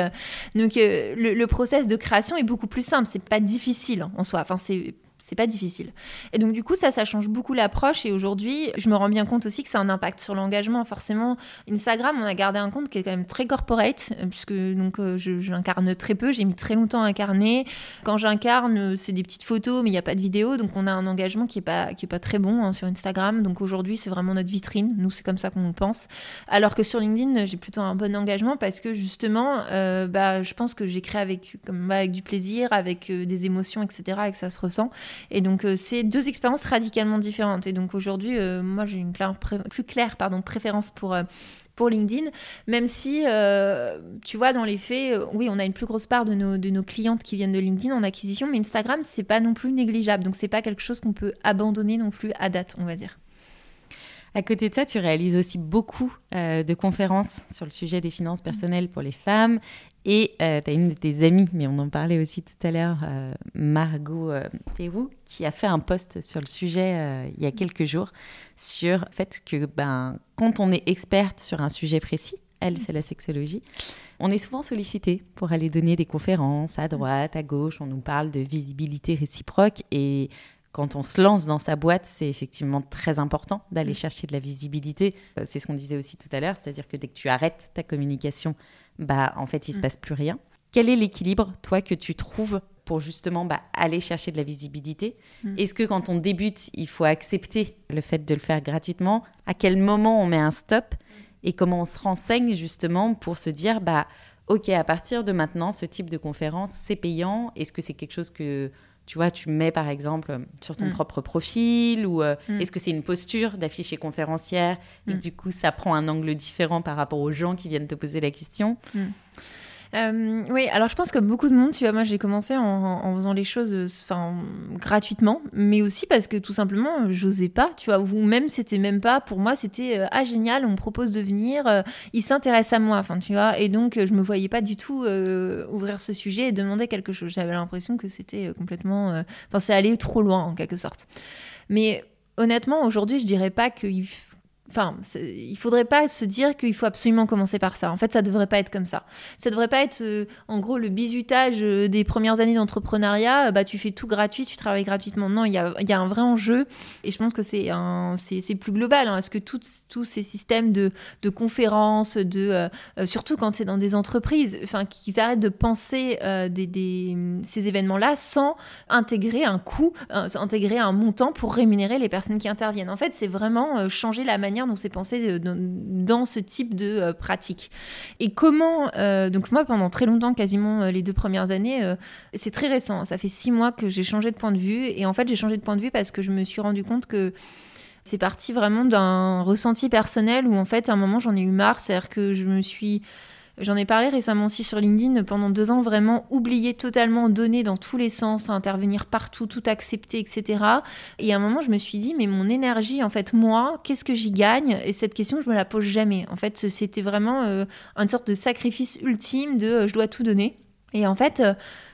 donc le, le process de création est beaucoup plus simple, c'est pas difficile en soi. C'est c'est pas difficile. Et donc du coup ça ça change beaucoup l'approche. Et aujourd'hui je me rends bien compte aussi que ça a un impact sur l'engagement forcément. Instagram on a gardé un compte qui est quand même très corporate euh, puisque donc euh, j'incarne très peu. J'ai mis très longtemps à incarner. Quand j'incarne euh, c'est des petites photos mais il n'y a pas de vidéo donc on a un engagement qui est pas qui est pas très bon hein, sur Instagram. Donc aujourd'hui c'est vraiment notre vitrine. Nous c'est comme ça qu'on pense. Alors que sur LinkedIn j'ai plutôt un bon engagement parce que justement bah je pense que j'écris avec comme avec du plaisir avec des émotions etc et que ça se ressent et donc, euh, c'est deux expériences radicalement différentes. Et donc, aujourd'hui, euh, moi, j'ai une plus claire pardon, préférence pour euh, pour LinkedIn, même si, tu vois, dans les faits, oui, on a une plus grosse part de nos, de nos clientes qui viennent de LinkedIn en acquisition, mais Instagram, c'est pas non plus négligeable. Donc, c'est pas quelque chose qu'on peut abandonner non plus à date, on va dire. À côté de ça, tu réalises aussi beaucoup de conférences sur le sujet des finances personnelles pour les femmes et euh, tu as une de tes amies, mais on en parlait aussi tout à l'heure, euh, Margot euh, Théroux, qui a fait un post sur le sujet euh, il y a quelques jours sur le fait que ben, quand on est experte sur un sujet précis, elle, c'est la sexologie, on est souvent sollicité pour aller donner des conférences à droite, à gauche. On nous parle de visibilité réciproque et quand on se lance dans sa boîte, c'est effectivement très important d'aller chercher de la visibilité. C'est ce qu'on disait aussi tout à l'heure, c'est-à-dire que dès que tu arrêtes ta communication bah en fait il se mm. passe plus rien. Quel est l'équilibre, toi, que tu trouves pour justement bah, aller chercher de la visibilité? Mm. Est-ce que quand on débute, il faut accepter le fait de le faire gratuitement? À quel moment on met un stop? Et comment on se renseigne justement pour se dire, bah, ok, à partir de maintenant, ce type de conférence, c'est payant? Est-ce que c'est quelque chose que tu vois, tu mets par exemple sur ton mm. propre profil ou euh, est-ce que c'est une posture d'afficher conférencière et du coup ça prend un angle différent par rapport aux gens qui viennent te poser la question? Euh, oui, alors je pense que beaucoup de monde, tu vois, moi j'ai commencé en, faisant les choses euh, enfin, gratuitement, mais aussi parce que tout simplement, j'osais pas, tu vois, ou même c'était même pas, pour moi c'était euh, ah génial, on me propose de venir, il s'intéresse à moi, enfin tu vois, et donc je me voyais pas du tout ouvrir ce sujet et demander quelque chose. J'avais l'impression que c'était complètement, enfin c'est aller trop loin en quelque sorte. Mais honnêtement, aujourd'hui, je dirais pas qu'il Enfin, il faudrait pas se dire qu'il faut absolument commencer par ça. En fait, ça devrait pas être comme ça. Ça devrait pas être, euh, en gros, le bizutage euh, des premières années d'entrepreneuriat. Euh, bah, tu fais tout gratuit, tu travailles gratuitement. Non, il y a, un vrai enjeu. Et je pense que c'est plus global. Hein. Est-ce que tous ces systèmes de, conférences, de, surtout quand c'est dans des entreprises, enfin, qu'ils arrêtent de penser des, ces événements-là sans intégrer un coût, intégrer un montant pour rémunérer les personnes qui interviennent. En fait, c'est vraiment changer la manière dont c'est pensé euh, dans, ce type de euh, pratique. Et comment, euh, donc moi pendant très longtemps, quasiment les deux premières années, c'est très récent, ça fait six mois que j'ai changé de point de vue, et en fait j'ai changé de point de vue parce que je me suis rendu compte que c'est parti vraiment d'un ressenti personnel où en fait à un moment j'en ai eu marre, c'est-à-dire que je me suis J'en ai parlé récemment aussi sur LinkedIn, pendant deux ans, vraiment oublier totalement, donner dans tous les sens, intervenir partout, tout accepter, etc. Et à un moment, je me suis dit, mais mon énergie, en fait, moi, qu'est-ce que j'y gagne? Et cette question, je me la pose jamais. En fait, c'était vraiment euh, une sorte de sacrifice ultime de euh, je dois tout donner. Et en fait, euh,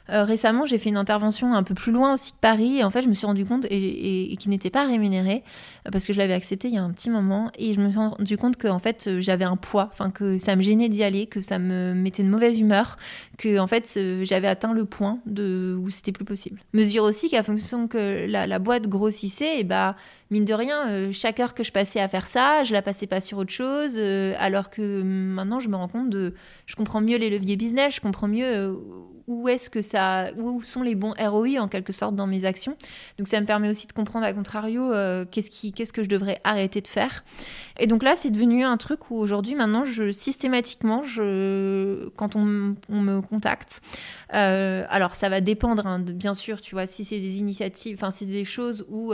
Euh, récemment, j'ai fait une intervention un peu plus loin aussi que Paris, et en fait, je me suis rendu compte et, qui n'était pas rémunérée euh, parce que je l'avais accepté il y a un petit moment, et je me suis rendu compte que en fait, j'avais un poids, enfin que ça me gênait d'y aller, que ça me mettait de mauvaise humeur, que en fait, j'avais atteint le point de où c'était plus possible. Mesure aussi qu'à fonction que la, la boîte grossissait, et bah mine de rien, euh, chaque heure que je passais à faire ça, je la passais pas sur autre chose, euh, alors que maintenant je me rends compte de, je comprends mieux les leviers business, je comprends mieux euh, où est-ce que ça, où sont les bons ROI en quelque sorte dans mes actions. Donc ça me permet aussi de comprendre à contrario qu'est-ce qui, qu'est-ce que je devrais arrêter de faire. Et donc là, c'est devenu un truc où aujourd'hui, maintenant, je systématiquement, quand on, me contacte, alors ça va dépendre, hein, bien sûr, tu vois, si c'est des initiatives, enfin c'est des choses où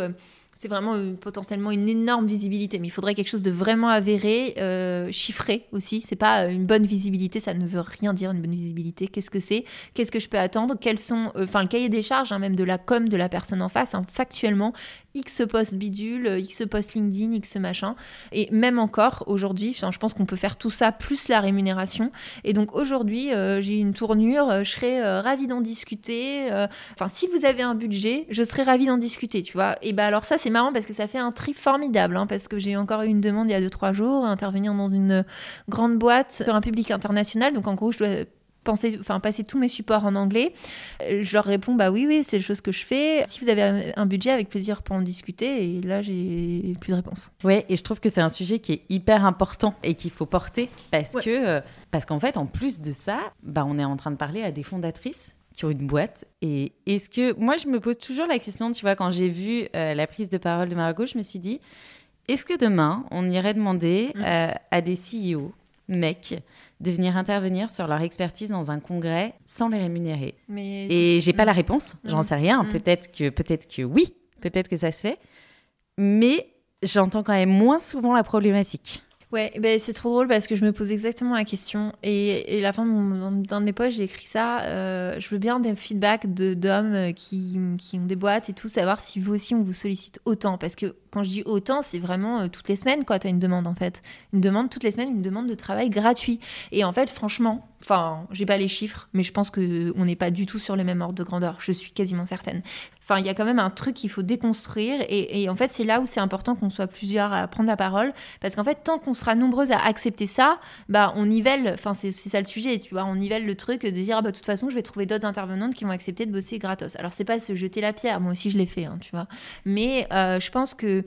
c'est vraiment potentiellement une énorme visibilité, mais il faudrait quelque chose de vraiment avéré, euh, chiffré aussi. C'est pas euh, une bonne visibilité, ça ne veut rien dire une bonne visibilité. Qu'est-ce que c'est? Qu'est-ce que je peux attendre? Quels sont, euh, enfin, le cahier des charges, hein, même de la com de la personne en face, hein, factuellement, X post bidule, X post LinkedIn, X machin. Et même encore aujourd'hui, je pense qu'on peut faire tout ça plus la rémunération. Et donc aujourd'hui, j'ai une tournure, je serais ravie d'en discuter. Enfin, si vous avez un budget, je serais ravie d'en discuter, tu vois. Et ben alors ça, c'est marrant parce que ça fait un tri formidable, hein, parce que j'ai encore eu une demande il y a 2-3 jours, intervenir dans une grande boîte sur un public international. Donc en gros, je dois penser, enfin, passer tous mes supports en anglais. Euh, je leur réponds, bah oui, oui, c'est les choses que je fais. Si vous avez un budget, avec plaisir pour en discuter. Et là, j'ai plus de réponses. Ouais, et je trouve que c'est un sujet qui est hyper important et qu'il faut porter parce que, euh, parce qu'en fait, en plus de ça, bah, on est en train de parler à des fondatrices qui ont une boîte. Et est-ce que. Moi, je me pose toujours la question, tu vois, quand j'ai vu euh, la prise de parole de Margot, je me suis dit est-ce que demain, on irait demander mm. euh, à des CEO, mecs, de venir intervenir sur leur expertise dans un congrès sans les rémunérer Mais Et j'ai pas la réponse, j'en mm. sais rien. Mm. Peut-être que, peut-être que oui, peut-être que ça se fait. Mais j'entends quand même moins souvent la problématique. Ouais, ben c'est trop drôle parce que je me pose exactement la question. Et, et la fin d'un de mes posts, j'ai écrit ça. Euh, je veux bien des feedbacks d'hommes euh, qui, qui, ont des boîtes et tout, savoir si vous aussi on vous sollicite autant. Parce que quand je dis autant, c'est vraiment euh, toutes les semaines, quoi. Tu as une demande en fait. Une demande toutes les semaines, une demande de travail gratuit. Et en fait, franchement, Enfin, j'ai pas les chiffres, mais je pense qu'on n'est pas du tout sur le même ordre de grandeur. Je suis quasiment certaine. Enfin, il y a quand même un truc qu'il faut déconstruire. Et, en fait, c'est là où c'est important qu'on soit plusieurs à prendre la parole. Parce qu'en fait, tant qu'on sera nombreuses à accepter ça, bah, on nivelle. Enfin, c'est ça le sujet, tu vois. On nivelle le truc de dire, ah, bah, de toute façon, je vais trouver d'autres intervenantes qui vont accepter de bosser gratos. Alors, c'est pas se jeter la pierre. Moi aussi, je l'ai fait, hein, tu vois. Mais euh, je pense que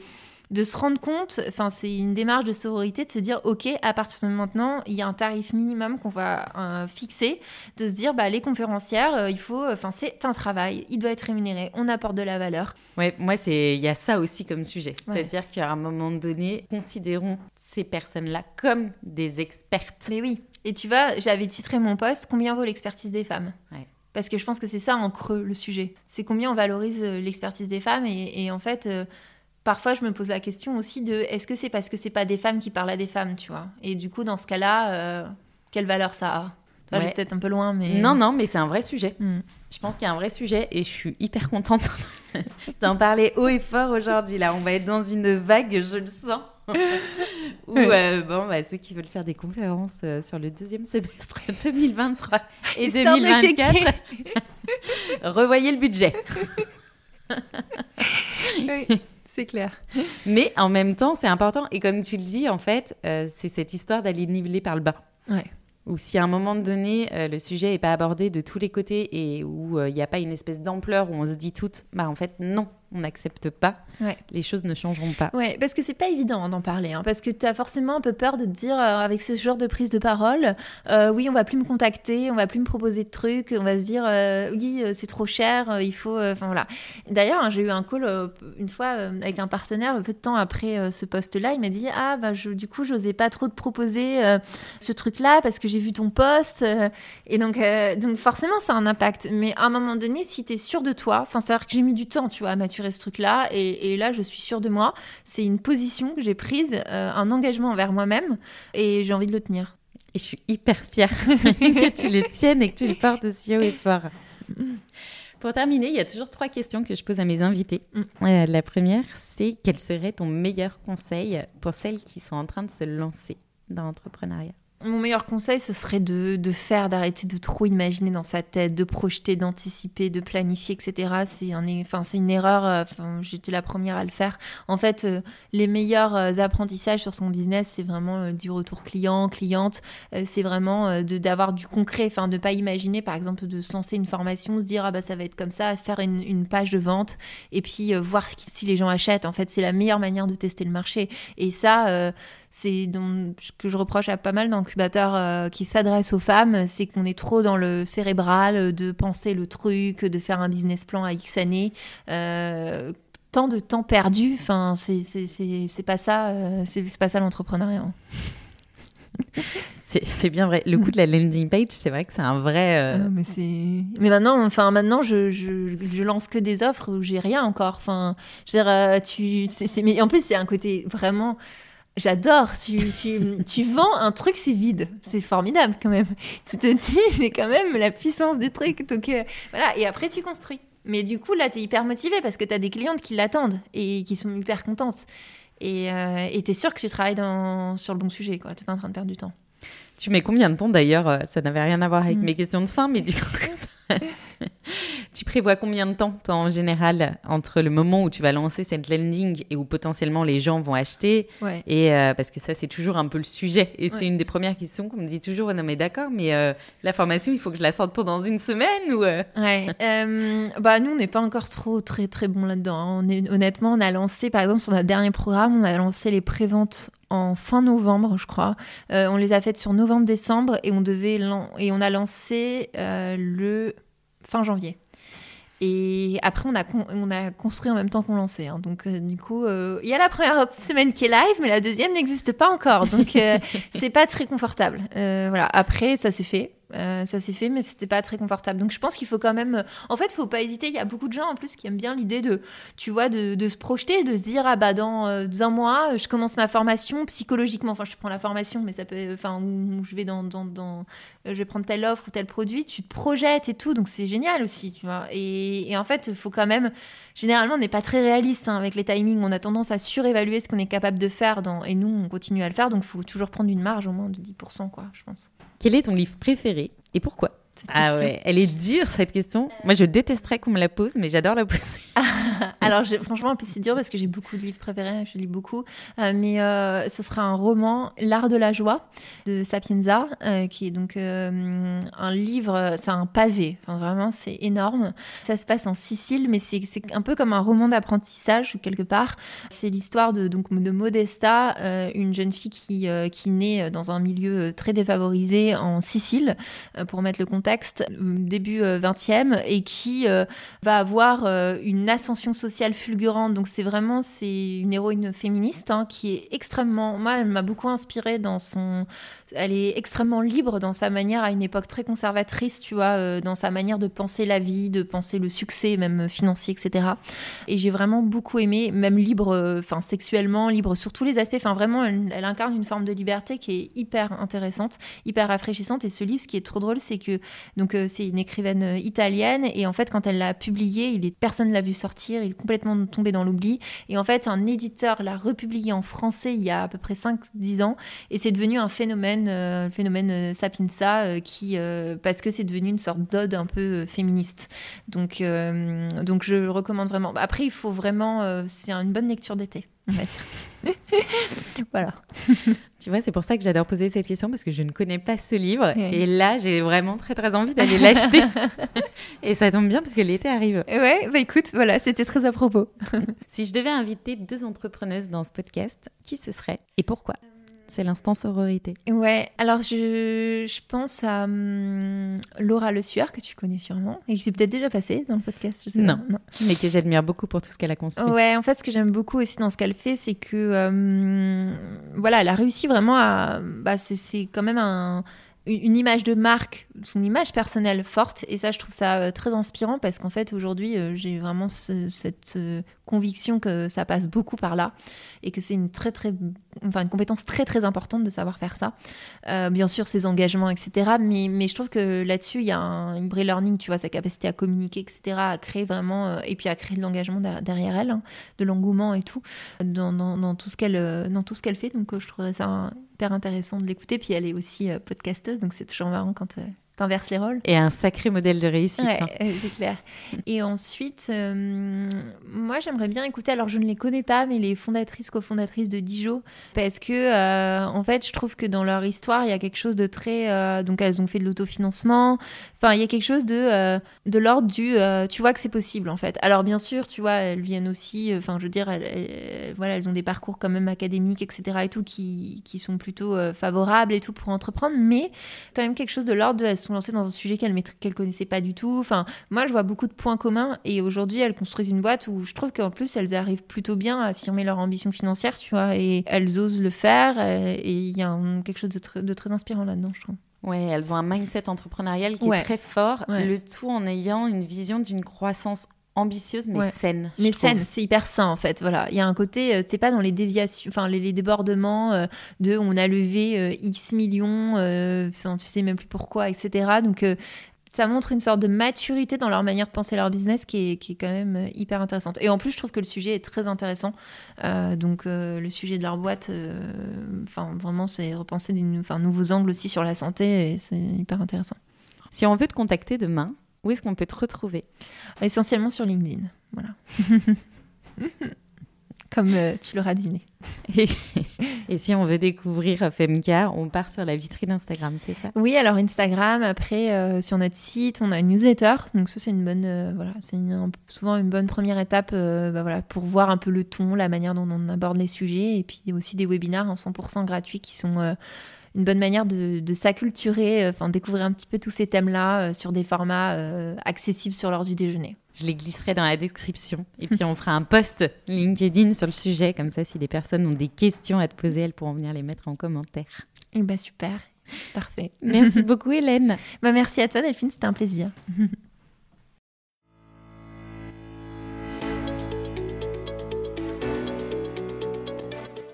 de se rendre compte, enfin c'est une démarche de sororité de se dire ok à partir de maintenant il y a un tarif minimum qu'on va euh, fixer, de se dire bah les conférencières euh, il faut, enfin c'est un travail, il doit être rémunéré, on apporte de la valeur. Ouais, moi c'est il y a ça aussi comme sujet, c'est-à-dire qu'à un moment donné considérons ces personnes-là comme des expertes. Mais oui, et tu vois j'avais titré mon poste combien vaut l'expertise des femmes? Parce que je pense que c'est ça en creux le sujet. C'est combien on valorise euh, l'expertise des femmes et, en fait, parfois je me pose la question aussi de est-ce que c'est parce que c'est pas des femmes qui parlent à des femmes, tu vois? Et du coup, dans ce cas-là, euh, quelle valeur ça a? Enfin, J'ai peut-être un peu loin, mais... Non, non, mais c'est un vrai sujet. Hmm. Je pense qu'il y a un vrai sujet et je suis hyper contente *laughs* d'en parler haut et fort aujourd'hui. Là, on va être dans une vague, je le sens. *laughs* Ou euh, bon, bah, ceux qui veulent faire des conférences euh, sur le deuxième semestre *laughs* 2023 et 2024, revoyez le budget. oui. C'est clair. *laughs* Mais en même temps, c'est important. Et comme tu le dis, en fait, euh, c'est cette histoire d'aller niveler par le bas. Ouais. Ou si à un moment donné, euh, le sujet n'est pas abordé de tous les côtés et où euh, il n'y a pas une espèce d'ampleur où on se dit toutes, bah en fait, non, on n'accepte pas, les choses ne changeront pas. Ouais, parce que c'est pas évident hein, d'en parler, hein, parce que tu as forcément un peu peur de te dire, euh, avec ce genre de prise de parole, euh, oui, on va plus me contacter, on va plus me proposer de trucs, on va se dire, euh, oui, c'est trop cher, il faut. Enfin voilà. D'ailleurs, hein, j'ai eu un call une fois avec un partenaire, peu de temps après ce poste-là, il m'a dit, ah, bah, je, du coup, j'osais pas trop te proposer ce truc-là parce que j'ai vu ton poste. et donc, donc, forcément, ça a un impact. Mais à un moment donné, si tu es sûr de toi, enfin, c'est-à-dire que j'ai mis du temps, tu vois, à ce truc-là. Et, là, je suis sûre de moi. C'est une position que j'ai prise, euh, un engagement envers moi-même, et j'ai envie de le tenir. Et je suis hyper fière *laughs* que tu le tiennes et que tu le portes aussi haut et fort. Pour terminer, il y a toujours trois questions que je pose à mes invités. Mm. Euh, la première, c'est quel serait ton meilleur conseil pour celles qui sont en train de se lancer dans l'entrepreneuriat? Mon meilleur conseil, ce serait de, de faire, d'arrêter de trop imaginer dans sa tête, de projeter, d'anticiper, de planifier, etc. C'est un, enfin, c'est une erreur. euh, j'étais la première à le faire. En fait, euh, les meilleurs euh, apprentissages sur son business, c'est vraiment du retour client, cliente. C'est vraiment de d'avoir du concret. Enfin, de pas imaginer, par exemple, de se lancer une formation, se dire ah bah ça va être comme ça, faire une, page de vente et puis voir si- les gens achètent. En fait, c'est la meilleure manière de tester le marché. Et ça. C'est ce que je reproche à pas mal d'incubateurs euh, qui s'adressent aux femmes, c'est qu'on est trop dans le cérébral euh, de penser le truc, de faire un business plan à X années. Euh, tant de temps perdu, enfin, c'est pas ça, euh, c'est c'est pas ça l'entrepreneuriat. hein. *laughs* C'est bien vrai. Le coup de la landing page, c'est vrai que c'est un vrai. euh, Ah, mais maintenant, enfin, maintenant, je, je, je lance que des offres où j'ai rien encore. Enfin, je veux dire, tu, mais en plus, c'est un côté vraiment. J'adore. Tu, tu, tu vends un truc, c'est vide. C'est formidable quand même. Tu te dis, *laughs* c'est quand même la puissance du truc. Donc euh, voilà. Et après, tu construis. Mais du coup, là, tu es hyper motivé parce que tu as des clientes qui l'attendent et qui sont hyper contentes. Et euh, tu es sûr que tu travailles dans, sur le bon sujet. Tu n'es pas en train de perdre du temps. Tu mets combien de temps d'ailleurs? Euh, Ça n'avait rien à voir avec Mm. mes questions de fin, mais du coup, *laughs* ça- *laughs* tu prévois combien de temps, toi, en général, entre le moment où tu vas lancer cette landing et où potentiellement les gens vont acheter Ouais. Et euh, parce que ça, c'est toujours un peu le sujet. Et c'est une des premières questions qu'on me dit toujours non, mais d'accord, mais euh, la formation, il faut que je la sorte pour dans une semaine ou. euh? Ouais, bah nous on n'est pas encore trop très très bon là-dedans. hein. On est, honnêtement, on a lancé par exemple sur notre dernier programme, on a lancé les préventes en fin novembre, je crois. Euh, on les a faites sur novembre-décembre et on devait lan- et on a lancé euh, le fin janvier. Et après, on a, con- on a construit en même temps qu'on lançait. hein. Donc, euh, du coup, euh, il y a la première semaine qui est live, mais la deuxième n'existe pas encore. Donc, euh, *laughs* c'est pas très confortable. Euh, voilà. Après, ça s'est fait. Euh, ça s'est fait, mais c'était pas très confortable. Donc, je pense qu'il faut quand même. En fait, faut pas hésiter. Il y a beaucoup de gens en plus qui aiment bien l'idée de, tu vois, de, se projeter, de se dire ah bah dans euh, un mois, euh, je commence ma formation psychologiquement. Enfin, je prends la formation, mais ça peut. Enfin, je vais dans, euh, je vais prendre telle offre ou tel produit. Tu te projettes et tout, donc c'est génial aussi, tu vois. Et, en fait, faut quand même. Généralement, on n'est pas très réaliste hein, avec les timings. On a tendance à surévaluer ce qu'on est capable de faire, et nous, on continue à le faire. Donc, faut toujours prendre une marge au moins de 10%, quoi, je pense. Quel est ton livre préféré et pourquoi? Cette Ah question. ouais, elle est dure cette question. Moi, je détesterais qu'on me la pose, mais j'adore la poser. *laughs* Alors, franchement, en plus, c'est dur parce que j'ai beaucoup de livres préférés, je lis beaucoup. Euh, mais euh, ce sera un roman, L'art de la joie, de Sapienza, euh, qui est donc un livre, c'est un pavé. Enfin, vraiment, c'est énorme. Ça se passe en Sicile, mais c'est un peu comme un roman d'apprentissage, quelque part. C'est l'histoire de, donc, de Modesta, une jeune fille qui, qui naît dans un milieu très défavorisé en Sicile, pour mettre le contexte, euh, début euh, 20e, et qui euh, va avoir euh, une ascension sociale fulgurante. Donc c'est vraiment c'est une héroïne féministe hein, qui est extrêmement, moi elle m'a beaucoup inspirée dans son, elle est extrêmement libre dans sa manière à une époque très conservatrice, tu vois, euh, dans sa manière de penser la vie, de penser le succès même financier, etc. Et j'ai vraiment beaucoup aimé, même libre, euh, enfin sexuellement, libre sur tous les aspects. Enfin vraiment, elle incarne une forme de liberté qui est hyper intéressante, hyper rafraîchissante. Et ce livre, ce qui est trop drôle, c'est que donc euh, c'est une écrivaine euh, italienne. Et en fait quand elle l'a publié, il personne l'a vu sortir, il est complètement tombé dans l'oubli. Et en fait un éditeur l'a republié en français il y a à peu près 5-10 ans. Et c'est devenu un phénomène euh, le phénomène euh, qui parce que c'est devenu une sorte d'ode un peu féministe. Donc donc je le recommande vraiment. Après il faut vraiment c'est une bonne lecture d'été, on va dire. *laughs* voilà. *laughs* Tu vois, c'est pour ça que j'adore poser cette question parce que je ne connais pas ce livre. Et là, j'ai vraiment très très envie d'aller l'acheter. *laughs* et ça tombe bien parce que l'été arrive. Ouais, bah écoute, voilà, c'était très à propos. Si je devais inviter deux entrepreneuses dans ce podcast, qui ce serait? Et pourquoi? C'est l'instant sororité. Ouais, alors je, je pense à hum, Laura Le Sueur, que tu connais sûrement, et qui s'est peut-être déjà passé dans le podcast. Je sais Non. non. Mais que j'admire beaucoup pour tout ce qu'elle a construit. Ouais, en fait, ce que j'aime beaucoup aussi dans ce qu'elle fait, c'est que, euh, voilà, elle a réussi vraiment à. Bah, c'est- c'est quand même un- une image de marque, son image personnelle forte. Et ça, je trouve ça euh, très inspirant parce qu'en fait, aujourd'hui, euh, j'ai vraiment ce- cette euh, conviction que ça passe beaucoup par là et que c'est une très, très enfin, une compétence très très importante de savoir faire ça. Euh, bien sûr, ses engagements, etc. Mais, mais je trouve que là-dessus, il y a un e-learning, tu vois, sa capacité à communiquer, etc., à créer vraiment, euh, et puis à créer de l'engagement derrière elle, hein, de l'engouement et tout, dans, dans, tout ce qu'elle dans tout ce qu'elle fait. Donc, je trouverais ça hyper intéressant de l'écouter. Puis elle est aussi podcasteuse, donc c'est toujours marrant quand t'inverses les rôles. Et un sacré modèle de réussite. Ouais, hein. euh, c'est clair. *laughs* Et ensuite, euh, moi, j'aimerais bien écouter, alors je ne les connais pas, mais les fondatrices, cofondatrices de Dijon, parce que, euh, en fait, je trouve que dans leur histoire, il y a quelque chose de très... donc, elles ont fait de l'autofinancement. Enfin, il y a quelque chose de, de l'ordre du... tu vois que c'est possible, en fait. Alors, bien sûr, tu vois, elles viennent aussi... Enfin, je veux dire, elles, voilà, elles ont des parcours quand même académiques, etc. et tout, qui, qui sont plutôt favorables et tout pour entreprendre, mais quand même quelque chose de l'ordre de... Elles sont lancées dans un sujet qu'elles ne connaissaient pas du tout. Enfin, moi, je vois beaucoup de points communs et aujourd'hui, elles construisent une boîte où je trouve qu'en plus, elles arrivent plutôt bien à affirmer leur ambition financière, tu vois, et elles osent le faire et il y a quelque chose de, très inspirant là-dedans, je trouve. Ouais, elles ont un mindset entrepreneurial qui est très fort, le tout en ayant une vision d'une croissance ambitieuse mais saine. Mais saine, c'est hyper sain en fait. Voilà, il y a un côté, euh, t'es pas dans les déviations, enfin les, débordements euh, de on a levé euh, X millions, enfin tu sais même plus pourquoi, etc. Donc ça montre une sorte de maturité dans leur manière de penser leur business qui est, qui est quand même hyper intéressante. Et en plus, je trouve que le sujet est très intéressant. donc, le sujet de leur boîte, enfin, vraiment, c'est repenser des nouveaux angles aussi sur la santé et c'est hyper intéressant. Si on veut te contacter demain, où est-ce qu'on peut te retrouver? Essentiellement sur LinkedIn. Voilà. *laughs* Comme euh, tu l'auras deviné. *laughs* Et, si on veut découvrir Femka, on part sur la vitrine Instagram, c'est ça? Oui, alors Instagram. Après, euh, sur notre site, on a une newsletter. Donc ça, c'est une bonne, euh, voilà, c'est souvent une bonne première étape, bah, voilà, pour voir un peu le ton, la manière dont on aborde les sujets, et puis aussi des webinaires en 100% gratuits qui sont une bonne manière de, s'acculturer, euh, enfin découvrir un petit peu tous ces thèmes-là euh, sur des formats euh, accessibles sur l'heure du déjeuner. Je les glisserai dans la description et puis on fera un post LinkedIn sur le sujet, comme ça si des personnes ont des questions à te poser, elles pourront venir les mettre en commentaire. Eh bah super, parfait. Merci *laughs* beaucoup Hélène. Bah, merci à toi Delphine, c'était un plaisir. *laughs*